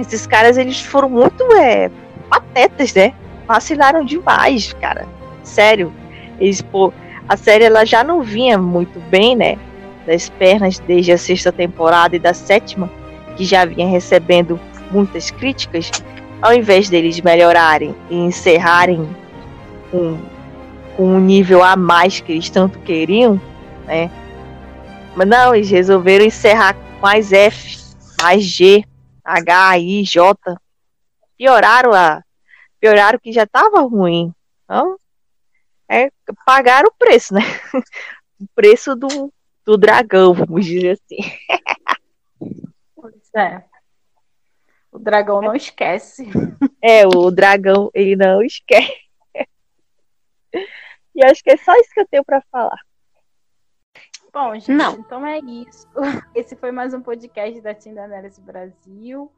esses caras eles foram muito é, patetas, né? Vacilaram demais, cara. Sério. Eles, pô, a série ela já não vinha muito bem, né? Das pernas desde a sexta temporada e da sétima, que já vinha recebendo muitas críticas. Ao invés deles melhorarem e encerrarem com um, um nível a mais que eles tanto queriam, né? Mas não, eles resolveram encerrar com mais F, mais G, H, I, J. Pioraram a. Pioraram que já estava ruim. Então, é, pagaram o preço, né? [laughs] o preço do, do dragão, vamos dizer assim. Pois é. O dragão não esquece. É, o dragão, ele não esquece. E acho que é só isso que eu tenho para falar. Bom, gente, Não. então é isso. [laughs] Esse foi mais um podcast da Tinda Análise Brasil.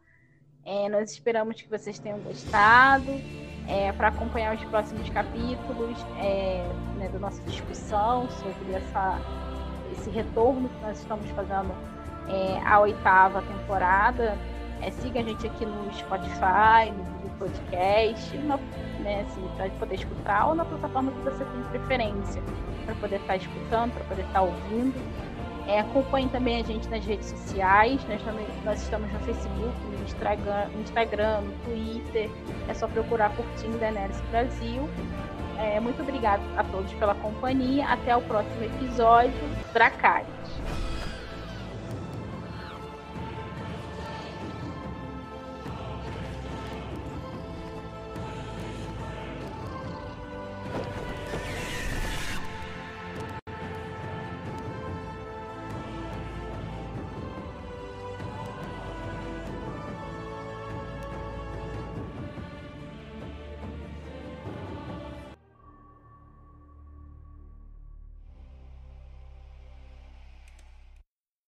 É, nós esperamos que vocês tenham gostado. É, Para acompanhar os próximos capítulos é, né, da nossa discussão sobre essa, esse retorno que nós estamos fazendo é, à oitava temporada, é, siga a gente aqui no Spotify, no Google Podcast, no, né, assim, para poder escutar ou na plataforma que você tem preferência para poder estar tá escutando, para poder estar tá ouvindo. É, acompanhe também a gente nas redes sociais. Nós, também, nós estamos no Facebook, no Instagram, no, Instagram, no Twitter. É só procurar Curtindo Daenerys Brasil. É, muito obrigado a todos pela companhia. Até o próximo episódio. Dracarys.